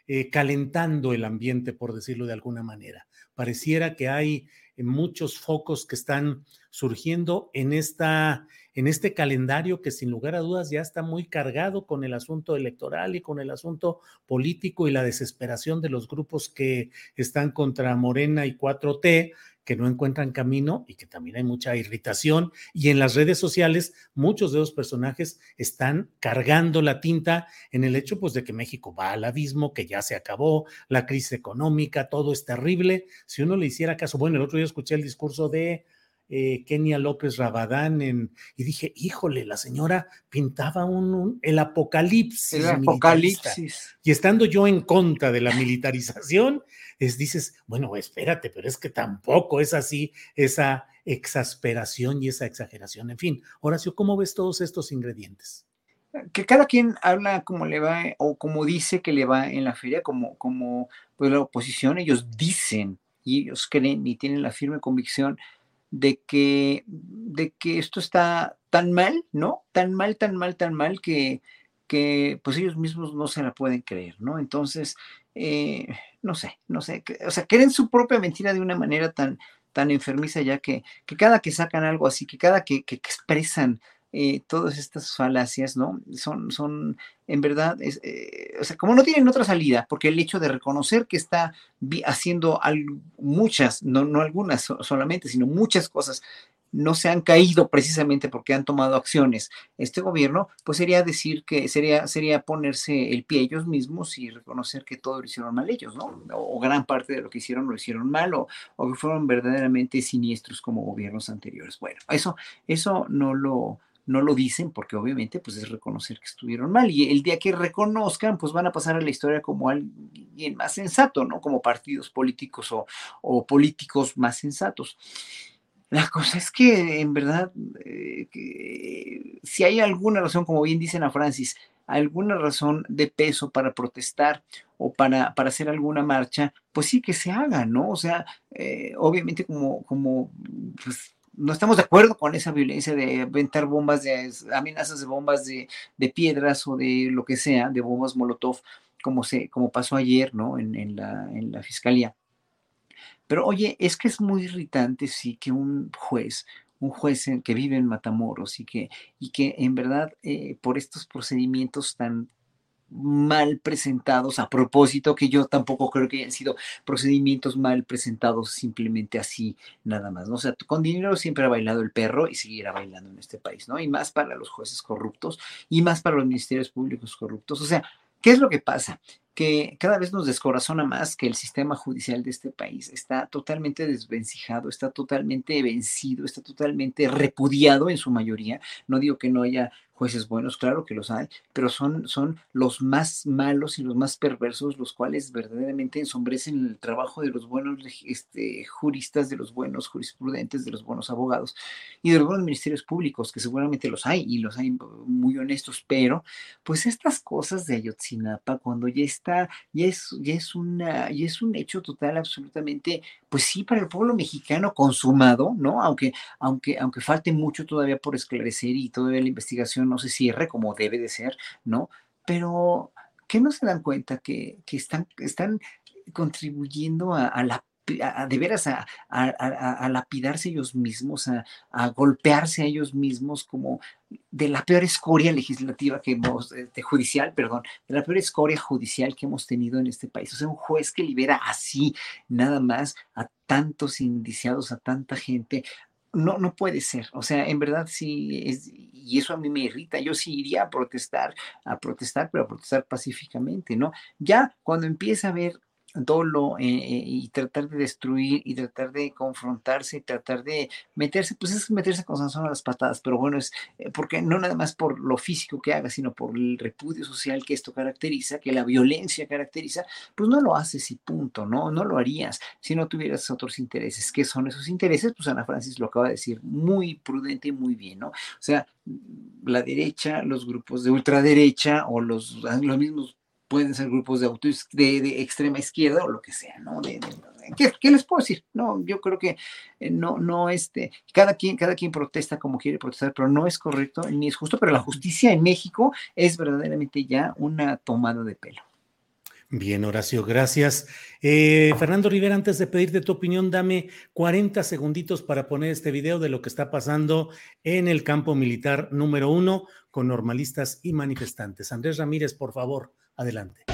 eh, calentando el ambiente, por decirlo de alguna manera? Pareciera que hay muchos focos que están surgiendo en esta en este calendario que sin lugar a dudas ya está muy cargado con el asunto electoral y con el asunto político y la desesperación de los grupos que están contra Morena y 4T, que no encuentran camino y que también hay mucha irritación. Y en las redes sociales, muchos de los personajes están cargando la tinta en el hecho pues, de que México va al abismo, que ya se acabó, la crisis económica, todo es terrible. Si uno le hiciera caso, bueno, el otro día escuché el discurso de eh, Kenia López Rabadán en, y dije, híjole, la señora pintaba un, el apocalipsis. El apocalipsis. Y estando yo en contra de la militarización, es, dices, bueno, espérate, pero es que tampoco es así esa exasperación y esa exageración. En fin, Horacio, ¿cómo ves todos estos ingredientes? Que cada quien habla como le va o como dice que le va en la feria, como, como pues la oposición, ellos dicen y ellos creen y tienen la firme convicción de que, de que esto está tan mal, ¿no? Tan mal, tan mal, tan mal que, que pues ellos mismos no se la pueden creer, ¿no? Entonces, eh, no sé, no sé, o sea, creen su propia mentira de una manera tan, tan enfermiza ya que, que cada que sacan algo así, que cada que, que expresan eh, todas estas falacias, ¿no? Son, son en verdad, eh, o sea, como no tienen otra salida, porque el hecho de reconocer que está haciendo muchas, no, no algunas solamente, sino muchas cosas no se han caído precisamente porque han tomado acciones este gobierno, pues sería decir que sería, sería ponerse el pie ellos mismos y reconocer que todo lo hicieron mal ellos, ¿no? O, gran parte de lo que hicieron lo hicieron mal o, o, que fueron verdaderamente siniestros como gobiernos anteriores. Bueno, eso, eso no lo, no lo dicen porque obviamente pues es reconocer que estuvieron mal y el día que reconozcan pues van a pasar a la historia como alguien más sensato, ¿no? Como partidos políticos o, o políticos más sensatos. La cosa es que en verdad, eh, que, si hay alguna razón, como bien dicen a Francis, alguna razón de peso para protestar o para, para hacer alguna marcha, pues sí que se haga, ¿no? O sea, eh, obviamente como, como pues, no estamos de acuerdo con esa violencia de aventar bombas, de amenazas de bombas de, de, piedras o de lo que sea, de bombas Molotov, como, se, como pasó ayer, ¿no? En, en, la, en la fiscalía. Pero oye, es que es muy irritante, sí, que un juez, un juez que vive en Matamoros y que, y que en verdad eh, por estos procedimientos tan mal presentados a propósito, que yo tampoco creo que hayan sido procedimientos mal presentados simplemente así, nada más, ¿no? O sea, con dinero siempre ha bailado el perro y seguirá bailando en este país, ¿no? Y más para los jueces corruptos y más para los ministerios públicos corruptos. O sea, ¿qué es lo que pasa? que cada vez nos descorazona más que el sistema judicial de este país está totalmente desvencijado, está totalmente vencido, está totalmente repudiado en su mayoría. No digo que no haya jueces buenos, claro que los hay, pero son, son los más malos y los más perversos, los cuales verdaderamente ensombrecen el trabajo de los buenos este, juristas, de los buenos jurisprudentes, de los buenos abogados y de los buenos ministerios públicos, que seguramente los hay y los hay muy honestos, pero pues estas cosas de Ayotzinapa, cuando ya está, ya es, ya es, una, ya es un hecho total, absolutamente, pues sí, para el pueblo mexicano consumado, ¿no? Aunque, aunque, aunque falte mucho todavía por esclarecer y todavía la investigación no se cierre como debe de ser, ¿no? Pero ¿qué no se dan cuenta que, están, están contribuyendo a, la de veras a, a, lapidarse ellos mismos, a, golpearse a ellos mismos como de la peor escoria legislativa que hemos, de judicial, perdón, de la peor escoria judicial que hemos tenido en este país. O sea, un juez que libera así, nada más, a tantos indiciados, a tanta gente, no, no puede ser. O sea, en verdad sí, es, y eso a mí me irrita. Yo sí iría a protestar, a protestar, pero a protestar pacíficamente, ¿no? Ya cuando empieza a ver dolo eh, eh, y tratar de destruir y tratar de confrontarse y tratar de meterse, pues es meterse con Sansón a las patadas, pero bueno, es eh, porque no nada más por lo físico que haga, sino por el repudio social que esto caracteriza, que la violencia caracteriza, pues no lo haces y punto, ¿no? No lo harías si no tuvieras otros intereses. ¿Qué son esos intereses? Pues Ana Francis lo acaba de decir muy prudente y muy bien, ¿no? O sea, la derecha, los grupos de ultraderecha o los, los mismos pueden ser grupos de, auto, de, extrema izquierda o lo que sea, ¿no? De, ¿qué, les puedo decir? No, yo creo que eh, no, no, este, cada quien, cada quien protesta como quiere protestar, pero no es correcto ni es justo, pero la justicia en México es verdaderamente ya una tomada de pelo. Bien, Horacio, gracias. Eh, Fernando Rivera, antes de pedirte tu opinión, dame 40 segunditos para poner este video de lo que está pasando en el campo militar número uno con normalistas y manifestantes. Andrés Ramírez, por favor, adelante.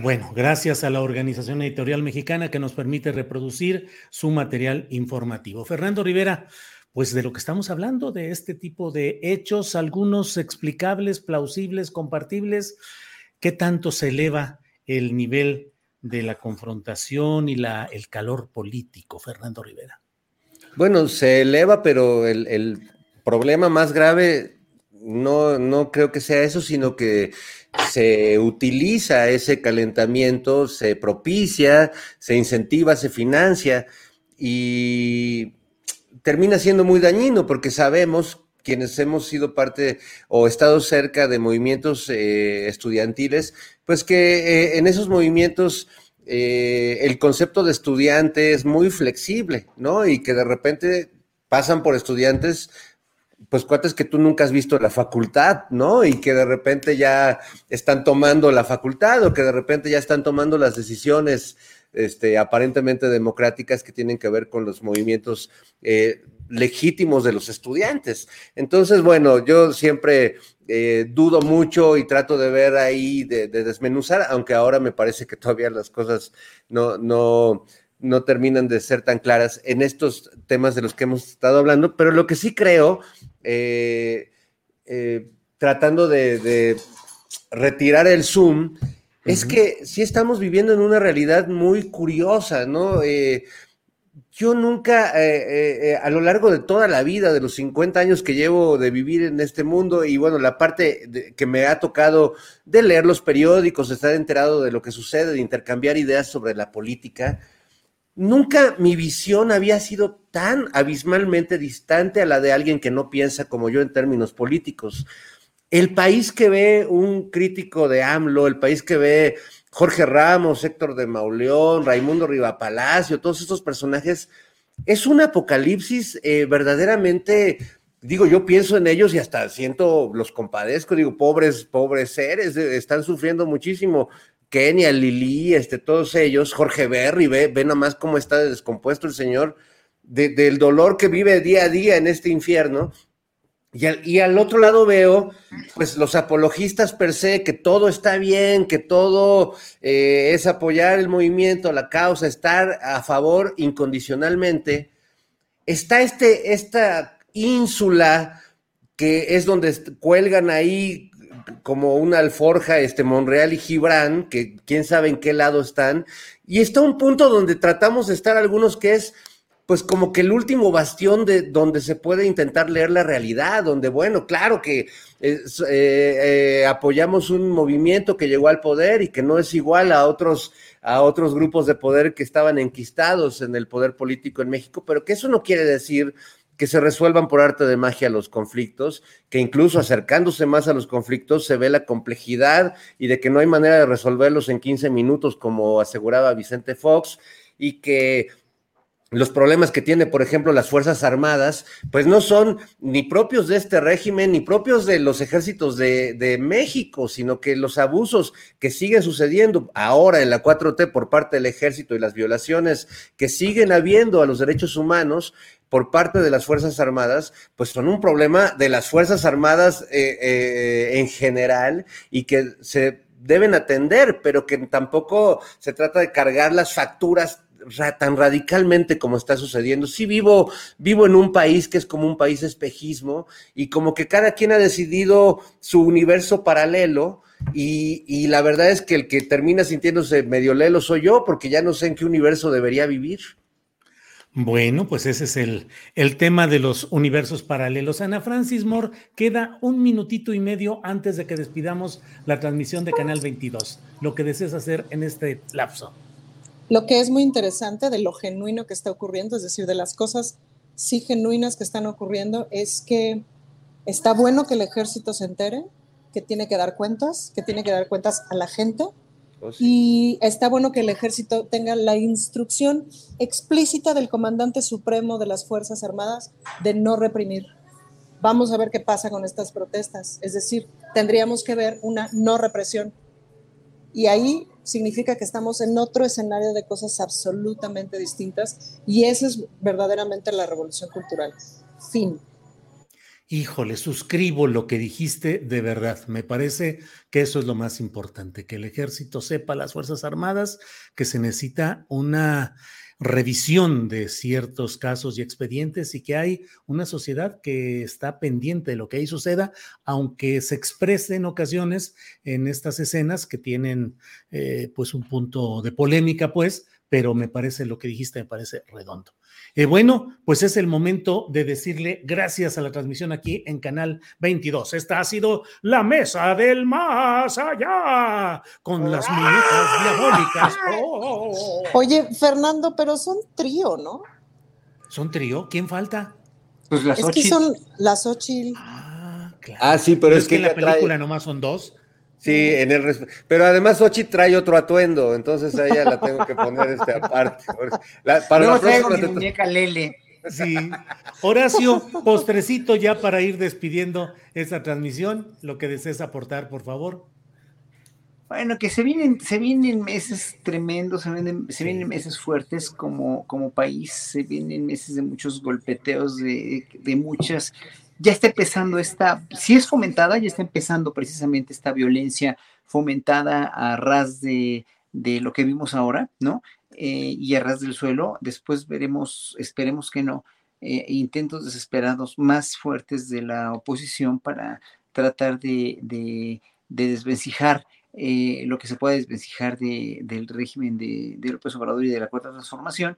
Bueno, gracias a la Organización Editorial Mexicana que nos permite reproducir su material informativo. Fernando Rivera, pues de lo que estamos hablando, de este tipo de hechos, algunos explicables, plausibles, compartibles, ¿qué tanto se eleva el nivel de la confrontación y la, el calor político, Fernando Rivera? Bueno, se eleva, pero el, el problema más grave no, no creo que sea eso, sino que se utiliza ese calentamiento, se propicia, se incentiva, se financia y termina siendo muy dañino porque sabemos quienes hemos sido parte o estado cerca de movimientos eh, estudiantiles, pues que eh, en esos movimientos eh, el concepto de estudiante es muy flexible, ¿no? Y que de repente pasan por estudiantes pues cuates que tú nunca has visto la facultad, ¿no? Y que de repente ya están tomando la facultad o que de repente ya están tomando las decisiones este, aparentemente democráticas que tienen que ver con los movimientos eh, legítimos de los estudiantes. Entonces, bueno, yo siempre eh, dudo mucho y trato de ver ahí, de, de, desmenuzar, aunque ahora me parece que todavía las cosas no, no, no terminan de ser tan claras en estos temas de los que hemos estado hablando, pero lo que sí creo, eh, eh, tratando de, retirar el zoom, es que sí estamos viviendo en una realidad muy curiosa, ¿no? Eh, yo nunca, a lo largo de toda la vida, de los 50 años que llevo de vivir en este mundo, y bueno, la parte que me ha tocado de leer los periódicos, de estar enterado de lo que sucede, de intercambiar ideas sobre la política, Nunca mi visión había sido tan abismalmente distante a la de alguien que no piensa como yo en términos políticos. El país que ve un crítico de AMLO, el país que ve Jorge Ramos, Héctor de Mauleón, Raimundo Palacio, todos estos personajes, es un apocalipsis eh, verdaderamente, digo, yo pienso en ellos y hasta siento, los compadezco, digo, pobres, pobres seres, eh, están sufriendo muchísimo. Kenia, Lili, este, todos ellos, Jorge Berry, ve, ve más cómo está descompuesto el señor del dolor que vive día a día en este infierno. Y al, y al, otro lado veo, pues, los apologistas per se, que todo está bien, que todo eh, es apoyar el movimiento, la causa, estar a favor incondicionalmente. Está este, esta ínsula que es donde cuelgan ahí como una alforja, este Monreal y Gibran, que quién sabe en qué lado están, y está un punto donde tratamos de estar algunos que es pues como que el último bastión de donde se puede intentar leer la realidad, donde bueno, claro que eh, eh, apoyamos un movimiento que llegó al poder y que no es igual a otros a otros grupos de poder que estaban enquistados en el poder político en México, pero que eso no quiere decir que se resuelvan por arte de magia los conflictos, que incluso acercándose más a los conflictos se ve la complejidad y de que no hay manera de resolverlos en 15 minutos, como aseguraba Vicente Fox, y que los problemas que tiene, por ejemplo, las Fuerzas Armadas, pues no son ni propios de este régimen, ni propios de los ejércitos de, de, México, sino que los abusos que siguen sucediendo ahora en la 4T por parte del ejército y las violaciones que siguen habiendo a los derechos humanos, por parte de las Fuerzas Armadas, pues son un problema de las Fuerzas Armadas eh, eh, en general y que se deben atender, pero que tampoco se trata de cargar las facturas tan radicalmente como está sucediendo. Sí vivo, vivo en un país que es como un país espejismo y como que cada quien ha decidido su universo paralelo y, y la verdad es que el que termina sintiéndose medio lelo soy yo porque ya no sé en qué universo debería vivir. Bueno, pues ese es el, el, tema de los universos paralelos. Ana Francis Moore, queda un minutito y medio antes de que despidamos la transmisión de Canal 22. Lo que deseas hacer en este lapso. Lo que es muy interesante de lo genuino que está ocurriendo, es decir, de las cosas sí genuinas que están ocurriendo, es que está bueno que el ejército se entere, que tiene que dar cuentas, que tiene que dar cuentas a la gente, Oh, y está bueno que el ejército tenga la instrucción explícita del comandante supremo de las Fuerzas Armadas de no reprimir. Vamos a ver qué pasa con estas protestas. Es decir, tendríamos que ver una no represión. Y ahí significa que estamos en otro escenario de cosas absolutamente distintas y esa es verdaderamente la revolución cultural. Fin. Híjole, suscribo lo que dijiste de verdad. Me parece que eso es lo más importante, que el ejército sepa, las Fuerzas Armadas, que se necesita una revisión de ciertos casos y expedientes y que hay una sociedad que está pendiente de lo que ahí suceda, aunque se exprese en ocasiones en estas escenas que tienen eh, pues un punto de polémica, pues, pero me parece lo que dijiste, me parece redondo. Eh, bueno, pues es el momento de decirle gracias a la transmisión aquí en Canal 22. Esta ha sido la mesa del más allá con las muñecas diabólicas. Oh. Oye, Fernando, pero son trío, ¿no? ¿Son trío? ¿Quién falta? Pues las Es que son las ocho. Ah, claro. Ah, sí, pero, es, que, en la película nomás son dos. Sí, en el pero además Ochi trae otro atuendo, entonces a ella la tengo que poner este aparte. para la próxima mi muñeca Lele. Sí. Horacio, postrecito ya para ir despidiendo esta transmisión, lo que desees aportar, por favor. Bueno, que se vienen, se vienen meses tremendos, se vienen, se vienen meses fuertes como, como país, se vienen meses de muchos golpeteos, de, de muchas ya está empezando esta, si es fomentada, ya está empezando precisamente esta violencia fomentada a ras de, lo que vimos ahora, ¿no? Eh, y a ras del suelo. Después veremos, esperemos que no, eh, intentos desesperados más fuertes de la oposición para tratar de, de, desvencijar eh, lo que se puede desvencijar del régimen de, de López Obrador y de la Cuarta Transformación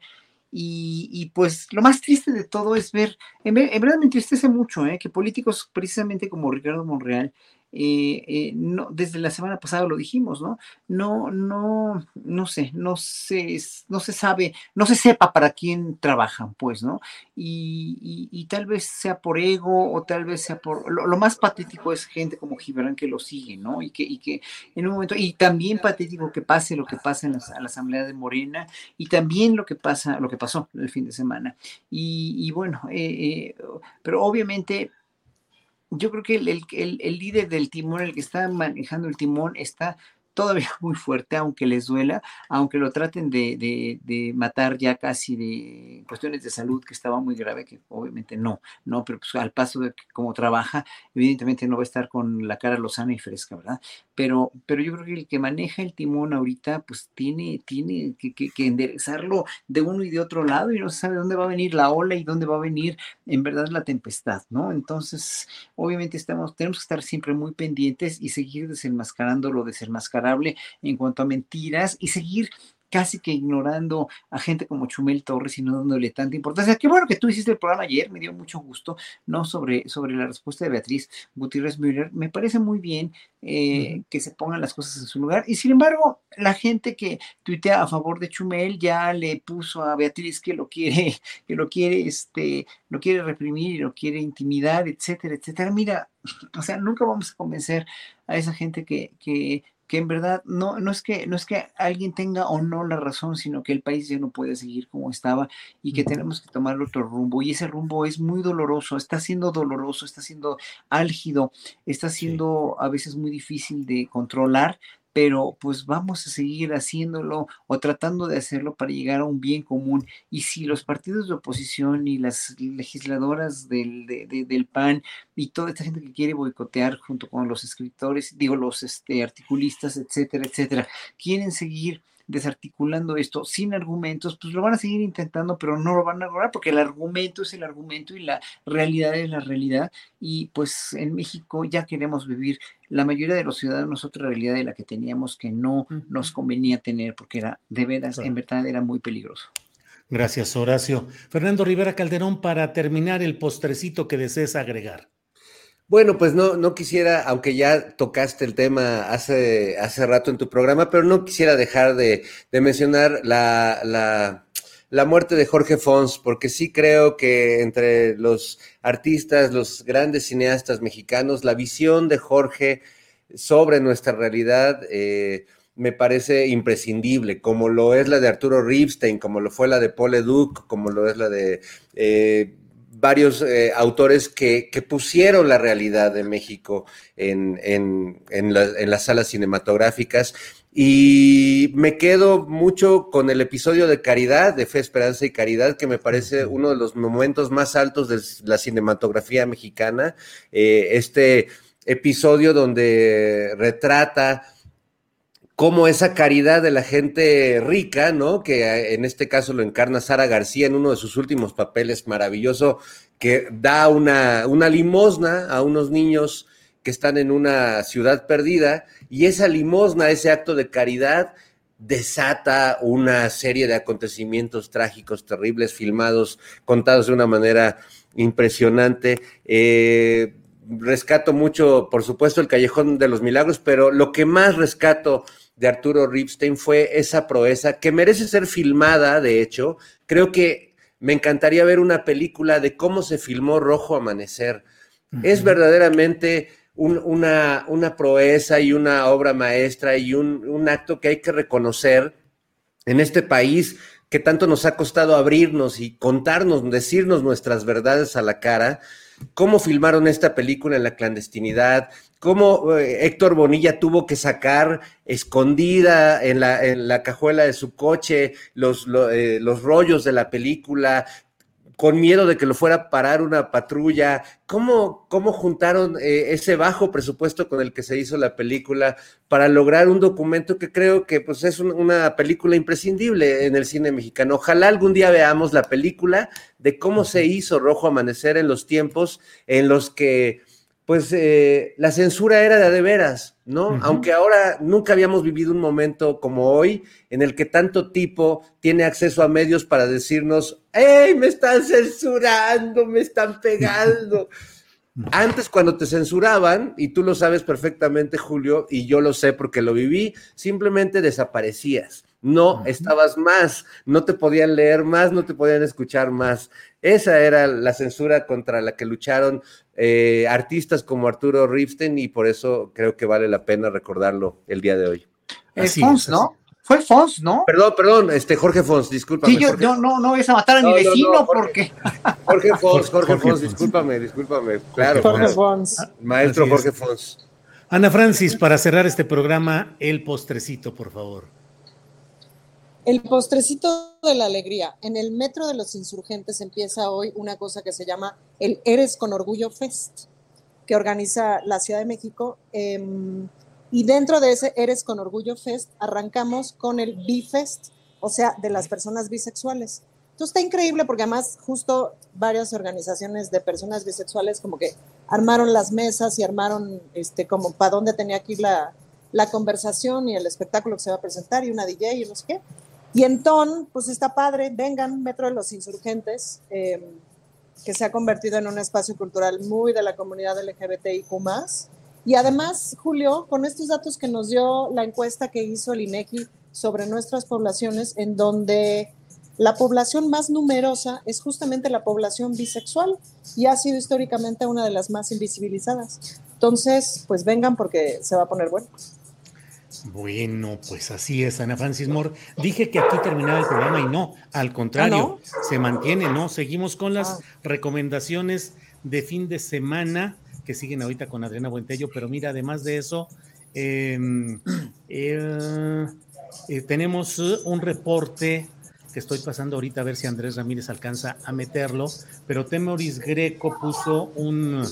y, pues lo más triste de todo es ver, en, verdad me entristece mucho, ¿eh? que políticos precisamente como Ricardo Monreal eh, eh, no, desde la semana pasada lo dijimos, ¿no? No, no, no sé, no se, no se sabe, no se sepa para quién trabajan, pues, ¿no? Y, tal vez sea por ego o tal vez sea por, lo, más patético es gente como Gibran que lo sigue, ¿no? Y que, y que en un momento, y también patético que pase lo que pasa en la, Asamblea de Morena y también lo que pasa, lo que pasó el fin de semana. Y, bueno, eh, pero obviamente yo creo que el, el, líder del timón, el que está manejando el timón, está todavía [LAUGHS] muy fuerte, aunque les duela, aunque lo traten de, de, matar ya casi de cuestiones de salud que estaba muy grave, que obviamente no, no, pero pues al paso de cómo trabaja, evidentemente no va a estar con la cara lozana y fresca, ¿verdad? Pero, pero yo creo que el que maneja el timón ahorita, pues tiene, tiene que, que, enderezarlo de uno y de otro lado y no sabe dónde va a venir la ola y dónde va a venir en verdad la tempestad, ¿no? Entonces, obviamente estamos, tenemos que estar siempre muy pendientes y seguir desenmascarando lo desenmascarado en cuanto a mentiras y seguir casi que ignorando a gente como Chumel Torres y no dándole tanta importancia. Qué bueno que tú hiciste el programa ayer, me dio mucho gusto, ¿no? Sobre, sobre la respuesta de Beatriz Gutiérrez Müller. Me parece muy bien eh, que se pongan las cosas en su lugar. Y sin embargo, la gente que tuitea a favor de Chumel ya le puso a Beatriz que lo quiere, [LAUGHS] que lo quiere, este, lo quiere reprimir y lo quiere intimidar, etcétera, etcétera. Mira, [LAUGHS] o sea, nunca vamos a convencer a esa gente que, que que en verdad no, no, es que, no es que alguien tenga o no la razón, sino que el país ya no puede seguir como estaba y que tenemos que tomar otro rumbo. Y ese rumbo es muy doloroso, está siendo doloroso, está siendo álgido, está siendo a veces muy difícil de controlar, pero pues vamos a seguir haciéndolo o tratando de hacerlo para llegar a un bien común. Y si los partidos de oposición y las legisladoras del, del PAN y toda esta gente que quiere boicotear junto con los escritores, digo, los este, articulistas, etcétera, etcétera, quieren seguir desarticulando esto sin argumentos, pues lo van a seguir intentando, pero no lo van a lograr porque el argumento es el argumento y la realidad es la realidad. Y pues en México ya queremos vivir la mayoría de los ciudadanos otra realidad de la que teníamos que no nos convenía tener porque era de veras, en verdad era muy peligroso. Gracias, Horacio. Fernando Rivera Calderón, para terminar el postrecito que desees agregar. Bueno, pues no, no quisiera, aunque ya tocaste el tema hace, hace rato en tu programa, pero no quisiera dejar de, de mencionar la, la, la, muerte de Jorge Fons, porque sí creo que entre los artistas, los grandes cineastas mexicanos, la visión de Jorge sobre nuestra realidad eh, me parece imprescindible, como lo es la de Arturo Ripstein, como lo fue la de Paul Leduc, como lo es la de... Eh, varios eh, autores que, pusieron la realidad de México en, las salas cinematográficas. Y me quedo mucho con el episodio de Caridad, de Fe, Esperanza y Caridad, que me parece uno de los momentos más altos de la cinematografía mexicana. Eh, este episodio donde retrata como esa caridad de la gente rica, ¿no? Que eh, en este caso lo encarna Sara García en uno de sus últimos papeles maravilloso, que da una, limosna a unos niños que están en una ciudad perdida, y esa limosna, ese acto de caridad, desata una serie de acontecimientos trágicos, terribles, filmados, contados de una manera impresionante. Eh, rescato mucho, por supuesto, el Callejón de los Milagros, pero lo que más rescato de Arturo Ripstein fue esa proeza que merece ser filmada, de hecho. Creo que me encantaría ver una película de cómo se filmó Rojo Amanecer. Es verdaderamente una, una, proeza y una obra maestra y un, un acto que hay que reconocer en este país que tanto nos ha costado abrirnos y contarnos, decirnos nuestras verdades a la cara cómo filmaron esta película en la clandestinidad, cómo eh, Héctor Bonilla tuvo que sacar escondida en la, en la cajuela de su coche los, eh, los rollos de la película, con miedo de que lo fuera a parar una patrulla. ¿Cómo, cómo juntaron eh, ese bajo presupuesto con el que se hizo la película para lograr un documento que creo que pues, es una película imprescindible en el cine mexicano? Ojalá algún día veamos la película de cómo se hizo Rojo Amanecer en los tiempos en los que pues eh, la censura era de, de veras, ¿no? Aunque ahora nunca habíamos vivido un momento como hoy en el que tanto tipo tiene acceso a medios para decirnos, ¡Ey, me están censurando, me están pegando! [LAUGHS] Antes cuando te censuraban, y tú lo sabes perfectamente, Julio, y yo lo sé porque lo viví, simplemente desaparecías no estabas más, no te podían leer más, no te podían escuchar más. Esa era la censura contra la que lucharon eh, artistas como Arturo Ripstein y por eso creo que vale la pena recordarlo el día de hoy. Es Fons, ¿no? Fue Fons, ¿no? Perdón, perdón, este Jorge Fons, discúlpame. Sí, yo, no, no, no es a matar a mi vecino porque. [LAUGHS] Jorge Fons, Jorge, Fons, discúlpame, discúlpame. Claro, Jorge Fons. Maestro Jorge Fons. Ana Francis, para cerrar este programa, el postrecito, por favor. El postrecito de la alegría. En el Metro de los Insurgentes empieza hoy una cosa que se llama el Eres con Orgullo Fest, que organiza la Ciudad de México. Em, y dentro de ese Eres con Orgullo Fest arrancamos con el B-Fest, o sea, de las personas bisexuales. Entonces está increíble porque además justo varias organizaciones de personas bisexuales como que armaron las mesas y armaron este como para dónde tenía que ir la, la conversación y el espectáculo que se va a presentar y una DJ y no sé qué. Y entonces, pues está padre, vengan, Metro de los Insurgentes, eh, que se ha convertido en un espacio cultural muy de la comunidad LGBTIQ. Y además, Julio, con estos datos que nos dio la encuesta que hizo el INEGI sobre nuestras poblaciones, en donde la población más numerosa es justamente la población bisexual y ha sido históricamente una de las más invisibilizadas. Entonces, pues vengan porque se va a poner bueno. Bueno, pues así es, Ana Francis Moore. Dije que aquí terminaba el programa y no, al contrario, ¿Ah, se mantiene, ¿no? Seguimos con las Ah. recomendaciones de fin de semana que siguen ahorita con Adriana Buentello, pero mira, además de eso, em, eh, eh, tenemos un reporte que estoy pasando ahorita a ver si Andrés Ramírez alcanza a meterlo, pero Temoris Greco puso un,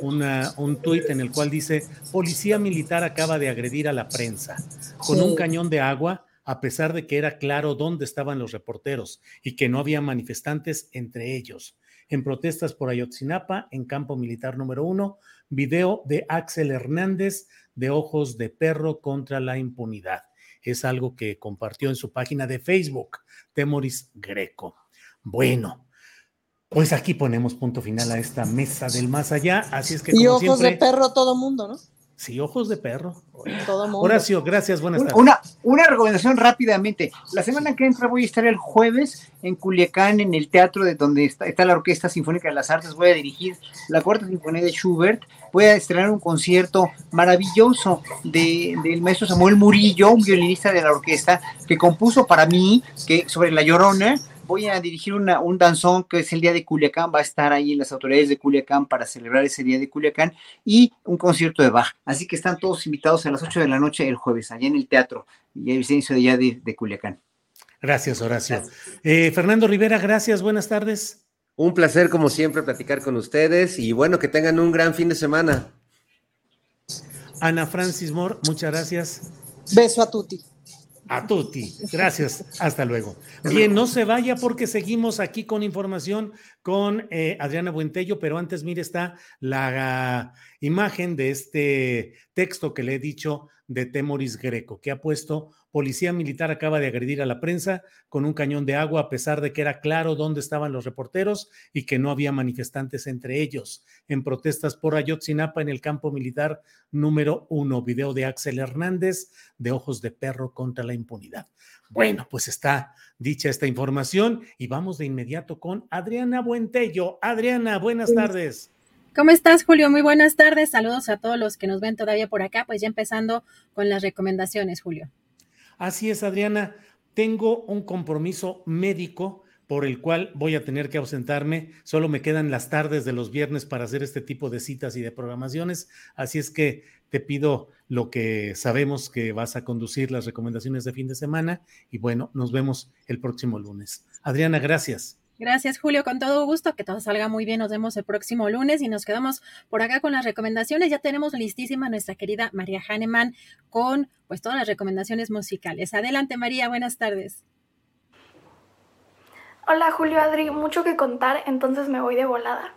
una- un tuit en el cual dice, policía militar acaba de agredir a la prensa con un cañón de agua, a pesar de que era claro dónde estaban los reporteros y que no había manifestantes entre ellos. En protestas por Ayotzinapa, en campo militar número uno, video de Axel Hernández de ojos de perro contra la impunidad. Es algo que compartió en su página de Facebook, Temoris Greco. Bueno, pues aquí ponemos punto final a esta mesa del más allá. Así es que. Y como ojos siempre, de perro todo mundo, ¿no? Sí, ojos de perro. Todo mundo. Horacio, gracias, buenas tardes. Una, una recomendación rápidamente. La semana que entra voy a estar el jueves en Culiacán, en el teatro de donde está, está la Orquesta Sinfónica de las Artes. Voy a dirigir la Cuarta Sinfonía de Schubert. Voy a estrenar un concierto maravilloso de- del maestro Samuel Murillo, un violinista de la orquesta, que compuso para mí que sobre La Llorona. Voy a dirigir una- un danzón que es el Día de Culiacán, va a estar ahí en las autoridades de Culiacán para celebrar ese Día de Culiacán y un concierto de Bach. Así que están todos invitados a las 8 de la noche el jueves, allá en el teatro y el Vicencio de allá de, de Culiacán. Gracias, Horacio. Eh, Fernando Rivera, gracias, buenas tardes. Un placer, como siempre, platicar con ustedes y bueno, que tengan un gran fin de semana. Ana Francis Moore, muchas gracias. Beso a Tuti. A Tuti, gracias. Hasta luego. Bien, no se vaya porque seguimos aquí con información con eh, Adriana Buentello, pero antes, mire, está la imagen de este texto que le he dicho de Temoris Greco, que ha puesto policía militar acaba de agredir a la prensa con un cañón de agua a pesar de que era claro dónde estaban los reporteros y que no había manifestantes entre ellos en protestas por Ayotzinapa en el campo militar número uno. Video de Axel Hernández de Ojos de Perro contra la impunidad. Bueno, pues está dicha esta información y vamos de inmediato con Adriana Buentello. Adriana, buenas tardes. ¿Cómo estás, Julio? Muy buenas tardes. Saludos a todos los que nos ven todavía por acá. Pues ya empezando con las recomendaciones, Julio. Así es, Adriana. Tengo un compromiso médico por el cual voy a tener que ausentarme. Solo me quedan las tardes de los viernes para hacer este tipo de citas y de programaciones. Así es que te pido lo que sabemos que vas a conducir las recomendaciones de fin de semana y bueno, nos vemos el próximo lunes. Adriana, gracias. Gracias, Julio. Con todo gusto. Que todo salga muy bien. Nos vemos el próximo lunes y nos quedamos por acá con las recomendaciones. Ya tenemos listísima nuestra querida María Hahnemann con pues todas las recomendaciones musicales. Adelante, María. Buenas tardes. Hola Julio Adri, mucho que contar, entonces me voy de volada.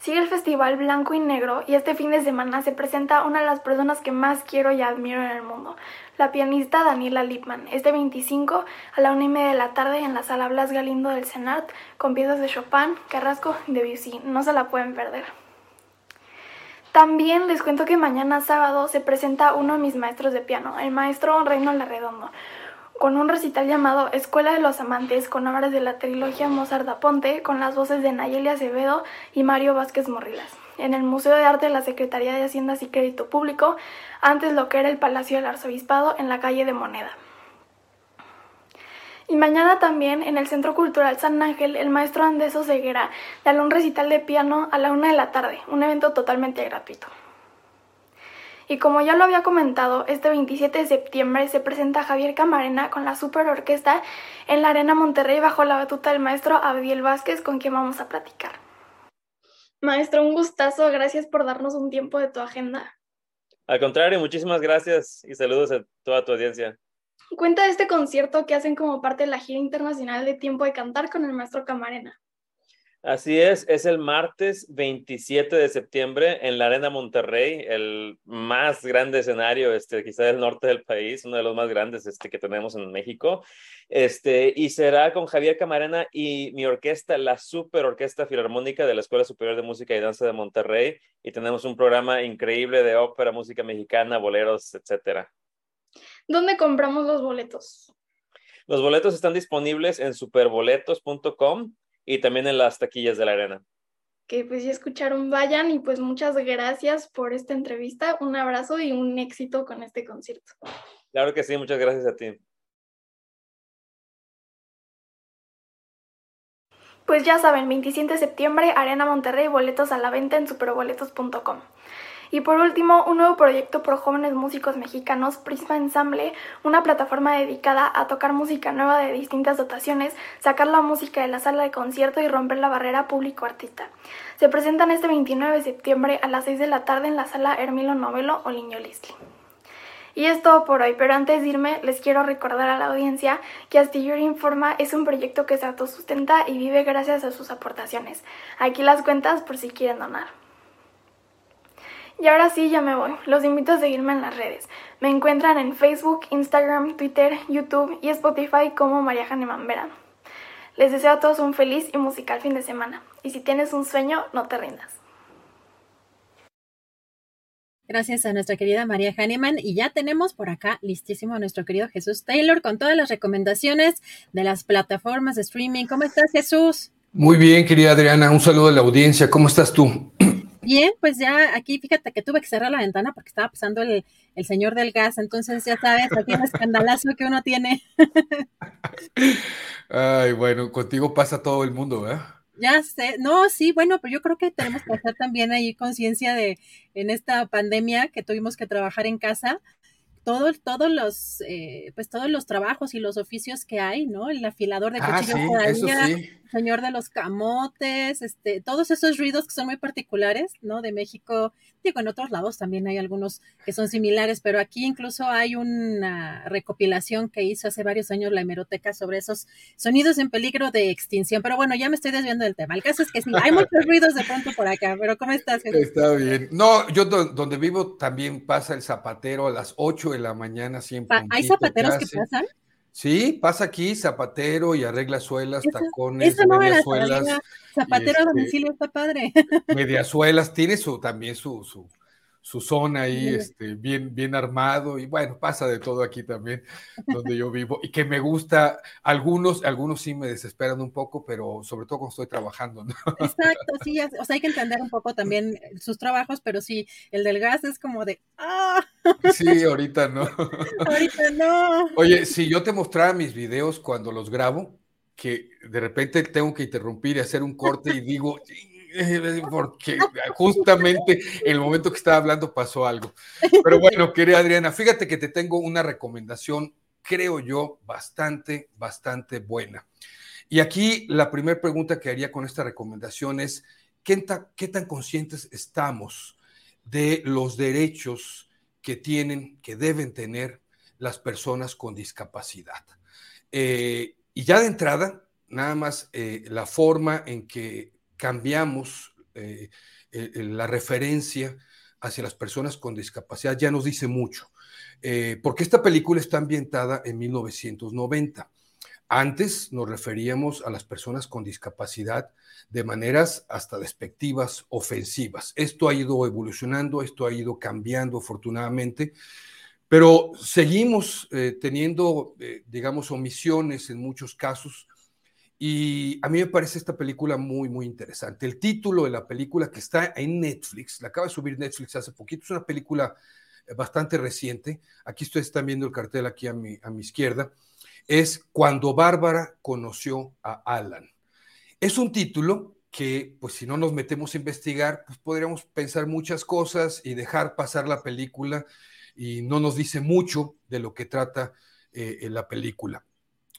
Sigue el Festival Blanco y Negro y este fin de semana se presenta una de las personas que más quiero y admiro en el mundo, la pianista Daniela Lipman, este 25 a la una y media de la tarde en la sala Blas Galindo del Senat con piezas de Chopin, Carrasco y Debussy, no se la pueden perder. También les cuento que mañana sábado se presenta uno de mis maestros de piano, el maestro Reino Larredondo, con un recital llamado Escuela de los Amantes con obras de la trilogía Mozart da con las voces de Nayeli Acevedo y Mario Vázquez Morrilas en el Museo de Arte de la Secretaría de Haciendas y Crédito Público, antes lo que era el Palacio del Arzobispado en la calle de Moneda. Y mañana también en el Centro Cultural San Ángel, el maestro Andrés Oseguera dará un recital de piano a la una de la tarde, un evento totalmente gratuito. Y como ya lo había comentado, este 27 de septiembre se presenta Javier Camarena con la Super Orquesta en la Arena Monterrey bajo la batuta del maestro Abdiel Vázquez con quien vamos a platicar. Maestro, un gustazo, gracias por darnos un tiempo de tu agenda. Al contrario, muchísimas gracias y saludos a toda tu audiencia. Cuenta de este concierto que hacen como parte de la gira internacional de Tiempo de Cantar con el maestro Camarena. Así es, es el martes 27 de septiembre en la Arena Monterrey, el más grande escenario, este, quizá del norte del país, uno de los más grandes este, que tenemos en México. Este, y será con Javier Camarena y mi orquesta, la Super Orquesta Filarmónica de la Escuela Superior de Música y Danza de Monterrey. Y tenemos un programa increíble de ópera, música mexicana, boleros, etcétera. ¿Dónde compramos los boletos? Los boletos están disponibles en superboletos.com y también en las taquillas de la arena. Que pues ya escucharon, vayan y pues muchas gracias por esta entrevista, un abrazo y un éxito con este concierto. Claro que sí, muchas gracias a ti. Pues ya saben, 27 de septiembre, Arena Monterrey, boletos a la venta en superboletos.com. Y por último, un nuevo proyecto por jóvenes músicos mexicanos, Prisma Ensamble, una plataforma dedicada a tocar música nueva de distintas dotaciones, sacar la música de la sala de concierto y romper la barrera público-artista. Se presentan este 29 de septiembre a las 6 de la tarde en la sala Hermilo Novelo o Liño Lisli. Y es todo por hoy, pero antes de irme les quiero recordar a la audiencia que Astillero Informa es un proyecto que se autosustenta y vive gracias a sus aportaciones. Aquí las cuentas por si quieren donar. Y ahora sí, ya me voy. Los invito a seguirme en las redes. Me encuentran en Facebook, Instagram, Twitter, YouTube y Spotify como María Hahnemann Vera. Les deseo a todos un feliz y musical fin de semana. Y si tienes un sueño, no te rindas. Gracias a nuestra querida María Hahnemann. Y ya tenemos por acá listísimo a nuestro querido Jesús Taylor con todas las recomendaciones de las plataformas de streaming. ¿Cómo estás, Jesús? Muy bien, querida Adriana. Un saludo a la audiencia. ¿Cómo estás tú? Bien, pues ya aquí fíjate que tuve que cerrar la ventana porque estaba pasando el, el señor del gas, entonces ya sabes, aquí el escandalazo que uno tiene. [LAUGHS] Ay, bueno, contigo pasa todo el mundo, ¿verdad? Ya sé, no, sí, bueno, pero yo creo que tenemos que hacer también ahí conciencia de en esta pandemia que tuvimos que trabajar en casa, todos, todos los, eh, pues todos los trabajos y los oficios que hay, ¿no? El afilador de Ah, cuchillos sí, eso allá, sí. Señor de los camotes, este, todos esos ruidos que son muy particulares, ¿no? De México, digo, en otros lados también hay algunos que son similares, pero aquí incluso hay una recopilación que hizo hace varios años la hemeroteca sobre esos sonidos en peligro de extinción. Pero bueno, ya me estoy desviando del tema. El caso es que sí, hay muchos ruidos de pronto por acá, pero ¿cómo estás, Jesús? Está bien. No, yo do- donde vivo también pasa el zapatero a las 8 de la mañana siempre. ¿Hay zapateros que pasan? Sí, pasa aquí zapatero y arregla suelas, tacones, Eso no me la mediasuelas. Zapatero a este, domicilio está padre. mediasuelas, tiene su también su, su, su zona ahí, Sí. este, bien, bien armado, y bueno, pasa de todo aquí también, donde yo vivo, y que me gusta, algunos, algunos sí me desesperan un poco, pero sobre todo cuando estoy trabajando, ¿no? Exacto, sí, o sea, hay que entender un poco también sus trabajos, pero sí, el del gas es como de, ah, Sí, ahorita no. [LAUGHS] ahorita no. Oye, si yo te mostrara mis videos cuando los grabo, que de repente tengo que interrumpir y hacer un corte y digo, "Eh, [LAUGHS] porque justamente en el momento que estaba hablando pasó algo. Pero bueno, querida Adriana, fíjate que te tengo una recomendación, creo yo, bastante, bastante buena. Y aquí la primera pregunta que haría con esta recomendación es, ¿qué, ta- qué tan conscientes estamos de los derechos que tienen, que deben tener las personas con discapacidad? Eh, y ya de entrada, nada más eh, la forma en que cambiamos eh, eh, eh, la referencia hacia las personas con discapacidad ya nos dice mucho, porque esta película está ambientada en 1990. Antes nos referíamos a las personas con discapacidad de maneras hasta despectivas, ofensivas. Esto ha ido evolucionando, esto ha ido cambiando afortunadamente, pero seguimos teniendo, digamos, omisiones en muchos casos. Y a mí me parece esta película muy, muy interesante. El título de la película que está en Netflix, la acaba de subir Netflix hace poquito, es una película eh, bastante reciente. Aquí ustedes están viendo el cartel aquí a mi, a mi izquierda. Es Cuando Bárbara conoció a Alan. Es un título que, pues si no nos metemos a investigar, pues podríamos pensar muchas cosas y dejar pasar la película y no nos dice mucho de lo que trata eh, la película.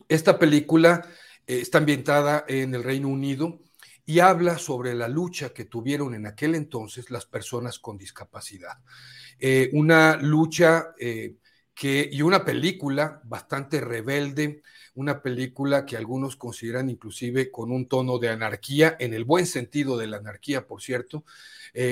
Esta película eh, está ambientada en el Reino Unido y habla sobre la lucha que tuvieron en aquel entonces las personas con discapacidad. Eh, una lucha eh, y una película bastante rebelde, una película que algunos consideran inclusive con un tono de anarquía, en el buen sentido de la anarquía, por cierto,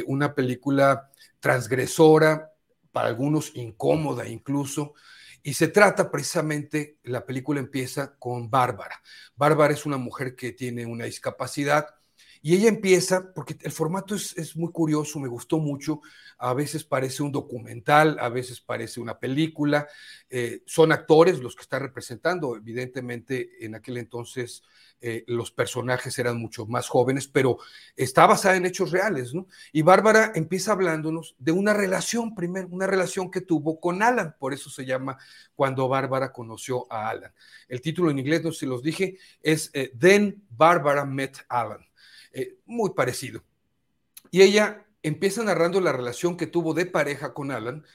una película transgresora, para algunos incómoda incluso, y se trata precisamente, la película empieza con Bárbara. Bárbara es una mujer que tiene una discapacidad y ella empieza, porque el formato es, muy curioso, me gustó mucho, a veces parece un documental, a veces parece una película, eh, son actores los que están representando, evidentemente en aquel entonces eh, los personajes eran mucho más jóvenes, pero está basada en hechos reales, ¿no? Y Bárbara empieza hablándonos de una relación, primero, una relación que tuvo con Alan, por eso se llama Cuando Bárbara conoció a Alan. El título en inglés, no si los dije, es eh, Then Barbara Met Alan. Eh, muy parecido. Y ella empieza narrando la relación que tuvo de pareja con Alan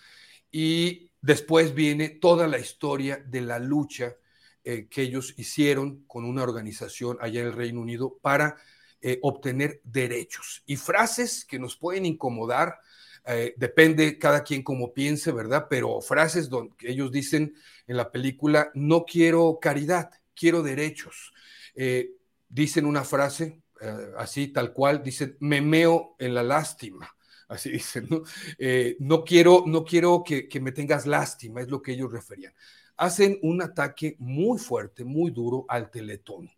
y después viene toda la historia de la lucha eh, que ellos hicieron con una organización allá en el Reino Unido para eh, obtener derechos y frases que nos pueden incomodar. Depende cada quien como piense, ¿verdad? Pero frases donde ellos dicen en la película, no quiero caridad, quiero derechos. dicen una frase, Uh, así tal cual, dicen, me meo en la lástima, así [LAUGHS] dicen, ¿no? Eh, no quiero, no quiero que, que, me tengas lástima, es lo que ellos referían. Hacen un ataque muy fuerte, muy duro al teletón.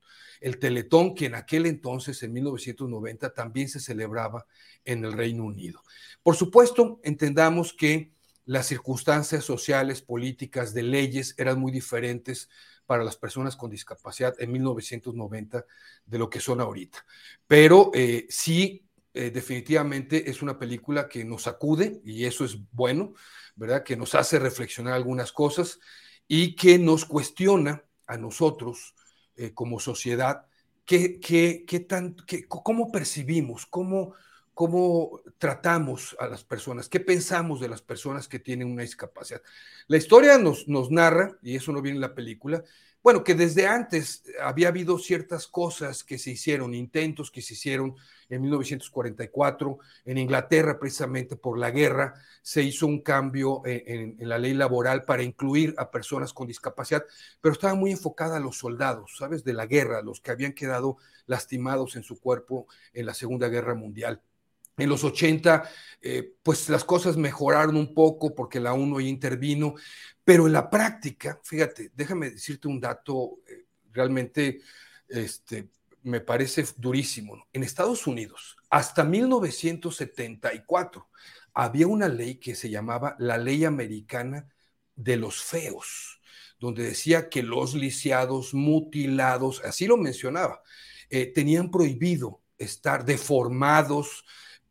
el Teletón, que en aquel entonces, en 1990, también se celebraba en el Reino Unido. Por supuesto, entendamos que las circunstancias sociales, políticas, de leyes eran muy diferentes para las personas con discapacidad en 1990 de lo que son ahorita. Pero eh, sí, eh, definitivamente es una película que nos sacude y eso es bueno, ¿verdad? Que nos hace reflexionar algunas cosas y que nos cuestiona a nosotros eh, como sociedad qué, qué, qué tan, qué, cómo percibimos, cómo, cómo tratamos a las personas, qué pensamos de las personas que tienen una discapacidad. La historia nos, nos narra, y eso no viene en la película, bueno, que desde antes había habido ciertas cosas que se hicieron, intentos que se hicieron en 1944, en Inglaterra precisamente por la guerra, se hizo un cambio en, en, la ley laboral para incluir a personas con discapacidad, pero estaba muy enfocada a los soldados, ¿sabes? De la guerra, los que habían quedado lastimados en su cuerpo en la Segunda Guerra Mundial. En los 80, eh, pues las cosas mejoraron un poco porque la ONU ya intervino, pero en la práctica, fíjate, déjame decirte un dato eh, realmente, este, me parece durísimo. En Estados Unidos, hasta 1974, había una ley que se llamaba la Ley Americana de los Feos, donde decía que los lisiados, mutilados, así lo mencionaba, eh, tenían prohibido estar deformados,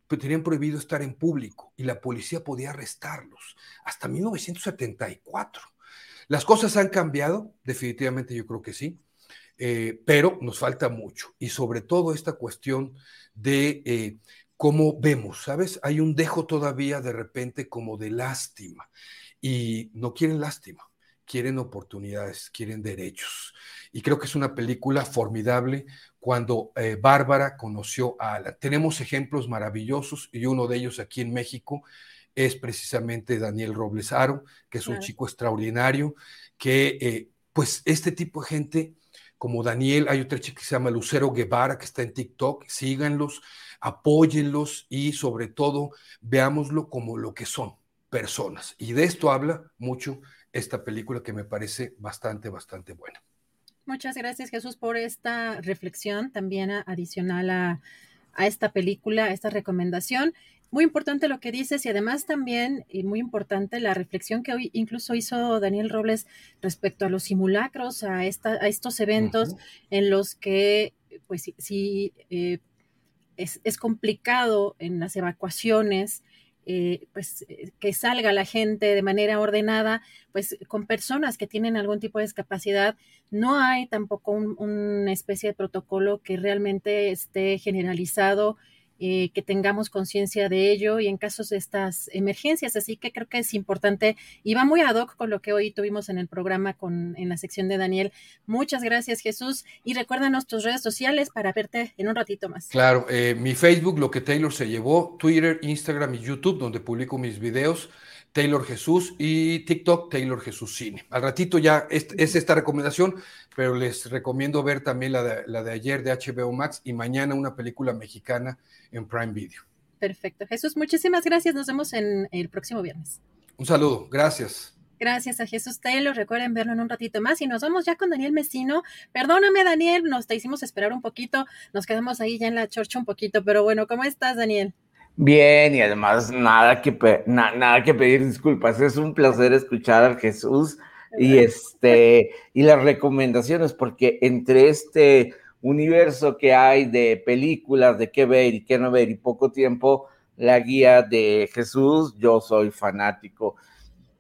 tenían prohibido estar en público y la policía podía arrestarlos hasta 1974. Las cosas han cambiado, definitivamente yo creo que sí, eh, pero nos falta mucho y sobre todo esta cuestión de eh, cómo vemos, ¿sabes? Hay un dejo todavía de repente como de lástima y no quieren lástima, quieren oportunidades, quieren derechos. Y creo que es una película formidable cuando eh, Bárbara conoció a Alan. Tenemos ejemplos maravillosos y uno de ellos aquí en México es precisamente Daniel Robles Aro, que es un chico extraordinario, que eh, pues este tipo de gente como Daniel, hay otra chica que se llama Lucero Guevara, que está en TikTok, síganlos, apóyenlos y sobre todo veámoslo como lo que son, personas. Y de esto habla mucho esta película que me parece bastante, bastante buena. Muchas gracias Jesús por esta reflexión también adicional a, a esta película, a esta recomendación. Muy importante lo que dices y además también, y muy importante, la reflexión que hoy incluso hizo Daniel Robles respecto a los simulacros, a, esta, a estos eventos en los que, pues sí, eh, es, es, complicado en las evacuaciones, eh, pues eh, que salga la gente de manera ordenada, pues con personas que tienen algún tipo de discapacidad, no hay tampoco una especie de protocolo que realmente esté generalizado eh, que tengamos conciencia de ello y en casos de estas emergencias. Así que creo que es importante y va muy ad hoc con lo que hoy tuvimos en el programa con, en la sección de Daniel. Muchas gracias, Jesús. Y recuérdanos tus redes sociales para verte en un ratito más. Claro, eh, mi Facebook, lo que Taylor se llevó, Twitter, Instagram y YouTube, donde publico mis videos. Taylor Jesús y TikTok Taylor Jesús Cine. Al ratito ya es, es esta recomendación, pero les recomiendo ver también la de, la de, ayer de HBO Max y mañana una película mexicana en Prime Video. Perfecto. Jesús, muchísimas gracias. Nos vemos en el próximo viernes. Un saludo. Gracias. Gracias a Jesús Taylor. Recuerden verlo en un ratito más. Y nos vamos ya con Daniel Mesino. Perdóname, Daniel, nos te hicimos esperar un poquito. Nos quedamos ahí ya en la chorcha un poquito. Pero bueno, ¿cómo estás, Daniel? Bien, y además nada que, na nada que pedir disculpas. Es un placer escuchar a Jesús y, este, y las recomendaciones, porque entre este universo que hay de películas, de qué ver y qué no ver, y poco tiempo, la guía de Jesús, yo soy fanático.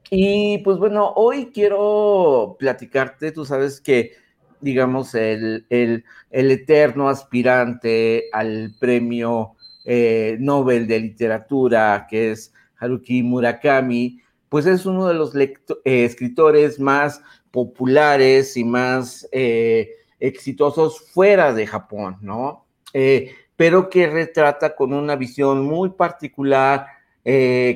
Y pues bueno, hoy quiero platicarte, tú sabes que, digamos, el, el, el eterno aspirante al premio eh, Nobel de Literatura, que es Haruki Murakami, pues es uno de los eh, escritores más populares y más eh, exitosos fuera de Japón, ¿no? Eh, pero que retrata con una visión muy particular,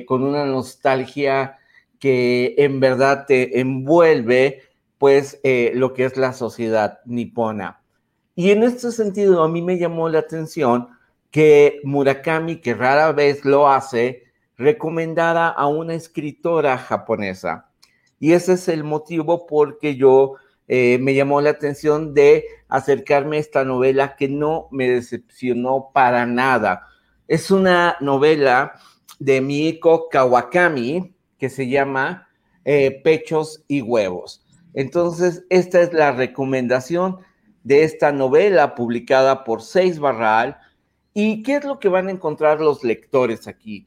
con una nostalgia que en verdad te envuelve, pues, lo que es la sociedad nipona. Y en este sentido, a mí me llamó la atención que Murakami, que rara vez lo hace, recomendara a una escritora japonesa. Y ese es el motivo porque yo eh, me llamó la atención de acercarme a esta novela que no me decepcionó para nada. Es una novela de Mieko Kawakami que se llama eh, Pechos y Huevos. Entonces, esta es la recomendación de esta novela publicada por Seis Barral. ¿Y qué es lo que van a encontrar los lectores aquí?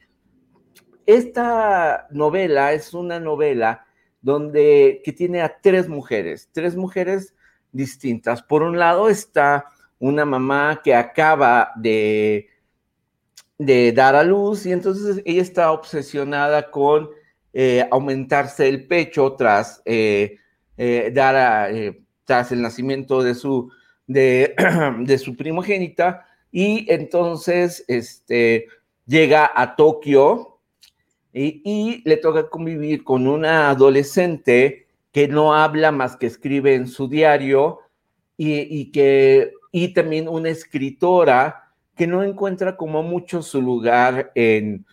Esta novela es una novela donde que tiene a tres mujeres, tres mujeres distintas. Por un lado está una mamá que acaba de, de dar a luz y entonces ella está obsesionada con eh, aumentarse el pecho tras eh, eh, dar tras el nacimiento de su, de, [CLEARS THROAT] su primogénita y entonces este, llega a Tokio y, y le toca convivir con una adolescente que no habla más que escribe en su diario y, que, y también una escritora que no encuentra como mucho su lugar en,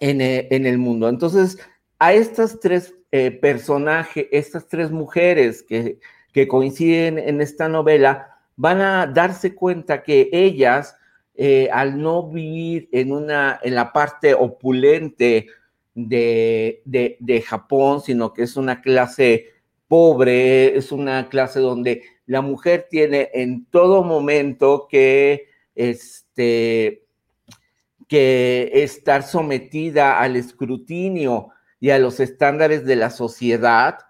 en, eh, el mundo. Entonces, a estas tres eh, personajes, estas tres mujeres que, que, coinciden en esta novela, van a darse cuenta que ellas, eh, al no vivir en, una, en la parte opulente de, Japón, sino que es una clase pobre, es una clase donde la mujer tiene en todo momento que, este, que estar sometida al escrutinio y a los estándares de la sociedad,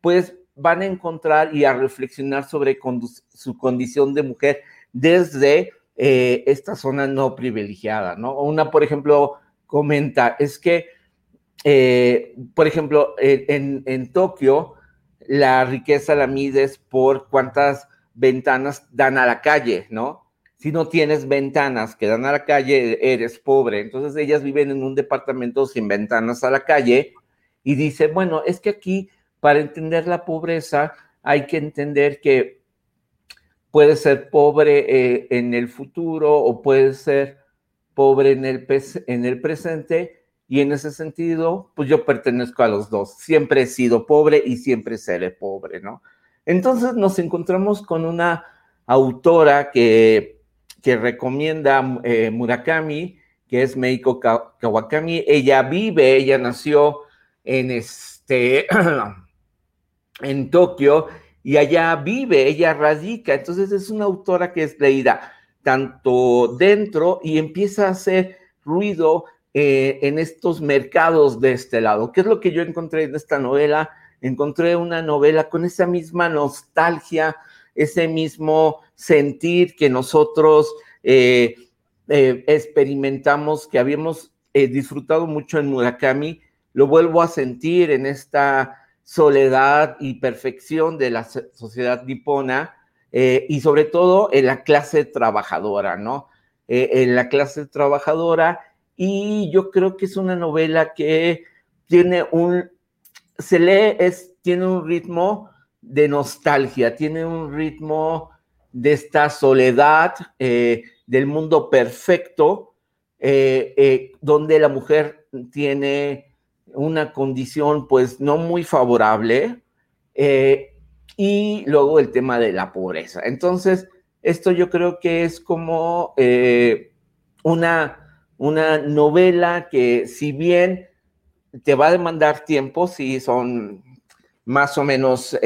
pues van a encontrar y a reflexionar sobre su condición de mujer desde eh, esta zona no privilegiada, ¿no? Una, por ejemplo, comenta, es que eh, por ejemplo, en, Tokio, la riqueza la mides por cuántas ventanas dan a la calle, ¿no? Si no tienes ventanas que dan a la calle, eres pobre. Entonces ellas viven en un departamento sin ventanas a la calle y dice, bueno, es que aquí para entender la pobreza hay que entender que puede ser pobre eh, en el futuro o puede ser pobre en el, en el presente y en ese sentido, pues yo pertenezco a los dos. Siempre he sido pobre y siempre seré pobre, ¿no? Entonces nos encontramos con una autora que, que recomienda eh, Murakami, que es Meiko Kawakami. Ella vive, ella nació en este, [CLEARS THROAT] en Tokio y allá vive, ella radica. Entonces es una autora que es leída tanto dentro y empieza a hacer ruido eh, en estos mercados de este lado. ¿Qué es lo que yo encontré en esta novela? Encontré una novela con esa misma nostalgia, ese mismo sentir que nosotros eh, eh, experimentamos, que habíamos disfrutado mucho en Murakami, lo vuelvo a sentir en esta soledad y perfección de la sociedad nipona y sobre todo en la clase trabajadora, ¿no? en la clase trabajadora y yo creo que es una novela que tiene un, se lee, es, tiene un ritmo de nostalgia, tiene un ritmo de esta soledad eh, del mundo perfecto, eh, eh, donde la mujer tiene una condición pues no muy favorable, y luego el tema de la pobreza. Entonces, esto yo creo que es como una una novela que si bien te va a demandar tiempo, si son más o menos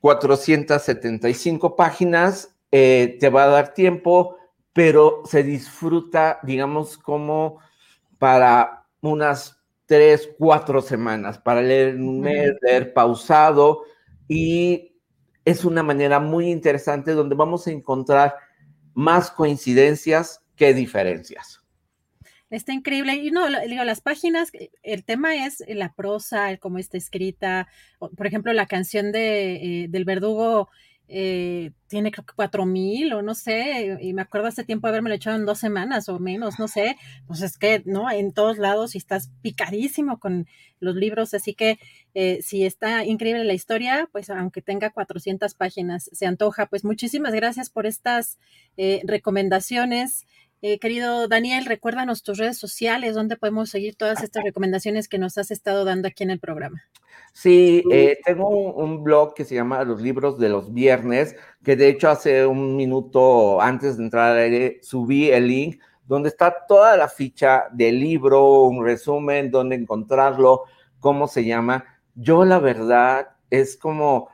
475 eh, páginas, eh, te va a dar tiempo, pero se disfruta, digamos, como para unas tres, cuatro semanas, para leer un mes, leer pausado, y es una manera muy interesante donde vamos a encontrar más coincidencias qué diferencias. Está increíble. Y no, digo, las páginas, el tema es la prosa, el cómo está escrita. Por ejemplo, la canción de, eh, del verdugo eh, tiene creo que cuatro mil o no sé, y me acuerdo hace tiempo haberme lo echado en dos semanas o menos, no sé, pues es que, ¿no? En todos lados y estás picadísimo con los libros, así que si está increíble la historia, pues aunque tenga 400 páginas, se antoja. Pues muchísimas gracias por estas recomendaciones. Eh, querido Daniel, recuérdanos tus redes sociales, donde podemos seguir todas estas recomendaciones que nos has estado dando aquí en el programa. Sí, eh, tengo un, blog que se llama Los Libros de los Viernes, que de hecho hace un minuto antes de entrar al aire subí el link donde está toda la ficha del libro, un resumen, dónde encontrarlo, cómo se llama. Yo la verdad es como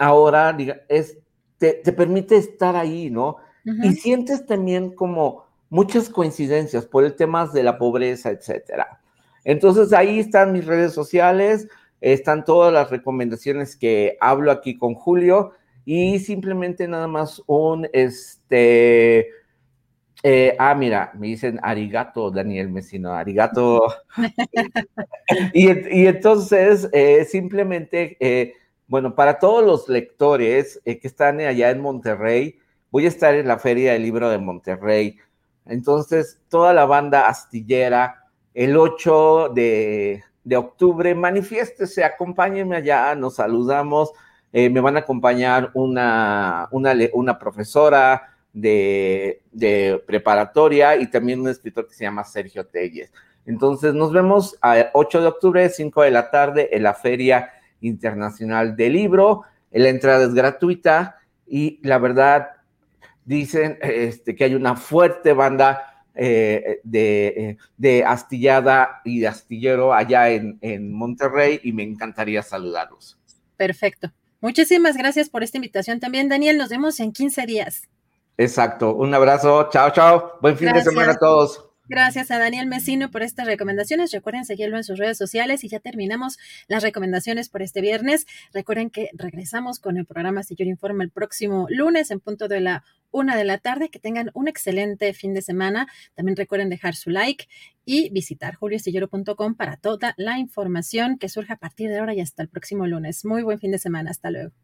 ahora, diga, es, te, permite estar ahí, ¿no? Y sientes también como muchas coincidencias por el tema de la pobreza, etcétera. Entonces ahí están mis redes sociales, están todas las recomendaciones que hablo aquí con Julio y simplemente nada más un, este, eh, ah, mira, me dicen arigato, Daniel Mesino, arigato. [LAUGHS] y, entonces, eh, simplemente, eh, bueno, para todos los lectores que están allá en Monterrey, voy a estar en la Feria del Libro de Monterrey. Entonces, toda la banda astillera, el 8 de, octubre, manifiéstese, acompáñenme allá, nos saludamos. me van a acompañar una, una, una profesora, de, preparatoria y también un escritor que se llama Sergio Telles. Entonces nos vemos a 8 de octubre, 5 de la tarde, en la Feria Internacional del Libro. La entrada es gratuita y la verdad dicen este, que hay una fuerte banda eh, de, de, astillada y de astillero allá en, en Monterrey y me encantaría saludarlos. Perfecto. Muchísimas gracias por esta invitación también, Daniel. Nos vemos en 15 días. Exacto. Un abrazo. Chao, chao. Buen fin de semana a todos. Gracias a Daniel Mesino por estas recomendaciones. Recuerden seguirlo en sus redes sociales y ya terminamos las recomendaciones por este viernes. Recuerden que regresamos con el programa Señor Informa el próximo lunes en punto de la una de la tarde. Que tengan un excelente fin de semana. También recuerden dejar su like y visitar juliostillero.com para toda la información que surja a partir de ahora y hasta el próximo lunes. Muy buen fin de semana. Hasta luego.